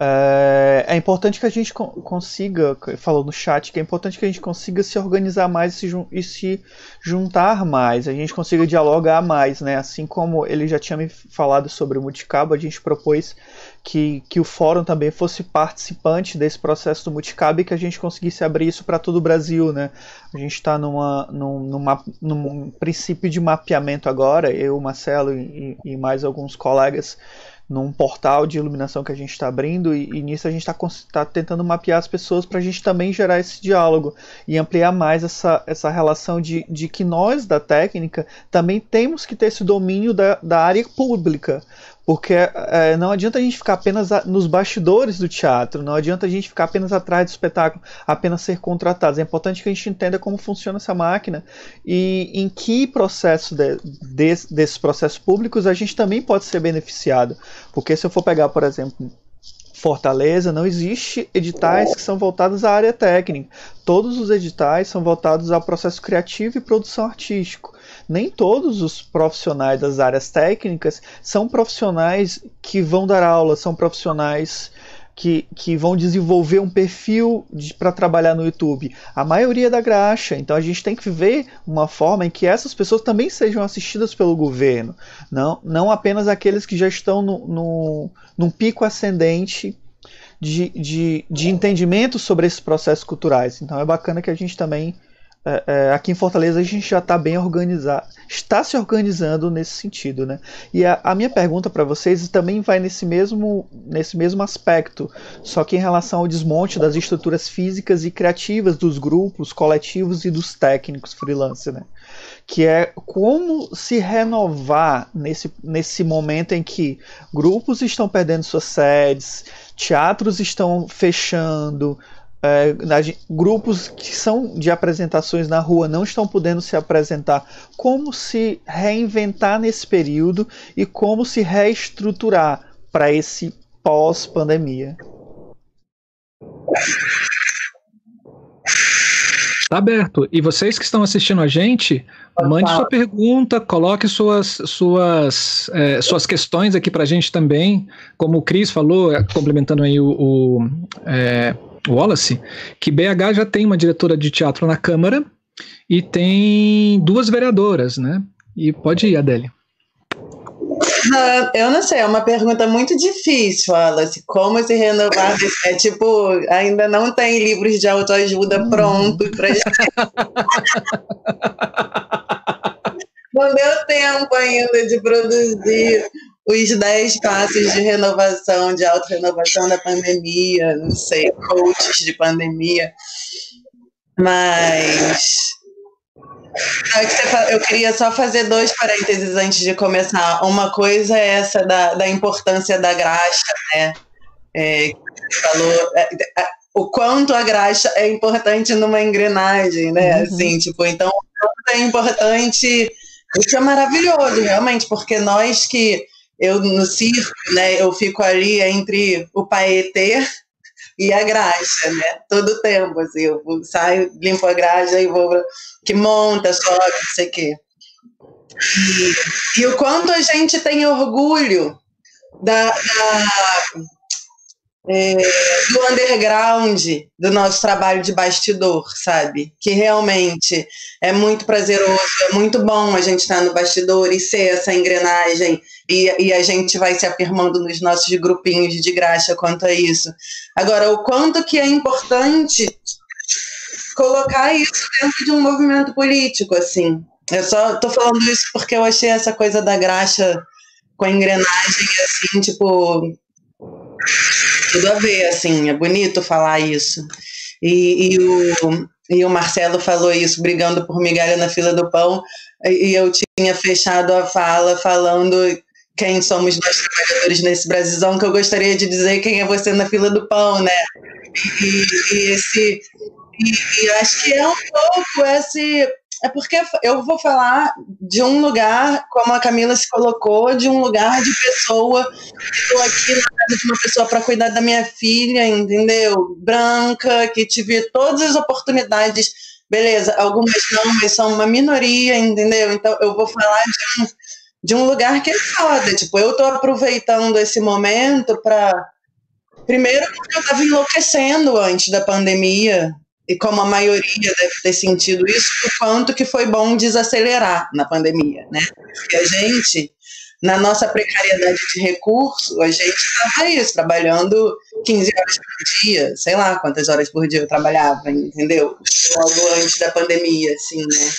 é, é, importante que a gente consiga, falou no chat, que é importante que a gente consiga se organizar mais e se, e se, juntar mais, a gente consiga dialogar mais, né? Assim como ele já tinha me falado sobre o Multicabo, a gente propôs que, que o fórum também fosse participante desse processo do Multicabo e que a gente conseguisse abrir isso para todo o Brasil, né? A gente está numa, numa, num princípio de mapeamento agora, eu, Marcelo e, e mais alguns colegas num portal de iluminação que a gente está abrindo e, e, nisso a gente está tá tentando mapear as pessoas para a gente também gerar esse diálogo e ampliar mais essa, essa relação de, de que nós da técnica também temos que ter esse domínio da, da área pública porque é, não adianta a gente ficar apenas a, nos bastidores do teatro, não adianta a gente ficar apenas atrás do espetáculo, apenas ser contratados. É importante que a gente entenda como funciona essa máquina e em que processo de, de, desses processos públicos a gente também pode ser beneficiado. Porque se eu for pegar, por exemplo, Fortaleza, não existe editais que são voltados à área técnica. Todos os editais são voltados ao processo criativo e produção artístico nem todos os profissionais das áreas técnicas são profissionais que vão dar aula, são profissionais que, que vão desenvolver um perfil para trabalhar no YouTube. A maioria é da graxa. Então a gente tem que ver uma forma em que essas pessoas também sejam assistidas pelo governo. Não, não apenas aqueles que já estão no, no, num pico ascendente de, de, de entendimento sobre esses processos culturais. Então é bacana que a gente também é, é, aqui em Fortaleza a gente já está bem organizado, está se organizando nesse sentido, né? E a, a minha pergunta para vocês também vai nesse mesmo, nesse mesmo aspecto, só que em relação ao desmonte das estruturas físicas e criativas dos grupos, coletivos e dos técnicos freelance, né? Que é como se renovar nesse, nesse momento em que grupos estão perdendo suas sedes, teatros estão fechando, é, grupos que são de apresentações na rua não estão podendo se apresentar, como se reinventar nesse período e como se reestruturar para esse pós-pandemia. Está aberto. E vocês que estão assistindo a gente, mande sua pergunta, coloque suas, suas, é, suas questões aqui para a gente também. Como o Cris falou, é, complementando aí o, o é, Wallace, que BH já tem uma diretora de teatro na Câmara e tem duas vereadoras, né? E pode ir, Adélia. Uh, eu não sei, é uma pergunta muito difícil, Wallace. Como se renovar? É tipo, ainda não tem livros de autoajuda hum. prontos para No meu tempo ainda de produzir os 10 passos de renovação, de auto-renovação da pandemia, não sei, coaches de pandemia. Mas eu queria só fazer dois parênteses antes de começar. Uma coisa é essa da, da importância da graxa, né? É, falou é, é, o quanto a graxa é importante numa engrenagem, né? Uhum. Assim, tipo, então é importante. Isso é maravilhoso, realmente, porque nós que eu no circo, né, eu fico ali entre o paetê e a graxa, né? Todo tempo, assim, eu saio, limpo a graxa e vou que monta, sobe, não sei o quê. E, e, o quanto a gente tem orgulho da, da é, do underground do nosso trabalho de bastidor, sabe? Que realmente é muito prazeroso, é muito bom a gente estar no bastidor e ser essa engrenagem e, e a gente vai se afirmando nos nossos grupinhos de graxa quanto a isso. Agora, o quanto que é importante colocar isso dentro de um movimento político, assim. Eu só tô falando isso porque eu achei essa coisa da graxa com a engrenagem, assim, tipo, tudo a ver, assim, é bonito falar isso. E, e, o, e o Marcelo falou isso, brigando por migalha na fila do pão, e eu tinha fechado a fala falando quem somos nós trabalhadores nesse Brasilzão, que eu gostaria de dizer quem é você na fila do pão, né? E, e esse. E, e acho que é um pouco esse é porque eu vou falar de um lugar, como a Camila se colocou, de um lugar de pessoa. Estou aqui na casa de uma pessoa para cuidar da minha filha, entendeu? Branca, que tive todas as oportunidades. Beleza, algumas não, mas são uma minoria, entendeu? Então eu vou falar de um, de um lugar que é foda. Tipo, eu estou aproveitando esse momento para. Primeiro, porque eu estava enlouquecendo antes da pandemia, e como a maioria deve ter sentido isso, o quanto que foi bom desacelerar na pandemia, né? Porque a gente, na nossa precariedade de recurso, a gente estava isso, trabalhando 15 horas por dia, sei lá quantas horas por dia eu trabalhava, entendeu? Logo antes da pandemia, assim, né?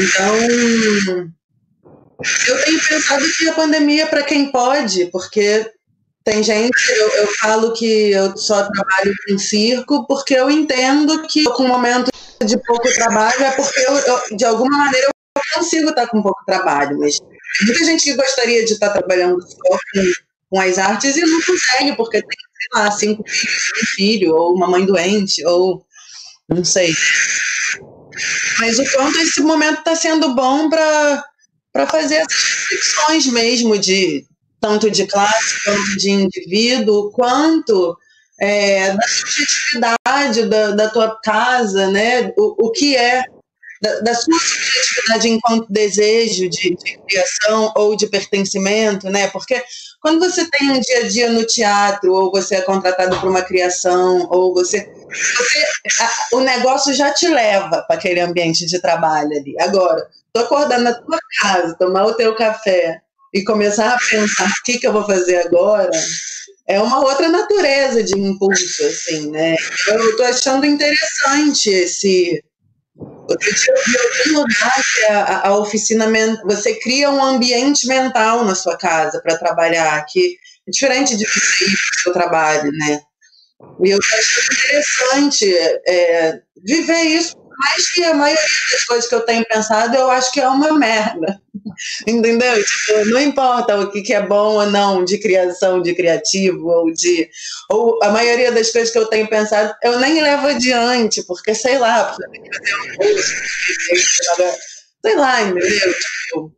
Então, eu tenho pensado que a pandemia, para quem pode, porque tem gente, eu, eu, falo que eu só trabalho com circo porque eu entendo que com um momento de pouco trabalho é porque eu, eu, de alguma maneira eu consigo estar com pouco trabalho, mas muita gente gostaria de estar trabalhando só com, com as artes e não consegue porque tem, sei lá, cinco filhos, um filho, ou uma mãe doente, ou não sei. Mas o quanto esse momento está sendo bom para fazer essas reflexões mesmo de tanto de classe quanto de indivíduo, quanto é, da subjetividade da, da, tua casa, né? O, o que é da, da, sua subjetividade enquanto desejo de, de, criação ou de pertencimento, né? Porque quando você tem um dia a dia no teatro, ou você é contratado para uma criação, ou você, você a, o negócio já te leva para aquele ambiente de trabalho ali. Agora, tô acordando na tua casa, tomar o teu café, e começar a pensar o que, que eu vou fazer agora, é uma outra natureza de impulso, assim, né? Eu estou achando interessante esse. Outro dia eu vi algum lugar que a, a oficina. Você cria um ambiente mental na sua casa para trabalhar, que é diferente de você ir para o seu trabalho, né? E eu acho interessante é, viver isso mais que a maioria das coisas que eu tenho pensado, eu acho que é uma merda. Entendeu? Tipo, não importa o que, que é bom ou não de criação, de criativo, ou de. Ou a maioria das coisas que eu tenho pensado, eu nem levo adiante, porque sei lá, porque eu tenho um curso, sei lá, entendeu? Tipo,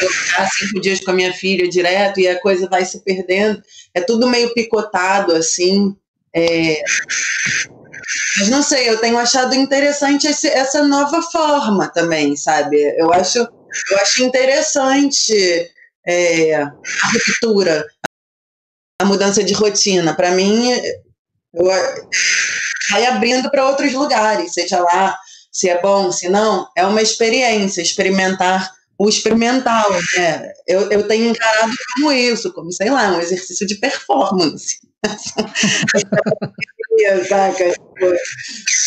eu ficar cinco dias com a minha filha direto e a coisa vai se perdendo. É tudo meio picotado, assim. É, mas não sei, eu tenho achado interessante esse, essa nova forma também, sabe? Eu acho, eu acho interessante é, a ruptura, a mudança de rotina. Para mim, eu, vai abrindo para outros lugares, seja lá se é bom, se não, é uma experiência, experimentar o experimental, né? Eu, eu tenho encarado como isso, como, sei lá, um exercício de performance. saca? Tipo,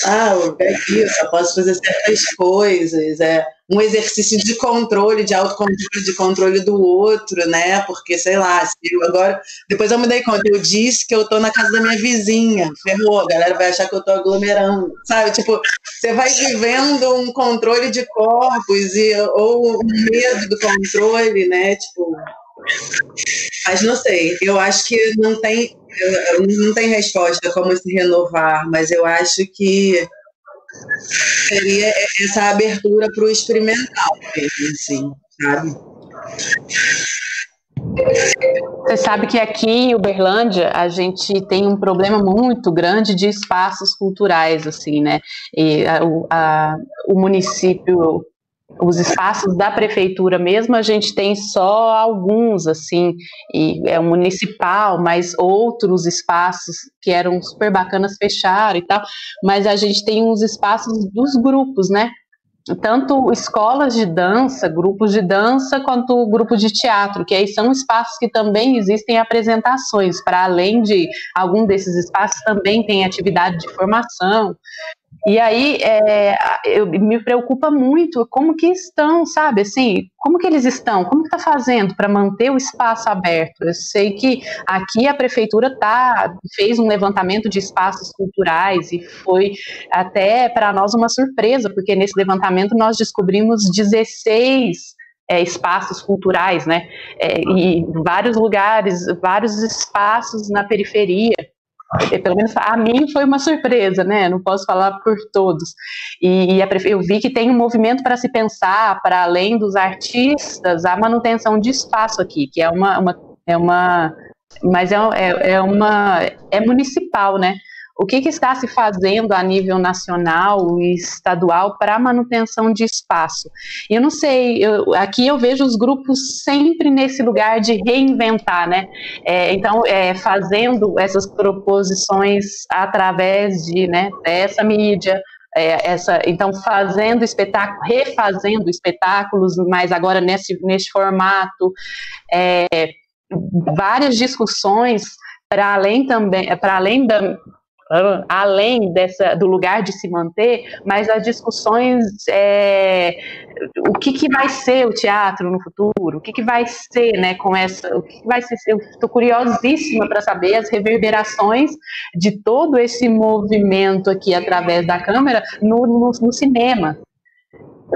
ah, é isso, eu posso fazer certas coisas, é um exercício de controle, de autocontrole, de controle do outro, né? Porque, sei lá, se eu agora. Depois eu me dei conta, eu disse que eu tô na casa da minha vizinha, ferrou, a galera vai achar que eu tô aglomerando, sabe? Tipo, você vai vivendo um controle de corpos e, ou um medo do controle, né? Tipo, mas não sei, eu acho que não tem, não tem resposta como se renovar, mas eu acho que seria essa abertura para o experimental mesmo, assim, sabe? Você sabe que aqui em Uberlândia a gente tem um problema muito grande de espaços culturais, assim, né? E a, a, o município, os espaços da prefeitura mesmo, a gente tem só alguns, assim, e é municipal, mas outros espaços que eram super bacanas fecharam e tal, mas a gente tem uns espaços dos grupos, né? tanto escolas de dança, grupos de dança, quanto grupo de teatro, que aí são espaços que também existem apresentações, para além de algum desses espaços também tem atividade de formação. E aí é, eu, me preocupa muito como que estão, sabe, assim, como que eles estão, como que está fazendo para manter o espaço aberto? Eu sei que aqui a prefeitura tá, fez um levantamento de espaços culturais e foi até para nós uma surpresa, porque nesse levantamento nós descobrimos 16 é, espaços culturais, né? É, e vários lugares, vários espaços na periferia. É, pelo menos a mim foi uma surpresa, né? Não posso falar por todos. E, e a, eu vi que tem um movimento para se pensar, para além dos artistas, a manutenção de espaço aqui, que é uma, uma é uma mas é, é, é uma é municipal, né? O que, que, está se fazendo a nível nacional e estadual para manutenção de espaço. Eu não sei, eu, aqui eu vejo os grupos sempre nesse lugar de reinventar, né? É, então, é, fazendo essas proposições através de, né, dessa mídia, é, essa, então fazendo espetáculo, refazendo espetáculos, mas agora nesse, nesse formato, é, várias discussões para além também, para além da, além dessa, do lugar de se manter, mas as discussões, é, o que, que vai ser o teatro no futuro, o que, que vai ser, né, com essa, o que, que vai ser, eu estou curiosíssima para saber as reverberações de todo esse movimento aqui através da câmera no, no, no cinema,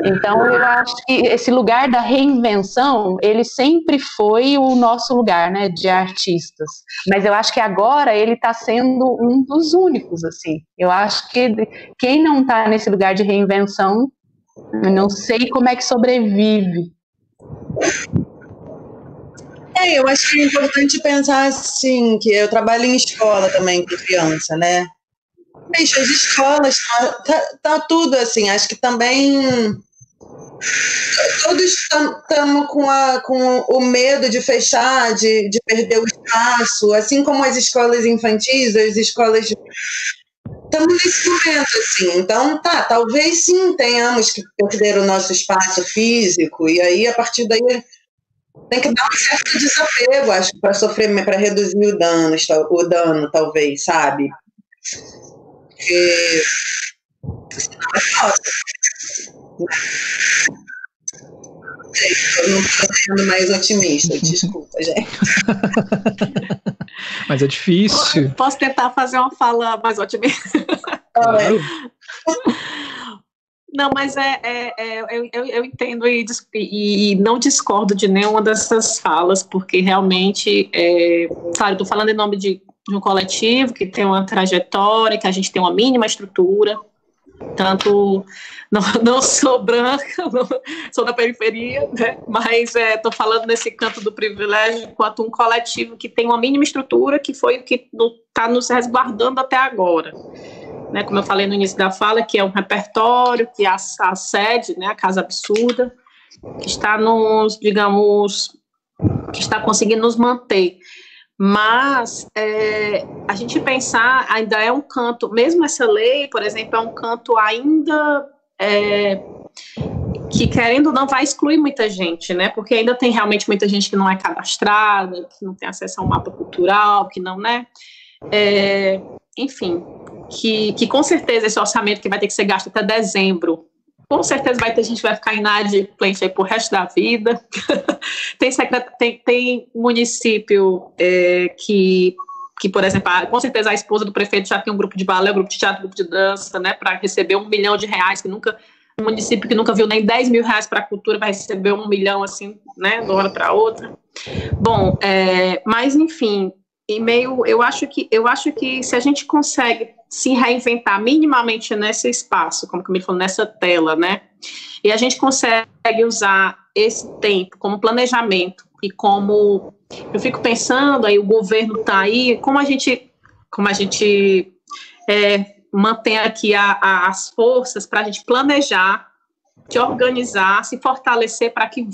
então, eu acho que esse lugar da reinvenção, ele sempre foi o nosso lugar, né, de artistas. Mas eu acho que agora ele está sendo um dos únicos, assim. Eu acho que quem não está nesse lugar de reinvenção, eu não sei como é que sobrevive. É, eu acho que é importante pensar assim, que eu trabalho em escola também com criança, né? As escolas, tá, tá, tudo assim, acho que também todos estamos com, com o medo de fechar, de, de perder o espaço, assim como as escolas infantis, as escolas estamos nesse momento, assim. Então, tá, talvez sim tenhamos que perder o nosso espaço físico, e aí, a partir daí, tem que dar um certo desapego, acho, para sofrer, para reduzir o dano, o dano, talvez, sabe? Porque é. Eu não estou sendo mais otimista, desculpa, gente. Mas é difícil. Posso tentar fazer uma fala mais otimista? Claro. Não, mas é, é, é eu, eu, eu, entendo e, e, não discordo de nenhuma dessas falas, porque realmente, é, claro, estou falando em nome de, de um coletivo que tem uma trajetória, que a gente tem uma mínima estrutura, tanto não, não sou branca, não, sou da periferia, né? mas estou é, falando nesse canto do privilégio enquanto um coletivo que tem uma mínima estrutura que foi o que está nos resguardando até agora. Né? Como eu falei no início da fala, que é um repertório, que é a, a sede, né? a Casa Absurda, que está nos, digamos, que está conseguindo nos manter. Mas é, a gente pensar ainda é um canto, mesmo essa lei, por exemplo, é um canto ainda é, que querendo ou não vai excluir muita gente, né? Porque ainda tem realmente muita gente que não é cadastrada, que não tem acesso ao mapa cultural, que não, né? É, enfim, que, que com certeza esse orçamento que vai ter que ser gasto até dezembro com certeza vai ter gente que vai ficar inadimplente aí pro resto da vida. tem, secret... tem, tem município é, que que, por exemplo, a, com certeza a esposa do prefeito já tem um grupo de balé, um grupo de teatro, um grupo de dança, né, para receber um milhão de reais, que nunca, um município que nunca viu nem 10 mil reais para a cultura vai receber um milhão, assim, né, de uma hora para outra. Bom, é, mas, enfim, e meio, eu acho que, eu acho que se a gente consegue se reinventar minimamente nesse espaço, como que me falou, nessa tela, né, e a gente consegue usar esse tempo como planejamento e como eu fico pensando aí o governo está aí como a gente como a gente é, mantém aqui a, a, as forças para a gente planejar se organizar se fortalecer para que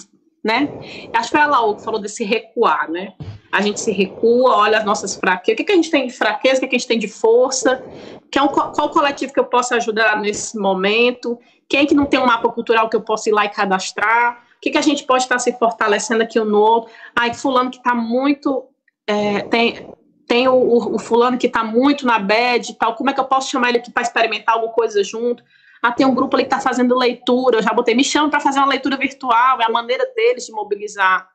né? Acho que foi a Laú que falou desse recuar né? A gente se recua olha as nossas fraquezas. O que, que a gente tem de fraqueza? O que, que a gente tem de força? Que é um, qual coletivo que eu posso ajudar nesse momento? Quem que não tem um mapa cultural que eu possa ir lá e cadastrar? O que, que a gente pode estar se fortalecendo aqui um no outro? Ai, fulano que está muito. É, tem tem o, o, o, fulano que está muito na bed e tal, como é que eu posso chamar ele aqui para experimentar alguma coisa junto? Ah, tem um grupo ali que está fazendo leitura, eu já botei, me chama para fazer uma leitura virtual, é a maneira deles de mobilizar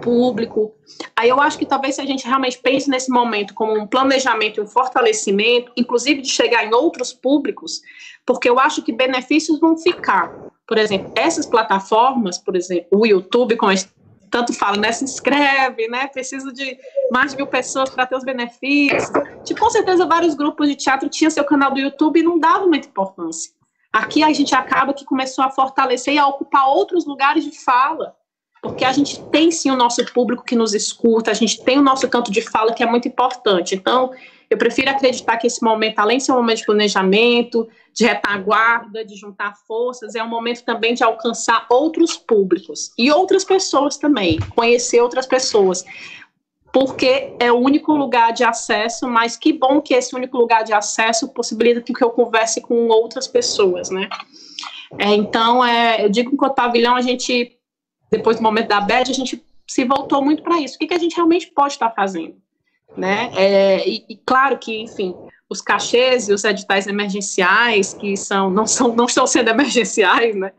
público. Aí eu acho que talvez se a gente realmente pense nesse momento como um planejamento um fortalecimento, inclusive de chegar em outros públicos, porque eu acho que benefícios vão ficar. Por exemplo, essas plataformas, por exemplo, o YouTube, como a gente tanto fala, né? Se inscreve, né? Preciso de mais de mil pessoas para ter os benefícios. Tipo, com certeza vários grupos de teatro tinham seu canal do YouTube e não davam muita importância. Aqui a gente acaba que começou a fortalecer e a ocupar outros lugares de fala porque a gente tem sim o nosso público que nos escuta, a gente tem o nosso canto de fala que é muito importante. Então, eu prefiro acreditar que esse momento, além de ser um momento de planejamento, de retaguarda, de juntar forças, é um momento também de alcançar outros públicos e outras pessoas também, conhecer outras pessoas. Porque é o único lugar de acesso, mas que bom que esse único lugar de acesso possibilita que eu converse com outras pessoas, né? É, então, é, eu digo que o Pavilhão a gente depois do momento da BED, a gente se voltou muito para isso. O que, que a gente realmente pode estar fazendo? Né? É, e, e, claro que, enfim, os cachês e os editais emergenciais, que são, não, são, não estão sendo emergenciais, né?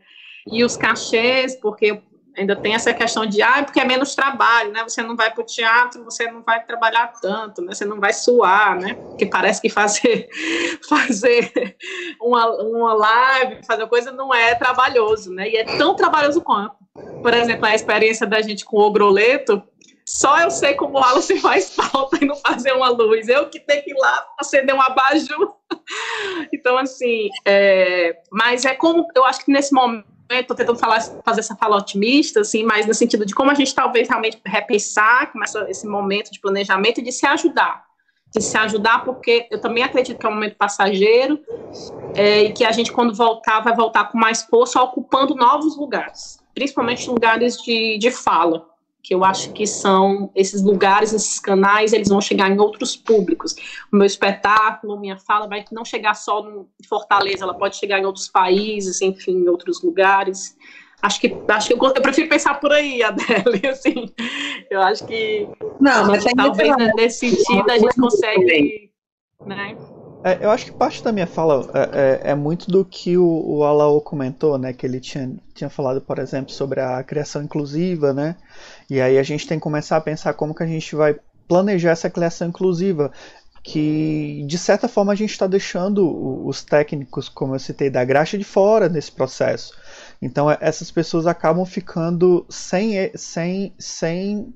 e os cachês, porque ainda tem essa questão de, ah, porque é menos trabalho, né? Você não vai para o teatro, você não vai trabalhar tanto, né? Você não vai suar, né? Porque parece que fazer, fazer uma, uma live, fazer coisa não é trabalhoso, né? E é tão trabalhoso quanto. Por exemplo, a experiência da gente com o Ogroleto, só eu sei como o Wallace faz falta e não fazer uma luz. Eu que tenho que ir lá acender um abajur. Então, assim, é, mas é como, eu acho que nesse momento, estou tentando falar, fazer essa fala otimista, assim, mas no sentido de como a gente talvez realmente repensar esse momento de planejamento e de se ajudar. De se ajudar, porque eu também acredito que é um momento passageiro é, e que a gente, quando voltar, vai voltar com mais força, ocupando novos lugares principalmente lugares de, de fala, que eu acho que são esses lugares, esses canais, eles vão chegar em outros públicos. O meu espetáculo, minha fala vai não chegar só em Fortaleza, ela pode chegar em outros países, enfim, em outros lugares. Acho que acho que eu, eu prefiro pensar por aí, Adele, assim. Eu acho que não, mas talvez nesse sentido a gente consegue, né? É, eu acho que parte da minha fala é, é, é muito do que o, o comentou, né? Que ele tinha, tinha falado, por exemplo, sobre a criação inclusiva, né? E aí a gente tem que começar a pensar como que a gente vai planejar essa criação inclusiva, que de certa forma a gente está deixando os técnicos, como eu citei, da graxa de fora nesse processo. Então é, essas pessoas acabam ficando sem, sem, sem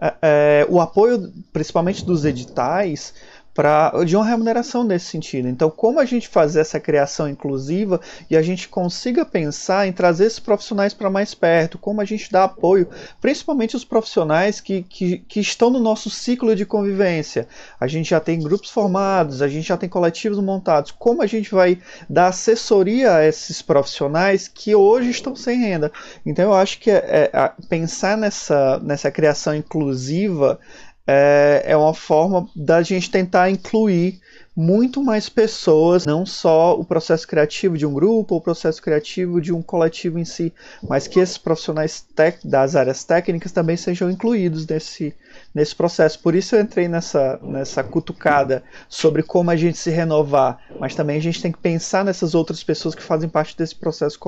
é, é, o apoio, principalmente dos editais, pra, de uma remuneração nesse sentido. Então, como a gente fazer essa criação inclusiva e a gente consiga pensar em trazer esses profissionais para mais perto, como a gente dá apoio, principalmente os profissionais que, que, que estão no nosso ciclo de convivência. A gente já tem grupos formados, a gente já tem coletivos montados. Como a gente vai dar assessoria a esses profissionais que hoje estão sem renda? Então, eu acho que é, é, pensar nessa, nessa criação inclusiva é, é uma forma da gente tentar incluir muito mais pessoas, não só o processo criativo de um grupo ou o processo criativo de um coletivo em si, mas que esses profissionais das áreas técnicas também sejam incluídos nesse, nesse processo. Por isso eu entrei nessa, nessa cutucada sobre como a gente se renovar, mas também a gente tem que pensar nessas outras pessoas que fazem parte desse processo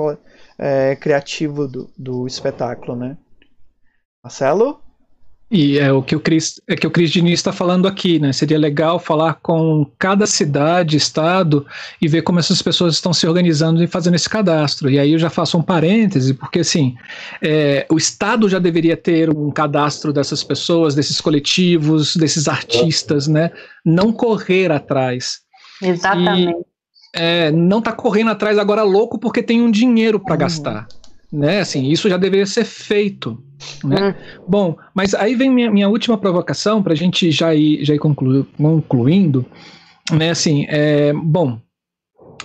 é, criativo do, do espetáculo, né? Marcelo? E é o que o Cris, é que o Cris Diniz está falando aqui, né? Seria legal falar com cada cidade, estado e ver como essas pessoas estão se organizando e fazendo esse cadastro. E aí eu já faço um parêntese, porque assim, é, o estado já deveria ter um cadastro dessas pessoas, desses coletivos, desses artistas, né? Não correr atrás. Exatamente. E, é, não tá correndo atrás agora louco porque tem um dinheiro para uhum. gastar. Né? Assim, isso já deveria ser feito. Né? Uhum. Bom, mas aí vem minha, minha última provocação para a gente já ir, já ir conclu, concluindo. Né? Assim, é, bom,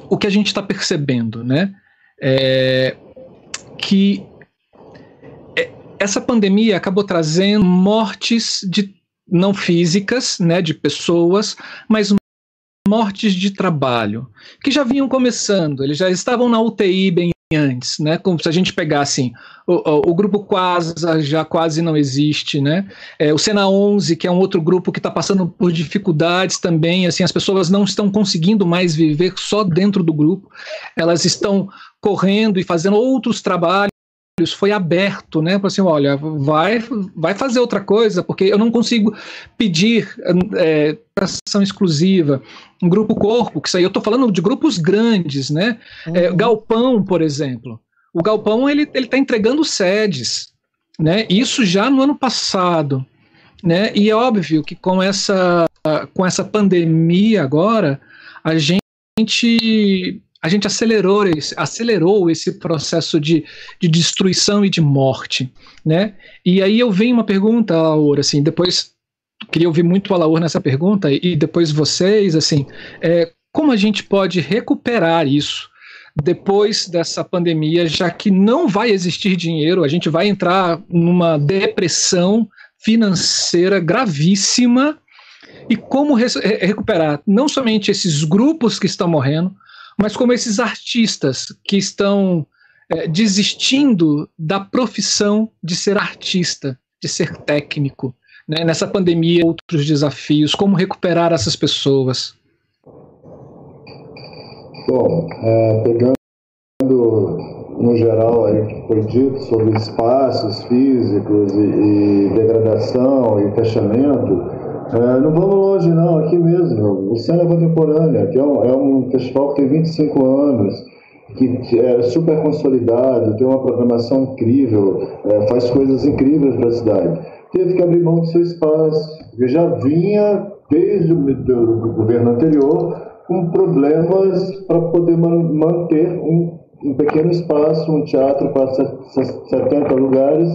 o que a gente está percebendo, né? É que é, essa pandemia acabou trazendo mortes de não físicas, né, de pessoas, mas mortes de trabalho, que já vinham começando, eles já estavam na UTI bem antes, né? Como se a gente pegasse o, o, o, grupo Quasa já quase não existe, né? É, o Sena 11, que é um outro grupo que está passando por dificuldades também, assim, as pessoas não estão conseguindo mais viver só dentro do grupo, elas estão correndo e fazendo outros trabalhos foi aberto, né? Para assim, olha, vai, vai fazer outra coisa, porque eu não consigo pedir é, ação exclusiva. Um grupo corpo, que isso aí eu estou falando de grupos grandes, né? Uhum. É, Galpão, por exemplo. O Galpão ele está entregando sedes, né? Isso já no ano passado, né? E é óbvio que com essa com essa pandemia agora a gente a gente acelerou esse, acelerou esse processo de, de destruição e de morte, né? E aí eu venho uma pergunta, Laura, assim, depois queria ouvir muito a Laura nessa pergunta e depois vocês, assim, é, como a gente pode recuperar isso depois dessa pandemia, já que não vai existir dinheiro, a gente vai entrar numa depressão financeira gravíssima e como re recuperar não somente esses grupos que estão morrendo, mas como esses artistas que estão é, desistindo da profissão de ser artista, de ser técnico. Né? Nessa pandemia, outros desafios, como recuperar essas pessoas? Bom, é, pegando no geral aí que foi dito sobre espaços físicos e, e degradação e fechamento, é, não vamos longe, não, aqui mesmo. O Cena Contemporânea, que é um, é um festival que tem 25 anos, que é super consolidado, tem uma programação incrível, é, faz coisas incríveis para a cidade. Teve que abrir mão do seu espaço, porque já vinha, desde o governo anterior, com problemas para poder man, manter um, um pequeno espaço, um teatro para 70 lugares,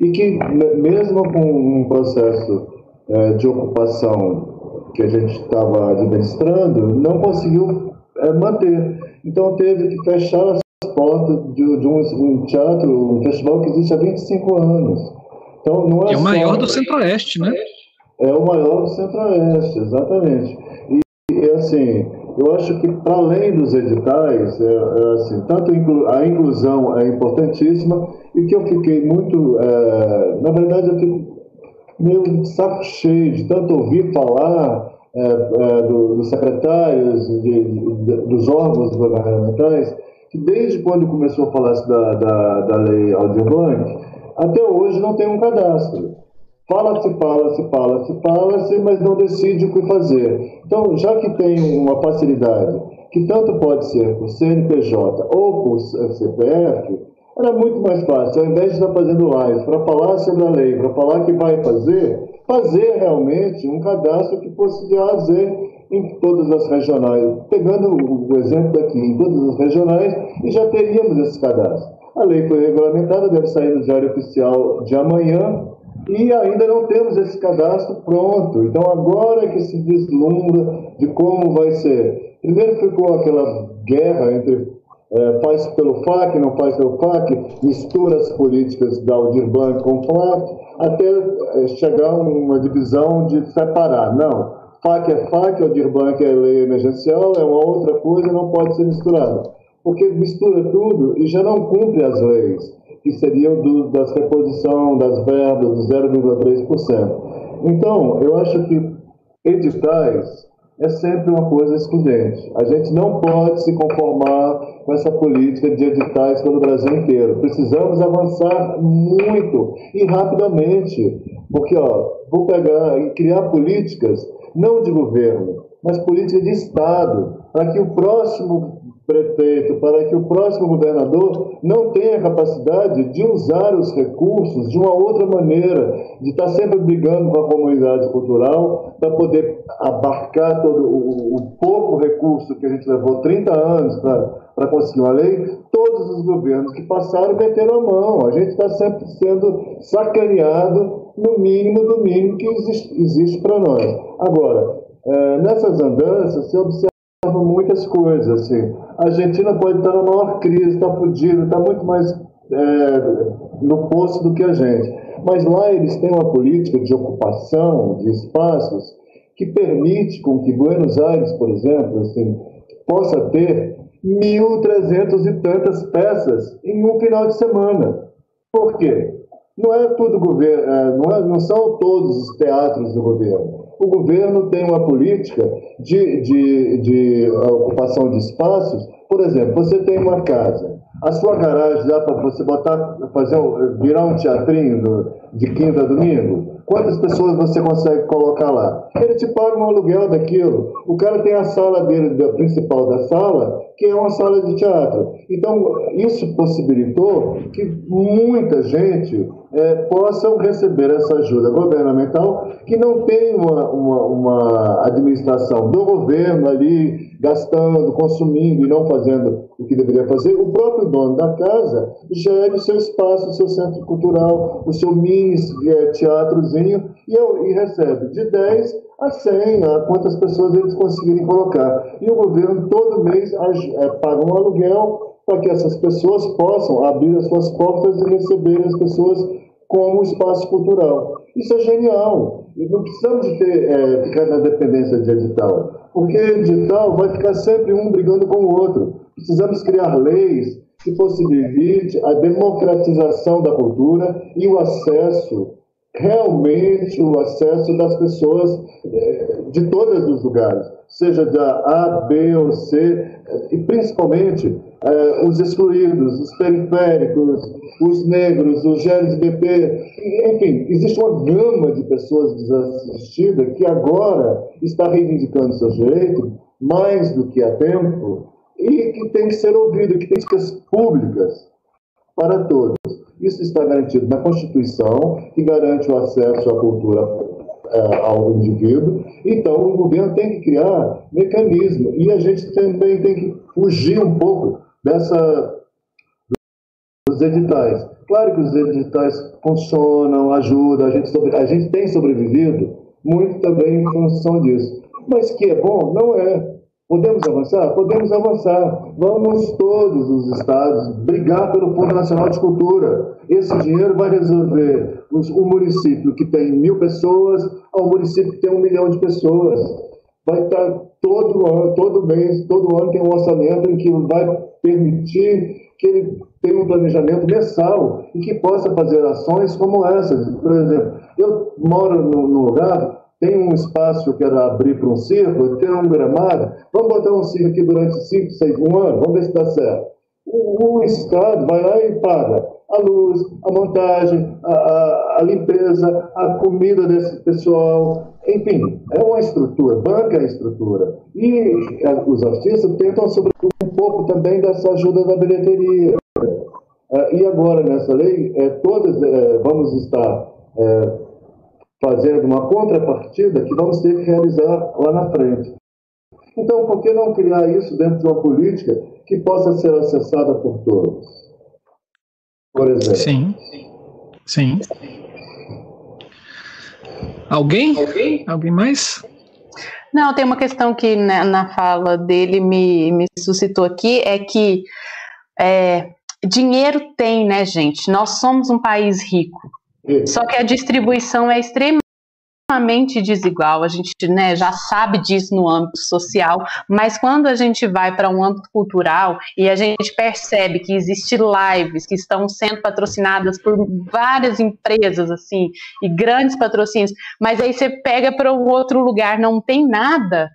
e que, mesmo com um processo é, de ocupação que a gente estava administrando não conseguiu é, manter. Então teve que fechar as portas de, de um, um, teatro, um festival que existe há 25 anos. Então, não é, é o maior do Centro-Oeste, né? É o maior do Centro-Oeste, exatamente. E, e, assim, eu acho que para além dos editais, é, é, assim, tanto a inclusão é importantíssima e que eu fiquei muito, é, na verdade, eu fico meio saco cheio de tanto ouvir falar é, é, do, dos secretários, de, de, dos órgãos governamentais, que desde quando começou a falar da, da, da lei Audiobank, até hoje não tem um cadastro. Fala-se, fala-se, fala-se, fala-se, mas não decide o que fazer. Então, já que tem uma facilidade, que tanto pode ser por CNPJ ou por CPF, era muito mais fácil, ao invés de estar fazendo live para falar sobre a lei, para falar que vai fazer, fazer realmente um cadastro que fosse de A a Z em todas as regionais. Pegando o exemplo daqui, em todas as regionais, e já teríamos esse cadastro. A lei foi regulamentada, deve sair no Diário Oficial de amanhã, e ainda não temos esse cadastro pronto. Então, agora que se vislumbra de como vai ser. Primeiro ficou aquela guerra entre é, faz pelo FAC, não faz pelo FAC, mistura as políticas da Aldir Blanc com o FAC, até é, chegar uma divisão de separar. Não, FAC é FAC, Aldir Blanc é lei emergencial, é uma outra coisa, não pode ser misturada. Porque mistura tudo e já não cumpre as leis, que seriam do, das reposição das verbas do 0,3%. Então, eu acho que editais é sempre uma coisa excludente. A gente não pode se conformar com essa política de editais pelo Brasil inteiro. Precisamos avançar muito e rapidamente. Porque, ó, vou pegar e criar políticas, não de governo, mas políticas de Estado, para que o próximo prefeito, para que o próximo governador não tenha capacidade de usar os recursos de uma outra maneira, de estar sempre brigando com a comunidade cultural para poder abarcar todo o, o, pouco recurso que a gente levou 30 anos para conseguir uma lei. Todos os governos que passaram meteram a mão. A gente está sempre sendo sacaneado no mínimo do mínimo que existe, existe para nós. Agora, é, nessas andanças, se observa muitas coisas. Assim. A Argentina pode estar na maior crise, está fodida, está muito mais é, no poço do que a gente. Mas lá eles têm uma política de ocupação de espaços que permite com que Buenos Aires, por exemplo, assim, possa ter 1.300 e tantas peças em um final de semana. Por quê? Não é tudo governo, é, não, é, não são todos os teatros do governo o governo tem uma política de, de, de ocupação de espaços. Por exemplo, você tem uma casa, a sua garagem dá para você botar, fazer, virar um teatrinho do, de quinta a domingo? Quantas pessoas você consegue colocar lá? Ele te paga um aluguel daquilo. O cara tem a sala dele, da principal da sala, que é uma sala de teatro. Então, isso possibilitou que muita gente é, possam receber essa ajuda governamental, que não tem uma, uma, uma administração do governo ali gastando, consumindo e não fazendo o que deveria fazer. O próprio dono da casa gere o seu espaço, o seu centro cultural, o seu mini é, teatrozinho e, e recebe de 10 a 100, a quantas pessoas eles conseguirem colocar. E o governo todo mês é, paga um aluguel para que essas pessoas possam abrir as suas portas e receber as pessoas como espaço cultural. Isso é genial. E não precisamos de ter, é, ficar na dependência de edital, porque edital vai ficar sempre um brigando com o outro. Precisamos criar leis que possibilitem a democratização da cultura e o acesso realmente o acesso das pessoas eh, de todos os lugares, seja da A, B ou C, e principalmente eh, os excluídos, os periféricos, os negros, os LGBT, enfim, existe uma gama de pessoas desassistidas que agora está reivindicando seus direitos mais do que há tempo e que tem que ser ouvido, que tem ser públicas para todos. Isso está garantido na Constituição, que garante o acesso à cultura é, ao indivíduo. Então, o governo tem que criar mecanismo. E a gente também tem que fugir um pouco dessa dos editais. Claro que os editais funcionam, ajudam, a gente, sobre, a gente tem sobrevivido muito também em função disso. Mas que é bom? Não é. Podemos avançar? Podemos avançar. Vamos todos os estados brigar pelo Fundo Nacional de Cultura. Esse dinheiro vai resolver o município que tem mil pessoas ao município que tem um milhão de pessoas. Vai estar todo ano, todo mês, todo ano tem um orçamento em que vai permitir que ele tenha um planejamento mensal e que possa fazer ações como essas. Por exemplo, eu moro num lugar tem um espaço que quero abrir para um circo, tem um gramado, vamos botar um circo aqui durante 5, 6, um ano, vamos ver se dá certo. O, o, Estado vai lá e paga a luz, a montagem, a, a, a limpeza, a comida desse pessoal, enfim, é uma estrutura, banca a estrutura. E a, os artistas tentam sobretudo um pouco também dessa ajuda da bilheteria. É, e agora, nessa lei, é, todas é, vamos estar é, fazendo uma contrapartida que vamos ter que realizar lá na frente. Então, por que não criar isso dentro de uma política que possa ser acessada por todos? Por exemplo. Sim. Sim. Alguém? Alguém, Alguém mais? Não, tem uma questão que na, na fala dele me, me suscitou aqui, é que é, dinheiro tem, né, gente? Nós somos um país rico. Só que a distribuição é extremamente desigual, a gente né, já sabe disso no âmbito social, mas quando a gente vai para um âmbito cultural e a gente percebe que existem lives que estão sendo patrocinadas por várias empresas, assim, e grandes patrocínios, mas aí você pega para um outro lugar, não tem nada,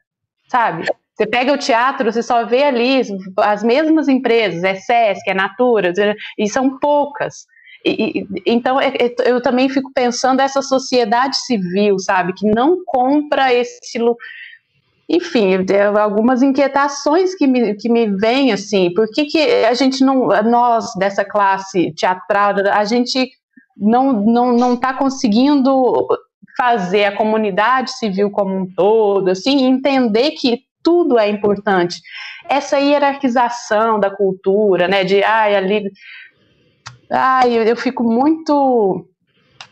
sabe? Você pega o teatro, você só vê ali as mesmas empresas, é SESC, é Natura, e são poucas. E, então, é, é, eu também fico pensando essa sociedade civil, sabe, que não compra esse enfim, algumas inquietações que me, que me vêm, assim, por que, que a gente não, nós dessa classe teatral, a gente não não não está conseguindo fazer a comunidade civil como um todo, assim, entender que tudo é importante. Essa hierarquização da cultura, né, de, ai, ali, ai, eu, eu fico muito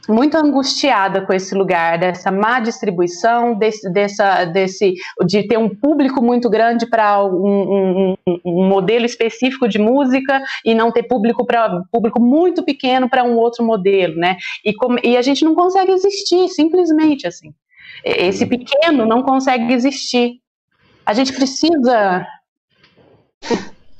muito angustiada com esse lugar dessa má distribuição, desse, dessa, desse, de ter um público muito grande para um, um, um, modelo específico de música e não ter público para público muito pequeno para um outro modelo, né? E, com, e a gente não consegue existir, simplesmente assim. Esse pequeno não consegue existir. A gente precisa.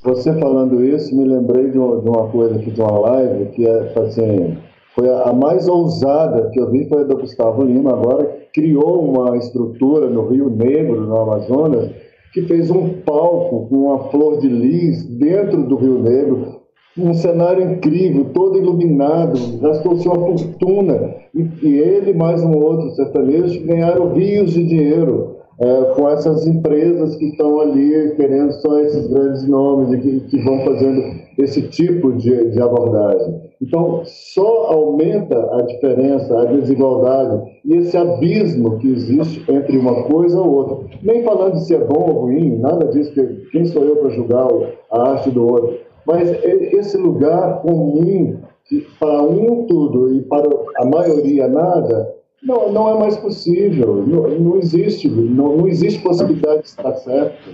Você falando isso, me lembrei de uma, de uma coisa aqui, de uma live, que é assim foi a, a, mais ousada que eu vi foi a do Gustavo Lima, agora criou uma estrutura no Rio Negro, no Amazonas, que fez um palco com uma flor de lis dentro do Rio Negro, um cenário incrível, todo iluminado, gastou-se uma fortuna, e, e ele mais um outro sertanejo ganharam rios de dinheiro é, com essas empresas que estão ali querendo só esses grandes nomes e que, que vão fazendo esse tipo de, de, abordagem. Então, só aumenta a diferença, a desigualdade e esse abismo que existe entre uma coisa ou outra. Nem falando se é bom ou ruim, nada disso, que quem sou eu para julgar a arte do outro. Mas esse lugar comum, que para um tudo e para a maioria nada, não, não é mais possível, não, não existe, não, não existe possibilidade de estar certo.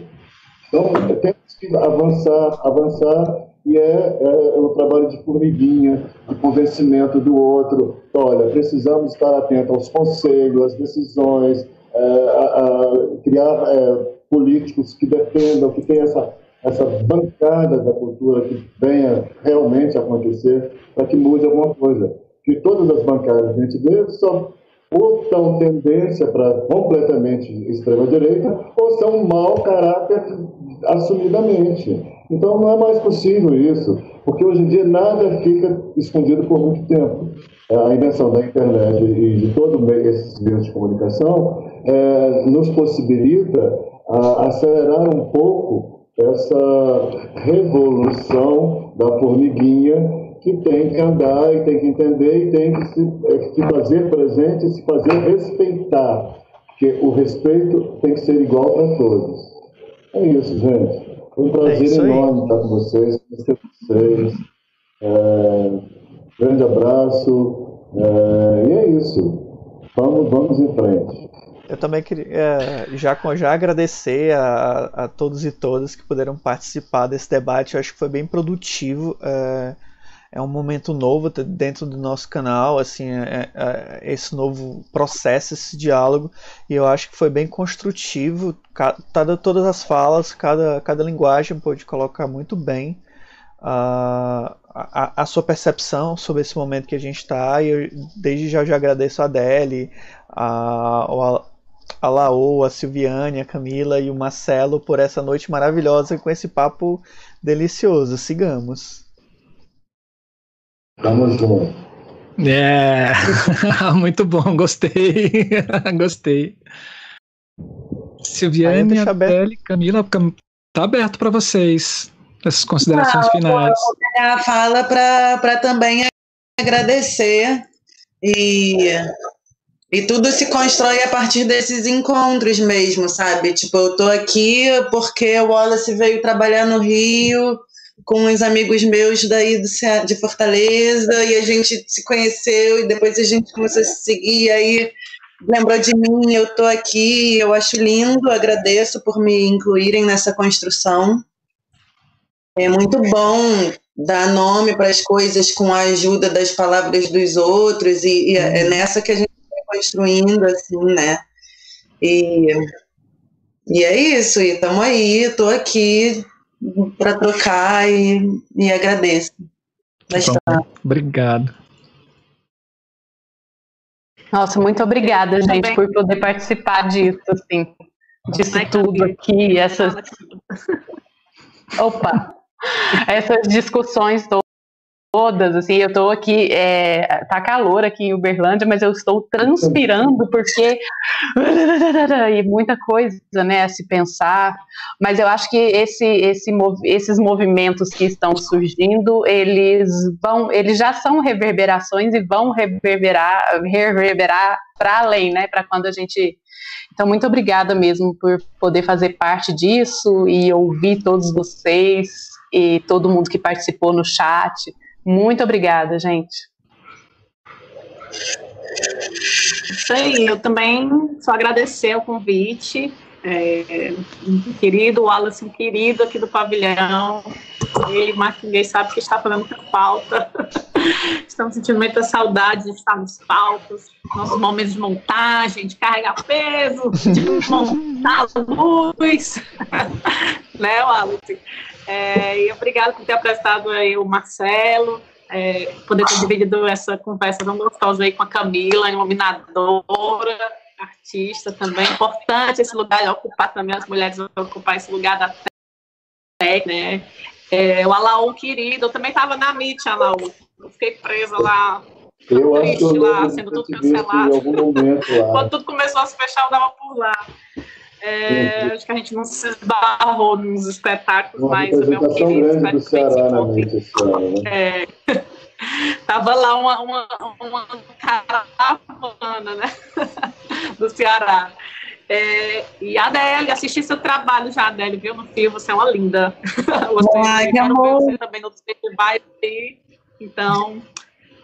Então, temos que avançar, avançar, e é, é, o trabalho de formiguinha, de convencimento do outro. Olha, precisamos estar atentos aos conselhos, às decisões, é, a, a criar é, políticos que defendam, que tenham essa, essa bancada da cultura que venha realmente acontecer para que mude alguma coisa. Que todas as bancadas que a gente vê só ou são tendência para completamente extrema-direita, ou são mau caráter assumidamente. Então não é mais possível isso, porque hoje em dia nada fica escondido por muito tempo. É, a invenção da internet e de todos esses meios de comunicação é, nos possibilita acelerar um pouco essa revolução da formiguinha que tem que andar e tem que entender e tem que se, é, se fazer presente e se fazer respeitar, porque o respeito tem que ser igual para todos. É isso, gente. Foi um prazer é enorme estar com vocês, conhecer vocês. É, grande abraço. É, e é isso. Vamos, vamos em frente. Eu também queria é, já, já agradecer a, a, todos e todas que puderam participar desse debate. Eu acho que foi bem produtivo. É, é um momento novo dentro do nosso canal, assim, é, é, é esse novo processo, esse diálogo, e eu acho que foi bem construtivo. Cada, todas as falas, cada, cada linguagem pôde colocar muito bem a, a, a, sua percepção sobre esse momento que a gente está. E eu, desde já, já agradeço a Adele, a, a, a Laô, a Silviane, a Camila e o Marcelo por essa noite maravilhosa com esse papo delicioso. Sigamos. Tamo junto. É, muito bom, gostei, gostei. Silviane, Abel Camila, tá aberto para vocês essas considerações ah, finais. Vou pegar a fala para também agradecer e e tudo se constrói a partir desses encontros mesmo, sabe? Tipo, eu tô aqui porque o Wallace veio trabalhar no Rio com uns amigos meus daí do, de Fortaleza e a gente se conheceu e depois a gente começou a se seguir e aí lembrou de mim, eu tô aqui, eu acho lindo, agradeço por me incluírem nessa construção. É muito bom dar nome para as coisas com a ajuda das palavras dos outros e, e é uhum. nessa que a gente vai construindo assim, né? E, e é isso, e estamos aí, estou aqui para trocar e, e agradeço. Bom, obrigado. Nossa, muito obrigada, gente, por poder participar disso, assim, disso tudo aqui, essas. Opa! Essas discussões todas. Todas, assim, eu estou aqui, é, tá calor aqui em Uberlândia, mas eu estou transpirando porque e muita coisa, né, a se pensar, mas eu acho que esse, esse, esses movimentos que estão surgindo, eles vão, eles já são reverberações e vão reverberar, reverberar para além, né, para quando a gente então, muito obrigada mesmo por poder fazer parte disso e ouvir todos vocês e todo mundo que participou no chat. Muito obrigada, gente. Isso aí, eu também só agradecer o convite. É, querido Wallace, um querido aqui do pavilhão. Ele, mais ninguém sabe que está fazendo muita falta. Estamos sentindo muita saudade de estar nos palcos, nossos momentos de montagem, de carregar peso, de montar luz. né, Wallace? É, e obrigado por ter apresentado aí o Marcelo, é, poder ter dividido essa conversa tão gostosa aí com a Camila, iluminadora, artista também. Importante esse lugar, ocupar também as mulheres ocupar esse lugar da técnica, né? É, o Alaú querido, eu também estava na MIT, Alaú. Eu fiquei presa lá, eu triste lá, sendo tudo cancelado. Quando tudo começou a se fechar, eu dava por lá. É, acho que a gente não se esbarrou nos espetáculos, Uma mas meu querido, grande Ceará né? É, tava lá uma, uma, uma caravana, né? do Ceará. É, e a Adélia, assisti seu trabalho já, Adélia, viu no filme, você é uma linda. Você, Ai, que amor. Você também no festivais. Então,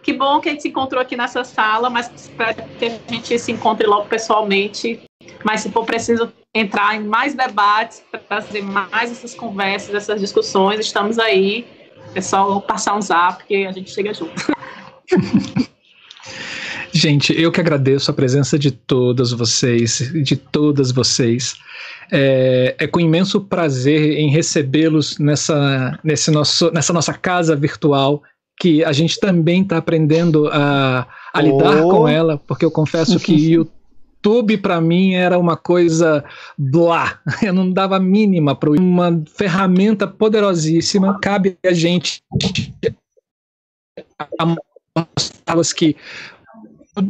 que bom que a gente se encontrou aqui nessa sala, mas espero que a gente se encontre logo pessoalmente. Mas se for preciso entrar em mais debates, para trazer mais essas conversas, essas discussões, estamos aí. É só passar um zap que a gente chega junto. Gente, eu que agradeço a presença de todas vocês, de todas vocês. É, é com imenso prazer em recebê-los nessa, nesse nosso, nessa nossa casa virtual, que a gente também está aprendendo a, a lidar oh. com ela, porque eu confesso que o YouTube para mim era uma coisa blá, eu não dava mínima para uma ferramenta poderosíssima. Cabe a gente a que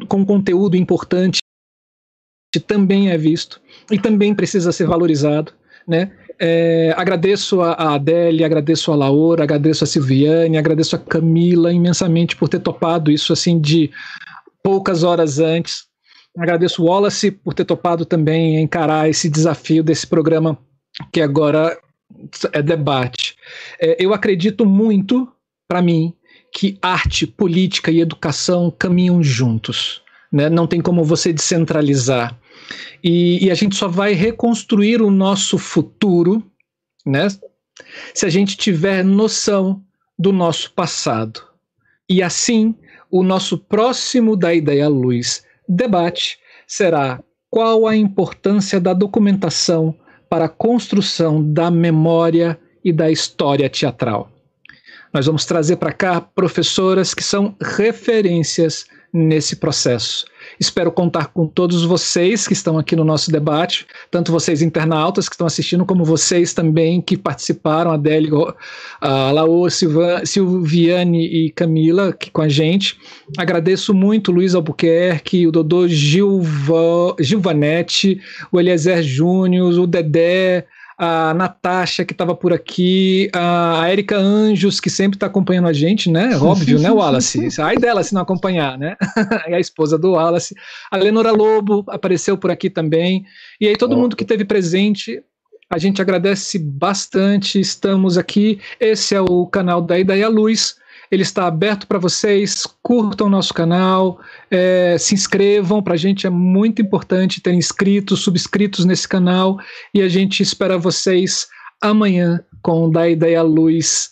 com conteúdo importante também é visto e também precisa ser valorizado, né? É, agradeço a, Adélia, agradeço a Laura, agradeço a Silviane, agradeço a Camila imensamente por ter topado isso assim de poucas horas antes. Agradeço o Wallace por ter topado também encarar esse desafio desse programa que agora é debate. É, eu acredito muito, para mim, que arte, política e educação caminham juntos. Né? Não tem como você descentralizar. E, e, a gente só vai reconstruir o nosso futuro né? se a gente tiver noção do nosso passado. E assim, o nosso próximo da Ideia Luz debate será qual a importância da documentação para a construção da memória e da história teatral. Nós vamos trazer para cá professoras que são referências nesse processo. Espero contar com todos vocês que estão aqui no nosso debate, tanto vocês internautas que estão assistindo, como vocês também que participaram, Adélio, a Laô, Silviane e Camila aqui com a gente. Agradeço muito Luiz Albuquerque, o Dodô Gilva, Gilvanete, o Eliezer Júnior, o Dedé, a Natasha, que estava por aqui, a Erika Anjos, que sempre está acompanhando a gente, né? Óbvio, né, Wallace? Ai dela se não acompanhar, né? é a esposa do Wallace. A Lenora Lobo apareceu por aqui também. E aí, todo mundo que esteve presente, a gente agradece bastante. Estamos aqui. Esse é o canal da Ideia Luz. Ele está aberto para vocês. Curtam nosso canal, é, se inscrevam. Para a gente é muito importante ter inscritos, subscritos nesse canal. E a gente espera vocês amanhã com Da Ideia Luz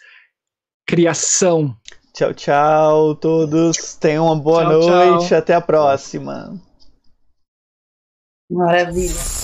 Criação. Tchau, tchau, todos. Tenham uma boa tchau, noite. Tchau. Até a próxima. Maravilha.